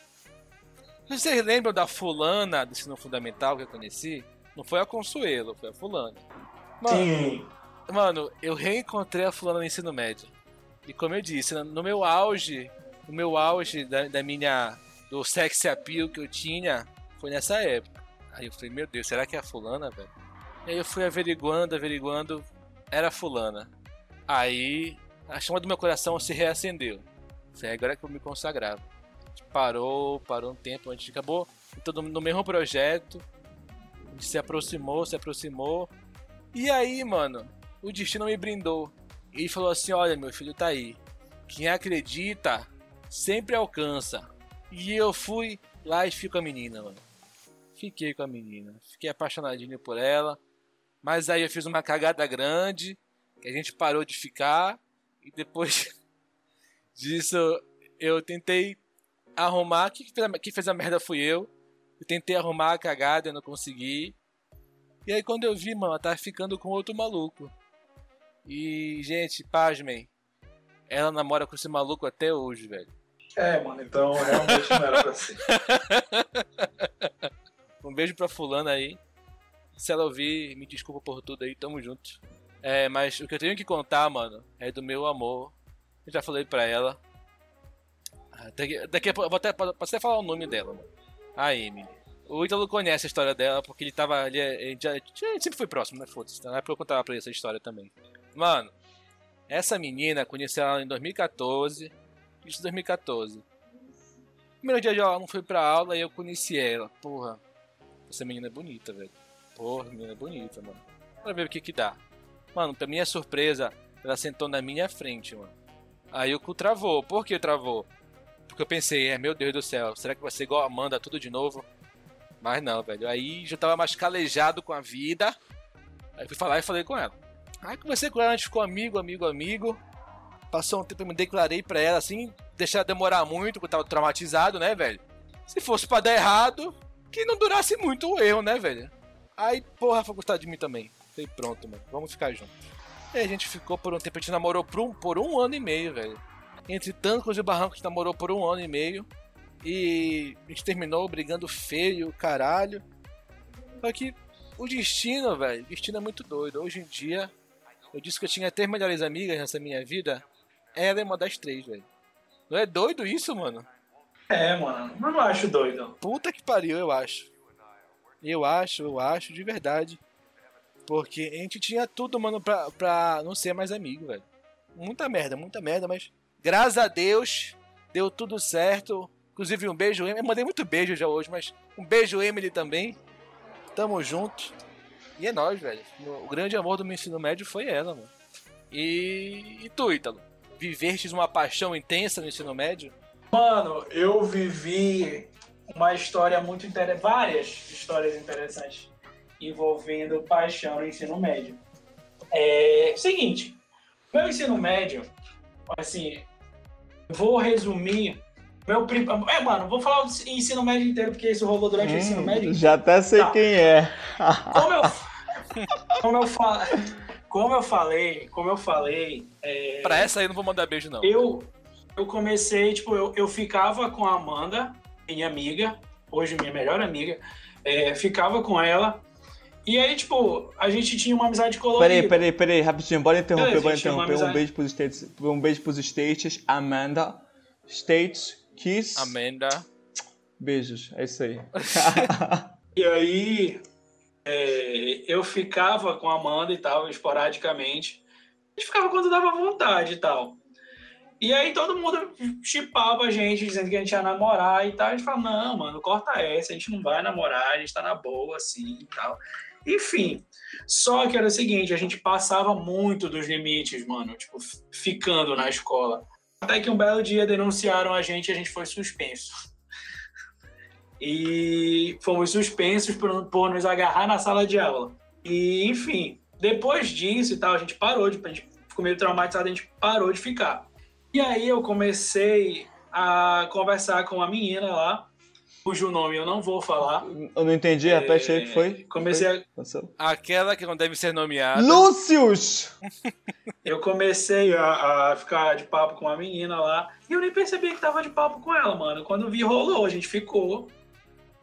Vocês lembram da fulana do ensino fundamental que eu conheci? Não foi a Consuelo, foi a fulana. Mano, Sim. Mano, eu reencontrei a fulana no ensino médio. E como eu disse, no meu auge, no meu auge da, da minha do sex appeal que eu tinha, foi nessa época. Aí eu falei, meu Deus, será que é a fulana, velho? E aí eu fui averiguando, averiguando, era a fulana. Aí a chama do meu coração se reacendeu. Foi agora que eu me consagrava. Parou, parou um tempo antes de acabou. Então no mesmo projeto, a gente se aproximou, se aproximou. E aí, mano, o destino me brindou. E falou assim: Olha, meu filho tá aí. Quem acredita sempre alcança. E eu fui lá e fico com a menina, mano. Fiquei com a menina. Fiquei apaixonadinho por ela. Mas aí eu fiz uma cagada grande. Que a gente parou de ficar. E depois [laughs] disso eu tentei arrumar. Quem fez, a, quem fez a merda fui eu. Eu tentei arrumar a cagada, eu não consegui. E aí quando eu vi, mano, ela tava ficando com outro maluco. E, gente, pasmem. Ela namora com esse maluco até hoje, velho. É, mano, então realmente não era pra ser. [laughs] um beijo pra fulana aí. Se ela ouvir, me desculpa por tudo aí, tamo junto. É, mas o que eu tenho que contar, mano, é do meu amor. Eu já falei pra ela. Ah, daqui, daqui a pouco, vou até, posso até falar o nome dela, mano. A Emily. O Ítalo conhece a história dela, porque ele tava ali. Ele já, sempre foi próximo, né? Foda-se. Na época eu contava pra ele essa história também. Mano, essa menina conheci ela em 2014. Isso 2014. Primeiro dia de aula, não foi pra aula e eu conheci ela. Porra, essa menina é bonita, velho. Porra, menina é bonita, mano. Bora ver o que que dá. Mano, pra minha surpresa, ela sentou na minha frente, mano. Aí o cu travou. Por que travou? Porque eu pensei, é, meu Deus do céu, será que vai ser igual a Amanda, tudo de novo? Mas não, velho. Aí já tava mais calejado com a vida. Aí fui falar e falei com ela. Aí conversei com ela, a gente ficou amigo, amigo, amigo. Passou um tempo, eu me declarei pra ela assim, deixar demorar muito, porque eu tava traumatizado, né, velho? Se fosse pra dar errado, que não durasse muito o erro, né, velho? Aí, porra, foi gostar de mim também. Falei, pronto, mano, vamos ficar juntos. E a gente ficou por um tempo, a gente namorou por um, por um ano e meio, velho. Entre tantos e barrancos, a gente namorou por um ano e meio. E a gente terminou brigando feio, caralho. Só que o destino, velho, o destino é muito doido. Hoje em dia, eu disse que eu tinha três melhores amigas nessa minha vida. Ela é uma das três, velho. Não é doido isso, mano? É, mano. Eu não acho doido. Puta que pariu, eu acho. Eu acho, eu acho, de verdade. Porque a gente tinha tudo, mano, pra, pra não ser mais amigo, velho. Muita merda, muita merda, mas graças a Deus deu tudo certo. Inclusive um beijo, Emily. Eu mandei muito beijo já hoje, mas um beijo, Emily, também. Tamo junto. E é nóis, velho. O grande amor do meu ensino médio foi ela, mano. E, e tu, Ítalo? Vivestes uma paixão intensa no ensino médio? Mano, eu vivi uma história muito interessante, várias histórias interessantes envolvendo paixão no ensino médio. É seguinte, meu ensino médio, assim, vou resumir meu primo. É, mano, vou falar o ensino médio inteiro, porque isso rolou durante hum, o ensino médio. Já até sei tá. quem é. Como eu, [laughs] como eu, como eu falei, como eu falei. É... Pra essa aí eu não vou mandar beijo, não. Eu, eu comecei, tipo, eu, eu ficava com a Amanda, minha amiga, hoje minha melhor amiga, é, ficava com ela. E aí, tipo, a gente tinha uma amizade colorida. Peraí, peraí, peraí, rapidinho, bora interromper, bora interromper. Um beijo pros States, um beijo pros States, Amanda. States, Kiss. Amanda. Beijos, é isso aí. [laughs] e aí, é, eu ficava com a Amanda e tal, esporadicamente. A gente ficava quando dava vontade e tal. E aí todo mundo chipava a gente, dizendo que a gente ia namorar e tal. A gente falava, não, mano, corta essa, a gente não vai namorar, a gente tá na boa, assim e tal. Enfim, só que era o seguinte, a gente passava muito dos limites, mano, tipo, ficando na escola. Até que um belo dia denunciaram a gente e a gente foi suspenso. E fomos suspensos por, por nos agarrar na sala de aula. E, enfim, depois disso e tal, a gente parou de. A gente ficou meio traumatizado, a gente parou de ficar. E aí eu comecei a conversar com uma menina lá, cujo nome eu não vou falar. Eu não entendi, repete aí que foi. Comecei a... Aquela que não deve ser nomeada. Lúcius! [laughs] eu comecei a, a, ficar de papo com uma menina lá, e eu nem percebi que tava de papo com ela, mano. Quando vi, rolou, a gente ficou.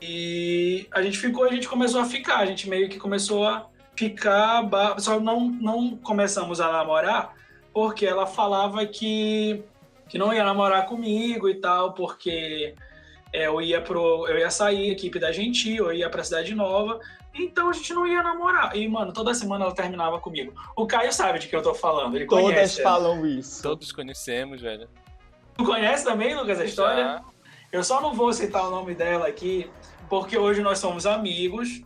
E a gente ficou, a gente começou a ficar, a gente meio que começou a ficar, só não, não começamos a namorar, porque ela falava que, que não ia namorar comigo e tal, porque é, eu ia pro. Eu ia sair, equipe da Gentil, eu ia pra Cidade Nova. Então a gente não ia namorar. E, mano, toda semana ela terminava comigo. O Caio sabe de que eu tô falando. Ele Todas conhece, falam isso. Todos conhecemos, velho. Tu conhece também, Lucas, a história? Já. Eu só não vou citar o nome dela aqui, porque hoje nós somos amigos.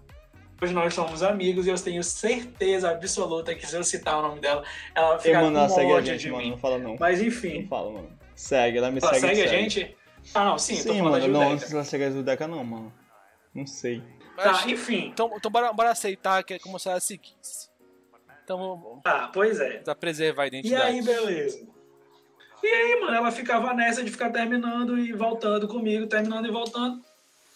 Hoje nós somos amigos e eu tenho certeza absoluta que se eu citar o nome dela, ela vai ficar com ódio gente, de mano, mim. Não fala não. Mas enfim. Não fala, mano. Segue, ela me ela segue. segue a segue. gente? Ah, não, sim, sim tô falando mano, da não, Judeca. não sei se ela segue a Judeca não, mano. Não sei. Tá, enfim. Então, então bora, bora aceitar que é como se ela seguisse. Então vamos Tá, pois é. pra preservar a E identidade. aí, beleza. E aí, mano, ela ficava nessa de ficar terminando e voltando comigo, terminando e voltando.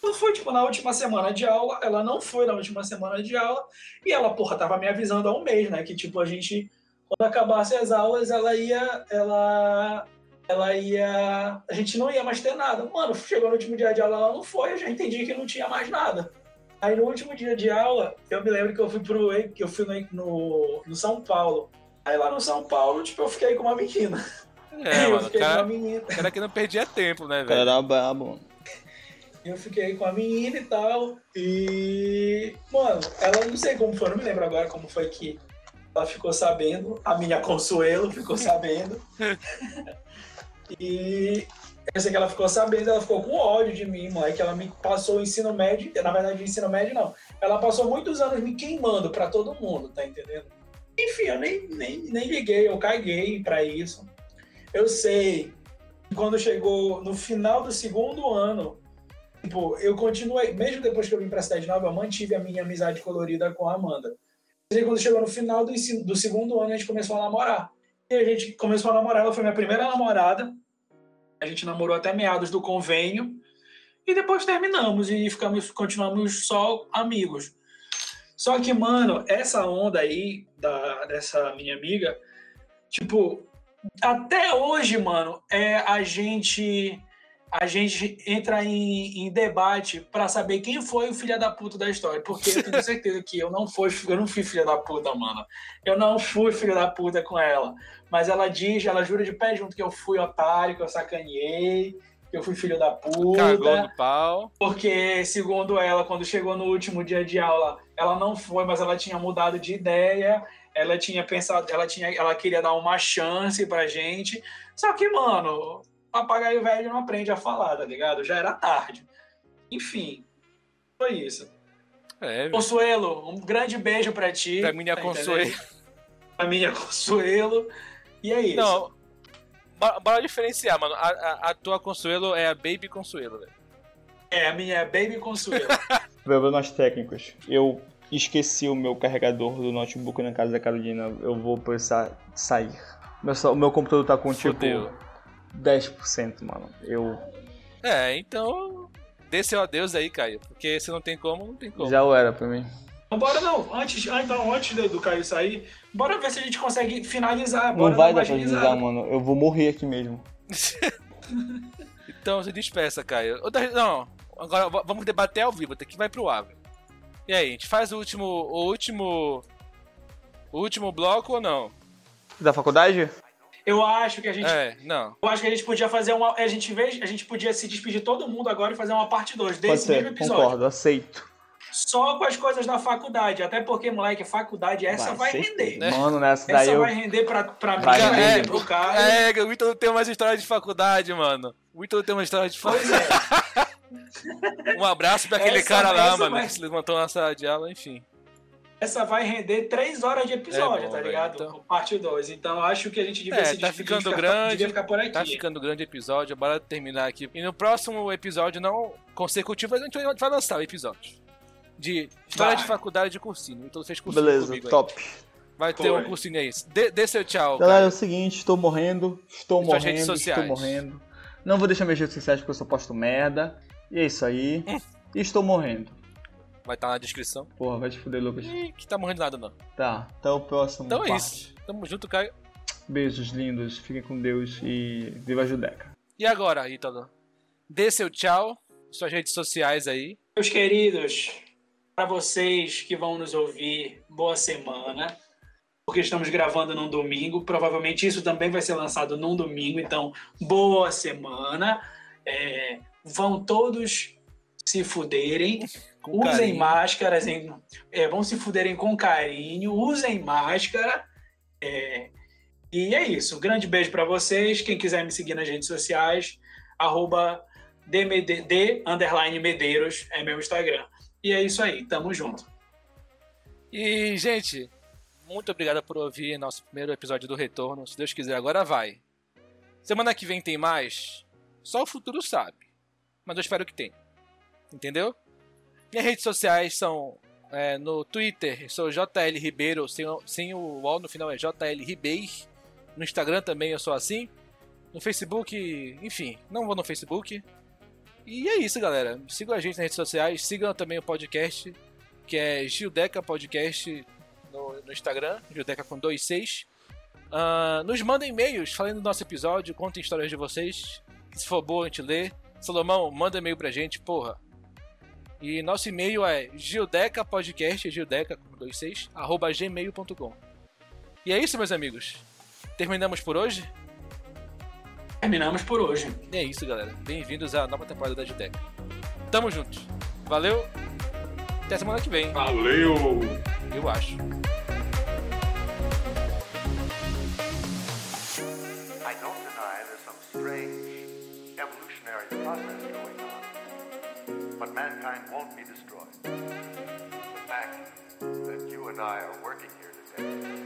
Não foi, tipo, na última semana de aula, ela não foi na última semana de aula, e ela, porra, tava me avisando há um mês, né, que, tipo, a gente, quando acabasse as aulas, ela ia, ela, ela ia, a gente não ia mais ter nada. Mano, chegou no último dia de aula, ela não foi, eu já entendi que não tinha mais nada. Aí, no último dia de aula, eu me lembro que eu fui pro, que eu fui no, no, no São Paulo. Aí, lá no São Paulo, tipo, eu fiquei com uma menina. É, [laughs] eu mano, fiquei com cara, uma menina. cara que não perdia tempo, né, velho? era mano. Eu fiquei com a menina e tal. E, mano, ela não sei como foi, não me lembro agora como foi que ela ficou sabendo. A minha Consuelo ficou sabendo. [laughs] e eu sei que ela ficou sabendo, ela ficou com ódio de mim, moleque. Ela me passou o ensino médio, na verdade, o ensino médio não. Ela passou muitos anos me queimando pra todo mundo, tá entendendo? Enfim, eu nem, nem, nem liguei, eu caguei pra isso. Eu sei quando chegou no final do segundo ano, Tipo, eu continuei, mesmo depois que eu vim pra Cidade Nova, eu mantive a minha amizade colorida com a Amanda. E quando chegou no final do, ensino, do segundo ano, a gente começou a namorar. E a gente começou a namorar, ela foi minha primeira namorada. A gente namorou até meados do convênio. E depois terminamos e ficamos, continuamos só amigos. Só que, mano, essa onda aí da, dessa minha amiga, tipo, até hoje, mano, é a gente a gente entra em, em debate para saber quem foi o filho da puta da história. Porque eu tenho certeza que eu não fui, eu não fui filho da puta, mano. Eu não fui filho da puta com ela. Mas ela diz, ela jura de pé junto que eu fui otário, que eu sacaneei, que eu fui filho da puta. Cagou no pau. Porque, segundo ela, quando chegou no último dia de aula, ela não foi, mas ela tinha mudado de ideia. Ela tinha pensado, ela tinha, ela queria dar uma chance pra gente. Só que, mano, papagaio velho não aprende a falar, tá ligado? Já era tarde. Enfim, foi isso. É. Consuelo, um grande beijo pra ti. Pra minha tá Consuelo. Pra minha Consuelo. E é isso. Não, bora, diferenciar, mano. A, a, a tua Consuelo é a Baby Consuelo, velho. É, a minha Baby Consuelo. [laughs] Problemas técnicos. Eu esqueci o meu carregador do notebook na casa da Carolina. Eu vou precisar sair. Meu, o meu computador tá com Fudeu. tipo 10%, mano. Eu É, então. Dê seu adeus aí, Caio. Porque se não tem como, não tem como. já era pra mim. Então, bora não. Antes, ah, então, antes do do Caio sair, bora ver se a gente consegue finalizar. Bora Não vai dar pra deslizar, mano. Eu vou morrer aqui mesmo. [laughs] Então se despeça, Caio. Outra- Não, agora vamos debater ao vivo, tem que vai pro ar. E aí, a gente faz o último. O último. O último bloco ou não? Da faculdade? Eu acho que a gente. É, não. Eu acho que a gente podia fazer uma. A gente, vê, a gente podia se despedir todo mundo agora e fazer uma parte 2 Pode desse mesmo ser, episódio. concordo, aceito. só com as coisas da faculdade. Até porque, moleque, faculdade essa vai, vai render. Né? Mano, nessa daí essa eu... vai render pra, pra vai mim, render é, pro cara. É, o Ítalo tem umas histórias de faculdade, mano. O Ítalo tem uma história de faculdade. É. um abraço pra [laughs] aquele essa, cara lá, mano, vai... que se levantou na sala de aula, enfim. Essa vai render três horas de episódio, é bom, tá ligado? Então... Parte 2. Então acho que a gente devia é, se tá ficando ficar, grande, devia ficar por aqui. Tá ficando grande episódio, bora terminar aqui. E no próximo episódio, não consecutivo, a gente vai lançar o episódio de história vai. de faculdade de cursinho. Então fez cursinho Beleza, top. Aí. Vai ter um cursinho aí. Dê, dê seu tchau. Galera, cara. é o seguinte, estou morrendo, estou morrendo, estou morrendo. Não vou deixar minhas redes sociais porque eu só posto merda. E é isso aí. [laughs] E estou morrendo. Vai estar tá na descrição. Porra, vai te fuder, Lucas. Ih, que tá morrendo nada, não. Tá, até o próximo. Então é parte. isso. Tamo junto, Caio. Beijos lindos, fiquem com Deus e viva a Judeca. E agora, Ítalo? Dê seu tchau, suas redes sociais aí. Meus queridos, para vocês que vão nos ouvir, boa semana. Porque estamos gravando num domingo. Provavelmente isso também vai ser lançado num domingo. Então, boa semana. É, vão todos se fuderem. Com usem carinho. máscaras. Em, é, vão se fuderem com carinho. Usem máscara. É, e é isso. Um grande beijo para vocês. Quem quiser me seguir nas redes sociais, arroba underline medeiros, é meu Instagram. E é isso aí, tamo junto. E, gente, muito obrigado por ouvir nosso primeiro episódio do Retorno. Se Deus quiser, agora vai. Semana que vem tem mais? Só o futuro sabe. Mas eu espero que tenha. Entendeu? Minhas redes sociais são é, no Twitter, sou JL Ribeiro, sem, sem o O no final é JL Ribeiro. No Instagram também eu sou assim. No Facebook, enfim, não vou no Facebook. E é isso, galera. Sigam a gente nas redes sociais, sigam também o podcast, que é Gildeca Podcast no, no Instagram, Gildeca com 26. Uh, ah, nos mandem e-mails falando do nosso episódio, contem histórias de vocês. Se for boa, a gente lê. Salomão, manda e-mail pra gente, porra. E nosso e-mail é gildecapodcast, gildeca com 26, arroba gmail.com. E é isso, meus amigos. Terminamos por hoje? terminamos por hoje. E é isso, galera. Bem-vindos à nova temporada da Judeca. Tamo junto. Valeu. Até semana que vem. Valeu. Eu acho. But mankind won't be destroyed. The fact that you and I are working here today.